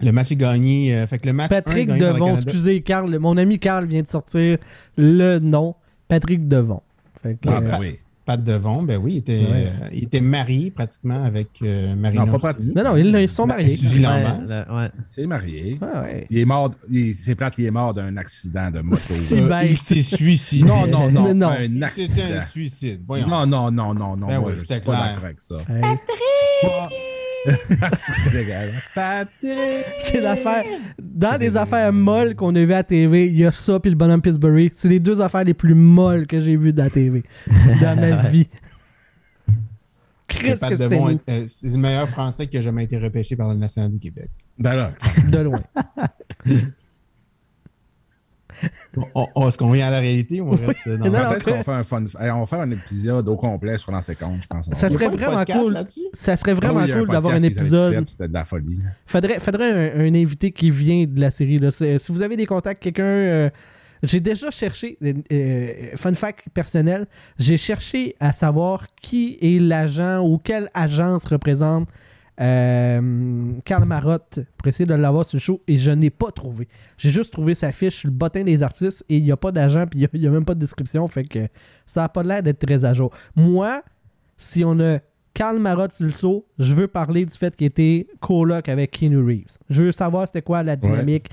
Speaker 3: Le match est gagné. euh, fait que le match est
Speaker 1: Patrick
Speaker 3: gagné
Speaker 1: Devon, excusez, Carl, mon ami Carl vient de sortir le nom. Patrick Devon. Fait que,
Speaker 5: Ah,
Speaker 1: euh,
Speaker 5: ben oui.
Speaker 3: Pat Devon, ben oui, il était,
Speaker 1: Ouais.
Speaker 3: euh, il était marié pratiquement avec euh, Marina
Speaker 5: Non, pas.
Speaker 1: Non, non, ils, ils sont mariés.
Speaker 3: Suzy
Speaker 2: Ouais.
Speaker 5: C'est marié.
Speaker 1: Ouais, ouais.
Speaker 5: Il est mort. il- C'est plate, il est mort d'un accident de moto.
Speaker 1: Si
Speaker 3: Euh,
Speaker 1: bête.
Speaker 3: il s'est suicidé.
Speaker 5: Non, non, non.
Speaker 1: Non.
Speaker 5: Un
Speaker 3: C'était
Speaker 5: accident.
Speaker 3: un suicide. Voyons.
Speaker 5: Non, non, non, non, non.
Speaker 3: Ben
Speaker 5: moi,
Speaker 3: oui,
Speaker 5: je suis
Speaker 3: c'était
Speaker 5: pas
Speaker 3: clair.
Speaker 5: d'accord avec ça.
Speaker 3: Patrick!
Speaker 1: C'est l'affaire. Dans les affaires molles qu'on a vues à TV, il y a ça puis le bonhomme Pittsburgh. C'est les deux affaires les plus molles que j'ai vues dans la TV. Dans ma vie. Que c'était
Speaker 3: euh, c'est le meilleur Français qui a jamais été repêché par le National du Québec.
Speaker 5: Ben là,
Speaker 1: De loin.
Speaker 3: On- on- on- Est-ce qu'on vient à la réalité ou on reste dans
Speaker 1: Non,
Speaker 5: peut-être qu'on fait un fun. Hey, on va faire un épisode au complet sur l'ancien compte, je pense.
Speaker 1: Ça serait vraiment cool. Ça serait
Speaker 5: Ah
Speaker 1: vraiment cool d'avoir un épisode.
Speaker 5: fait, C'était de la folie.
Speaker 1: Faudrait, faudrait un, un invité qui vient de la série. Là. Si vous avez des contacts, quelqu'un. euh, j'ai déjà cherché, euh, euh, fun fact personnel, j'ai cherché à savoir qui est l'agent ou quelle agence représente euh, Karl Marotte pour essayer de l'avoir sur le show et je n'ai pas trouvé. J'ai juste trouvé sa fiche sur le bottin des artistes et il n'y a pas d'agent puis il n'y a, même pas de description. Fait que ça n'a pas l'air d'être très à jour. Moi, si on a Karl Marotte sur le show, je veux parler du fait qu'il était coloc avec Keanu Reeves. Je veux savoir c'était quoi la dynamique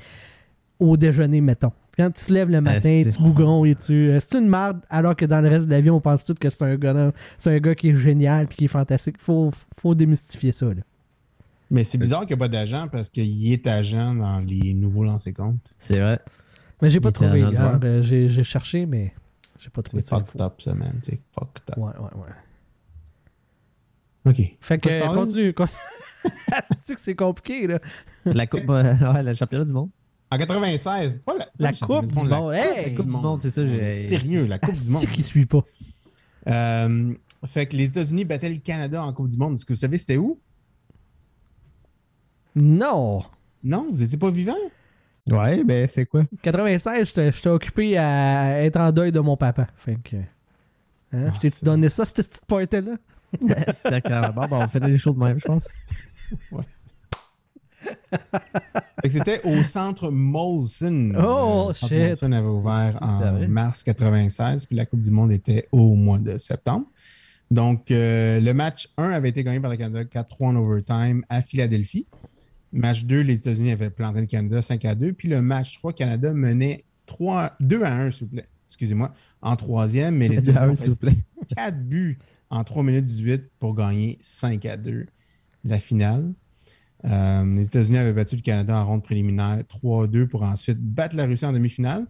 Speaker 1: au déjeuner, mettons. Quand tu te lèves le matin, tu bougon et tu. euh, C'est une merde, alors que dans le reste de l'avion, on pense tout que c'est un gars, c'est un gars qui est génial puis qui est fantastique. Faut, faut démystifier ça. Là.
Speaker 3: Mais c'est bizarre qu'il n'y a pas d'agent parce qu'il est agent dans les nouveaux lancers comptes.
Speaker 2: C'est vrai.
Speaker 1: Mais j'ai pas
Speaker 2: Il était
Speaker 1: trouvé.
Speaker 2: agent de
Speaker 1: alors,
Speaker 2: joueur.
Speaker 1: euh, j'ai, j'ai cherché, mais j'ai pas trouvé
Speaker 3: C'est
Speaker 1: ça.
Speaker 3: fucked up, ça, man. C'est fucked up.
Speaker 1: Ouais, ouais, ouais.
Speaker 3: OK.
Speaker 1: Fait que
Speaker 3: Faut
Speaker 1: euh, continue. C'est que c'est compliqué, là.
Speaker 2: La coupe, euh, ouais, le championnat du monde.
Speaker 3: En 96, pas la, pas
Speaker 1: La Coupe du
Speaker 3: la
Speaker 1: monde.
Speaker 3: Coupe du
Speaker 2: Coupe du monde, c'est ça, j'ai-
Speaker 3: Sérieux, la Coupe du monde.
Speaker 1: C'est qui suit pas?
Speaker 3: Euh, fait que les États-Unis battaient le Canada en Coupe du monde. Est-ce que vous savez c'était où?
Speaker 1: Non.
Speaker 3: Non, vous n'étiez pas vivant?
Speaker 2: Ouais, mais c'est quoi?
Speaker 1: 96, j'étais j'étais occupé à être en deuil de mon papa. Fait que. Hein,
Speaker 3: Ah,
Speaker 1: je t'ai donné ça, cette petite party-là?
Speaker 2: Sacrément. Bon, ben, on fait des choses de même, je pense.
Speaker 3: Que C'était au centre Molson.
Speaker 1: Oh,
Speaker 3: Le centre
Speaker 1: shit.
Speaker 3: Molson avait ouvert en mars 96, puis la Coupe du Monde était au mois de septembre. Donc, euh, le match 1 avait été gagné par le Canada 4-3 en overtime à Philadelphie. Match 2, les États-Unis avaient planté le Canada 5 à 2. Puis le match 3, Canada menait 3, 2 à 1, s'il vous plaît. Excusez-moi, en troisième, mais les États-Unis ont
Speaker 2: s'il vous plaît.
Speaker 3: 4 buts en 3 minutes 18 pour gagner 5 à 2 la finale. Euh, les États-Unis avaient battu le Canada en ronde préliminaire 3-2 pour ensuite battre la Russie en demi-finale.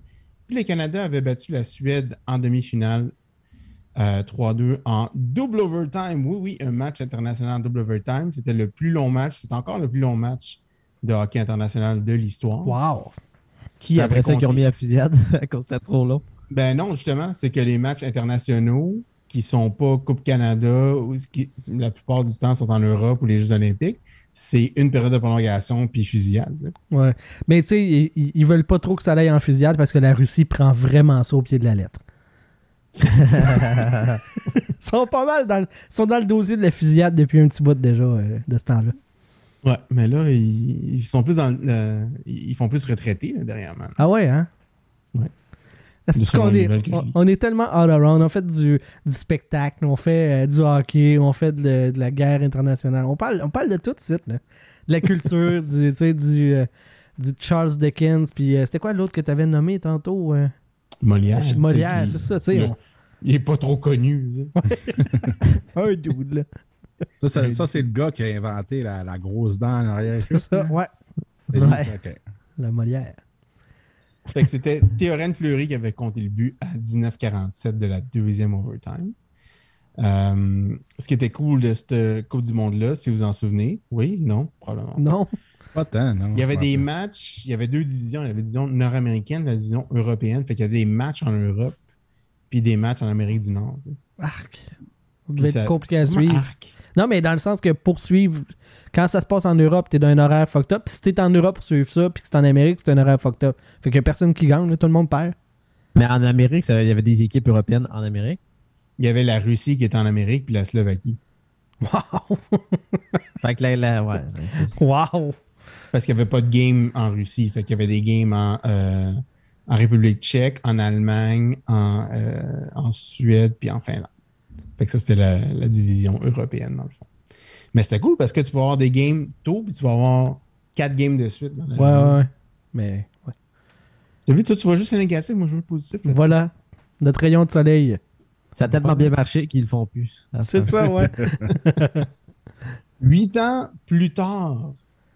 Speaker 3: Puis le Canada avait battu la Suède en demi-finale euh, 3-2 en double overtime. Oui, oui, un match international en double overtime. C'était le plus long match. C'est encore le plus long match de hockey international de l'histoire.
Speaker 1: Wow!
Speaker 3: Qui
Speaker 2: après ça qu'ils ont mis la fusillade? À cause c'était trop long.
Speaker 3: ben non, justement, c'est que les matchs internationaux qui sont pas Coupe Canada, ou qui, la plupart du temps sont en Europe ou les Jeux Olympiques, c'est une période de prolongation puis fusillade.
Speaker 1: Ouais. Mais tu sais, ils, ils- veulent pas trop que ça aille en fusillade parce que la Russie prend vraiment ça au pied de la lettre. Ils sont pas mal dans le, ils sont dans le dossier de la fusillade depuis un petit bout déjà euh, de ce temps-là.
Speaker 3: Ouais, mais là, ils, ils sont plus dans euh, ils font plus retraités là, dernièrement.
Speaker 1: Ah ouais, hein?
Speaker 3: Ouais.
Speaker 1: Est, on, est tellement all around. On fait du, du spectacle, on fait euh, du hockey, on fait de, de la guerre internationale. On parle, on parle de tout là. De la culture, du, tu sais, du, euh, du Charles Dickens. Puis euh, c'était quoi l'autre que tu avais nommé tantôt? euh?
Speaker 3: Molière.
Speaker 1: Molière, c'est ça, tu sais.
Speaker 3: le-
Speaker 1: on-
Speaker 3: Il est pas trop connu.
Speaker 1: Un dude, là.
Speaker 5: Ça, ça, ça, c'est le gars qui a inventé la, la grosse dent en arrière.
Speaker 1: C'est ça, ouais. La Molière.
Speaker 3: Fait que c'était Théorène Fleury qui avait compté le but à 19-47 de la deuxième overtime. Euh, ce qui était cool de cette Coupe du Monde-là, si vous en souvenez, oui, non, probablement.
Speaker 1: Non.
Speaker 5: Pas tant, non.
Speaker 3: Il y avait des matchs, il y avait deux divisions. Il y avait la division nord-américaine, la division européenne. Fait qu'il y avait des matchs en Europe, puis des matchs en Amérique du Nord.
Speaker 1: Arc. Ça
Speaker 3: Puis
Speaker 1: devait
Speaker 3: ça-
Speaker 1: être compliqué à
Speaker 3: Comment
Speaker 1: suivre.
Speaker 3: arc?
Speaker 1: Non, mais dans le sens que pour suivre, quand ça se passe en Europe, t'es d'un horaire fucked up. Puis si t'es en Europe pour suivre ça, puis que c'est en Amérique, c'est un horaire fucked up. Fait que personne qui gagne, là, tout le monde perd.
Speaker 2: Mais en Amérique, ça- il y avait des équipes européennes en Amérique.
Speaker 3: Il y avait la Russie qui était en Amérique, puis la Slovaquie.
Speaker 1: Wow!
Speaker 2: Fait que là, là, ouais.
Speaker 1: Wow!
Speaker 3: Parce qu'il n'y avait pas de game en Russie. Fait qu'il y avait des games en, euh, en République tchèque, en Allemagne, en, euh, en Suède, puis en Finlande. Fait que ça, c'était la, la division européenne, dans le fond. Mais c'était cool parce que tu vas avoir des games tôt, puis tu vas avoir quatre games de suite dans la
Speaker 1: Ouais,
Speaker 3: journée.
Speaker 1: ouais. Mais, ouais.
Speaker 3: T'as vu, toi, tu vois juste le négatif, moi, je veux le positif.
Speaker 1: Voilà. Notre rayon de soleil.
Speaker 2: Ça a tellement bien marché qu'ils le font plus.
Speaker 1: C'est ça, ouais.
Speaker 3: Huit ans plus tard,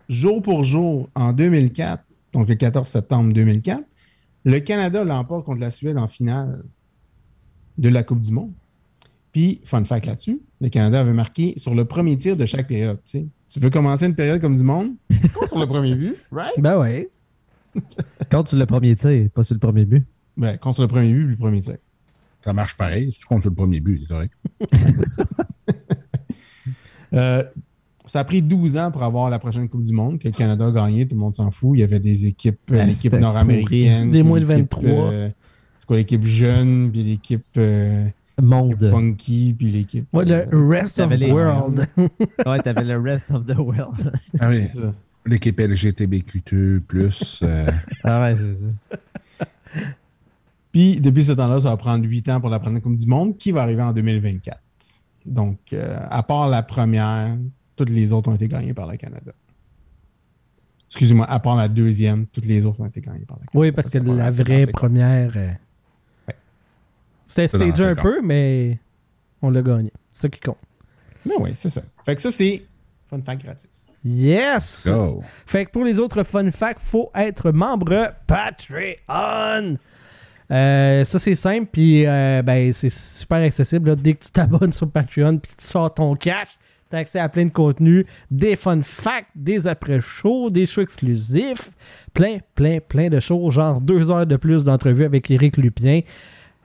Speaker 3: jour pour jour, en 2004, donc le 14 septembre 2004, le Canada l'emporte contre la Suède en finale de la Coupe du Monde. Puis, fun fact là-dessus, le Canada avait marqué sur le premier tir de chaque période. tu veux commencer une période comme du monde? Compte sur le premier but, right?
Speaker 1: Ben ouais.
Speaker 2: Compte sur le premier tir, pas sur le premier but.
Speaker 3: Ben, contre sur le premier but, puis le premier tir.
Speaker 5: Ça marche pareil. Si tu comptes sur le premier but, c'est correct.
Speaker 3: Euh, ça a pris 12 ans pour avoir la prochaine Coupe du Monde que le Canada a gagné. Tout le monde s'en fout. Il y avait des équipes,
Speaker 2: Ah,
Speaker 3: l'équipe nord-américaine.
Speaker 1: Des moins de
Speaker 3: l'équipe,
Speaker 1: 23.
Speaker 3: euh, c'est quoi l'équipe jeune, puis l'équipe euh,
Speaker 2: Monde.
Speaker 3: funky, puis l'équipe.
Speaker 1: Ouais, le
Speaker 3: euh,
Speaker 1: rest of
Speaker 2: les-
Speaker 1: world.
Speaker 2: Ouais, t'avais le rest of the world.
Speaker 5: Ah oui,
Speaker 3: c'est ça.
Speaker 5: l'équipe LGTBQ2+, euh,
Speaker 2: ah ouais, c'est ça.
Speaker 3: Puis depuis ce temps-là, ça va prendre 8 ans pour la prochaine Coupe du Monde qui va arriver en 2024. Donc, euh, à part la première, toutes les autres ont été gagnées par le Canada. Excusez-moi, à part la deuxième, toutes les autres ont été gagnées par le Canada.
Speaker 1: Oui, parce que la vraie première. C'était stagé un peu, mais on l'a gagné. C'est ça qui compte.
Speaker 3: Mais oui, c'est ça. Fait que ça, c'est fun fact gratis.
Speaker 1: Yes!
Speaker 5: go.
Speaker 1: Fait que pour les autres fun facts, faut être membre Patreon. Euh, ça, c'est simple, puis euh, ben, c'est super accessible. là. Dès que tu t'abonnes sur Patreon, puis tu sors ton cash, tu as accès à plein de contenus, des fun facts, des après-shows, des shows exclusifs, plein, plein, plein de choses, genre deux heures de plus d'entrevue avec Éric Lupien.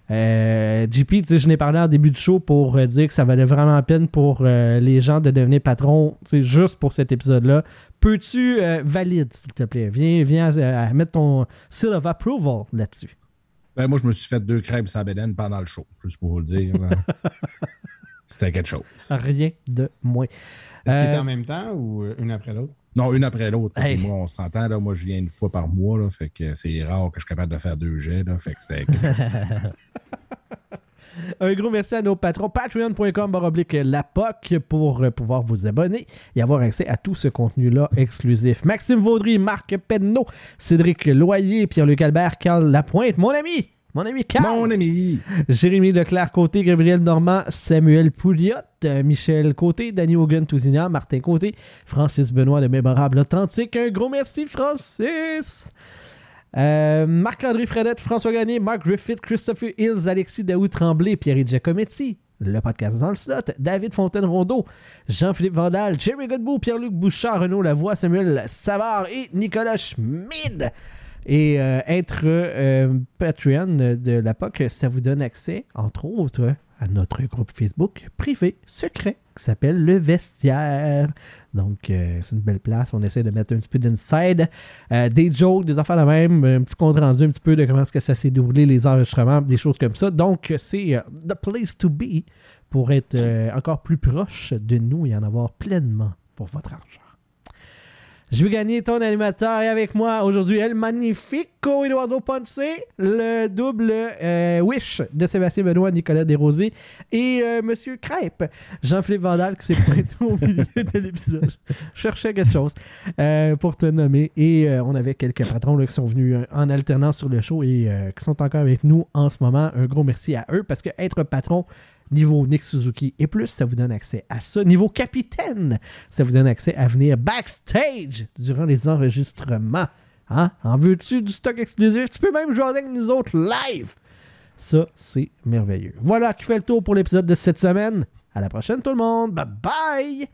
Speaker 1: Euh, JP, tu sais, je n'ai parlé en début de show pour euh, dire que ça valait vraiment la peine pour euh, les gens de devenir patron, tu sais, juste pour cet épisode-là. Peux-tu euh, valide, s'il te plaît? Viens, viens euh, mettre ton seal of approval là-dessus.
Speaker 5: Ben, moi, je me suis fait deux crêpes à Bédène pendant le show, juste pour vous le dire. C'était quelque chose.
Speaker 1: Rien de moins.
Speaker 3: Est-ce qu'il était en même temps ou une après l'autre?
Speaker 5: Non, une après l'autre.
Speaker 1: Hey.
Speaker 5: Moi, on s'entend. Là, moi, je viens une fois par mois. Là, fait que c'est rare que je suis capable de faire deux jets. Là, fait que c'était.
Speaker 1: Un gros merci à nos patrons. Patreon.com baroblique la POC pour euh, pouvoir vous abonner et avoir accès à tout ce contenu-là exclusif. Maxime Vaudry, Marc Penneau, Cédric Loyer, Pierre-Luc Albert, Carl Lapointe, mon ami, mon ami Carl.
Speaker 5: Mon ami!
Speaker 1: Jérémy Leclerc-Côté, Gabriel Normand, Samuel Pouliot, euh, Michel Côté, Danny Hogan Tousignan, Martin Côté, Francis Benoît, le mémorable authentique. Un gros merci, Francis! Euh, Marc-André Fredette, François Gagné, Mark Griffith, Christopher Hills, Alexis Daoud Tremblay, Pierre Giacometti, le podcast dans le slot, David Fontaine-Rondeau, Jean-Philippe Vandal, Jerry Godbout, Pierre-Luc Bouchard, Renaud Lavoie, Samuel Savard et Nicolas Schmid. Et euh, être euh, Patreon de la POC, ça vous donne accès, entre autres, à notre groupe Facebook privé, secret, qui s'appelle Le Vestiaire. Donc, euh, c'est une belle place. On essaie de mettre un petit peu d'inside, des jokes, des affaires de même, un petit compte rendu un petit peu de comment est-ce que ça s'est déroulé, les enregistrements, des choses comme ça. Donc, c'est the place to be pour être encore plus proche de nous et en avoir pleinement pour votre argent. Je vais gagner ton animateur et avec moi aujourd'hui El Magnifico Eduardo Ponce, le double euh, Wish de Sébastien Benoît, Nicolas Desrosiers et euh, Monsieur Crêpe, Jean-Philippe Vandal qui s'est pointé au milieu de l'épisode. Je cherchais quelque chose euh, pour te nommer et euh, on avait quelques patrons qui sont venus en alternance sur le show et qui sont encore avec nous en ce moment. Un gros merci à eux parce que être patron niveau Nick Suzuki et plus, ça vous donne accès à ça. Niveau capitaine, ça vous donne accès à venir backstage durant les enregistrements. Hein? En veux-tu du stock exclusif? Tu peux même jouer avec nous autres live. Ça, c'est merveilleux. Voilà qui fait le tour pour l'épisode de cette semaine. À la prochaine tout le monde. Bye bye!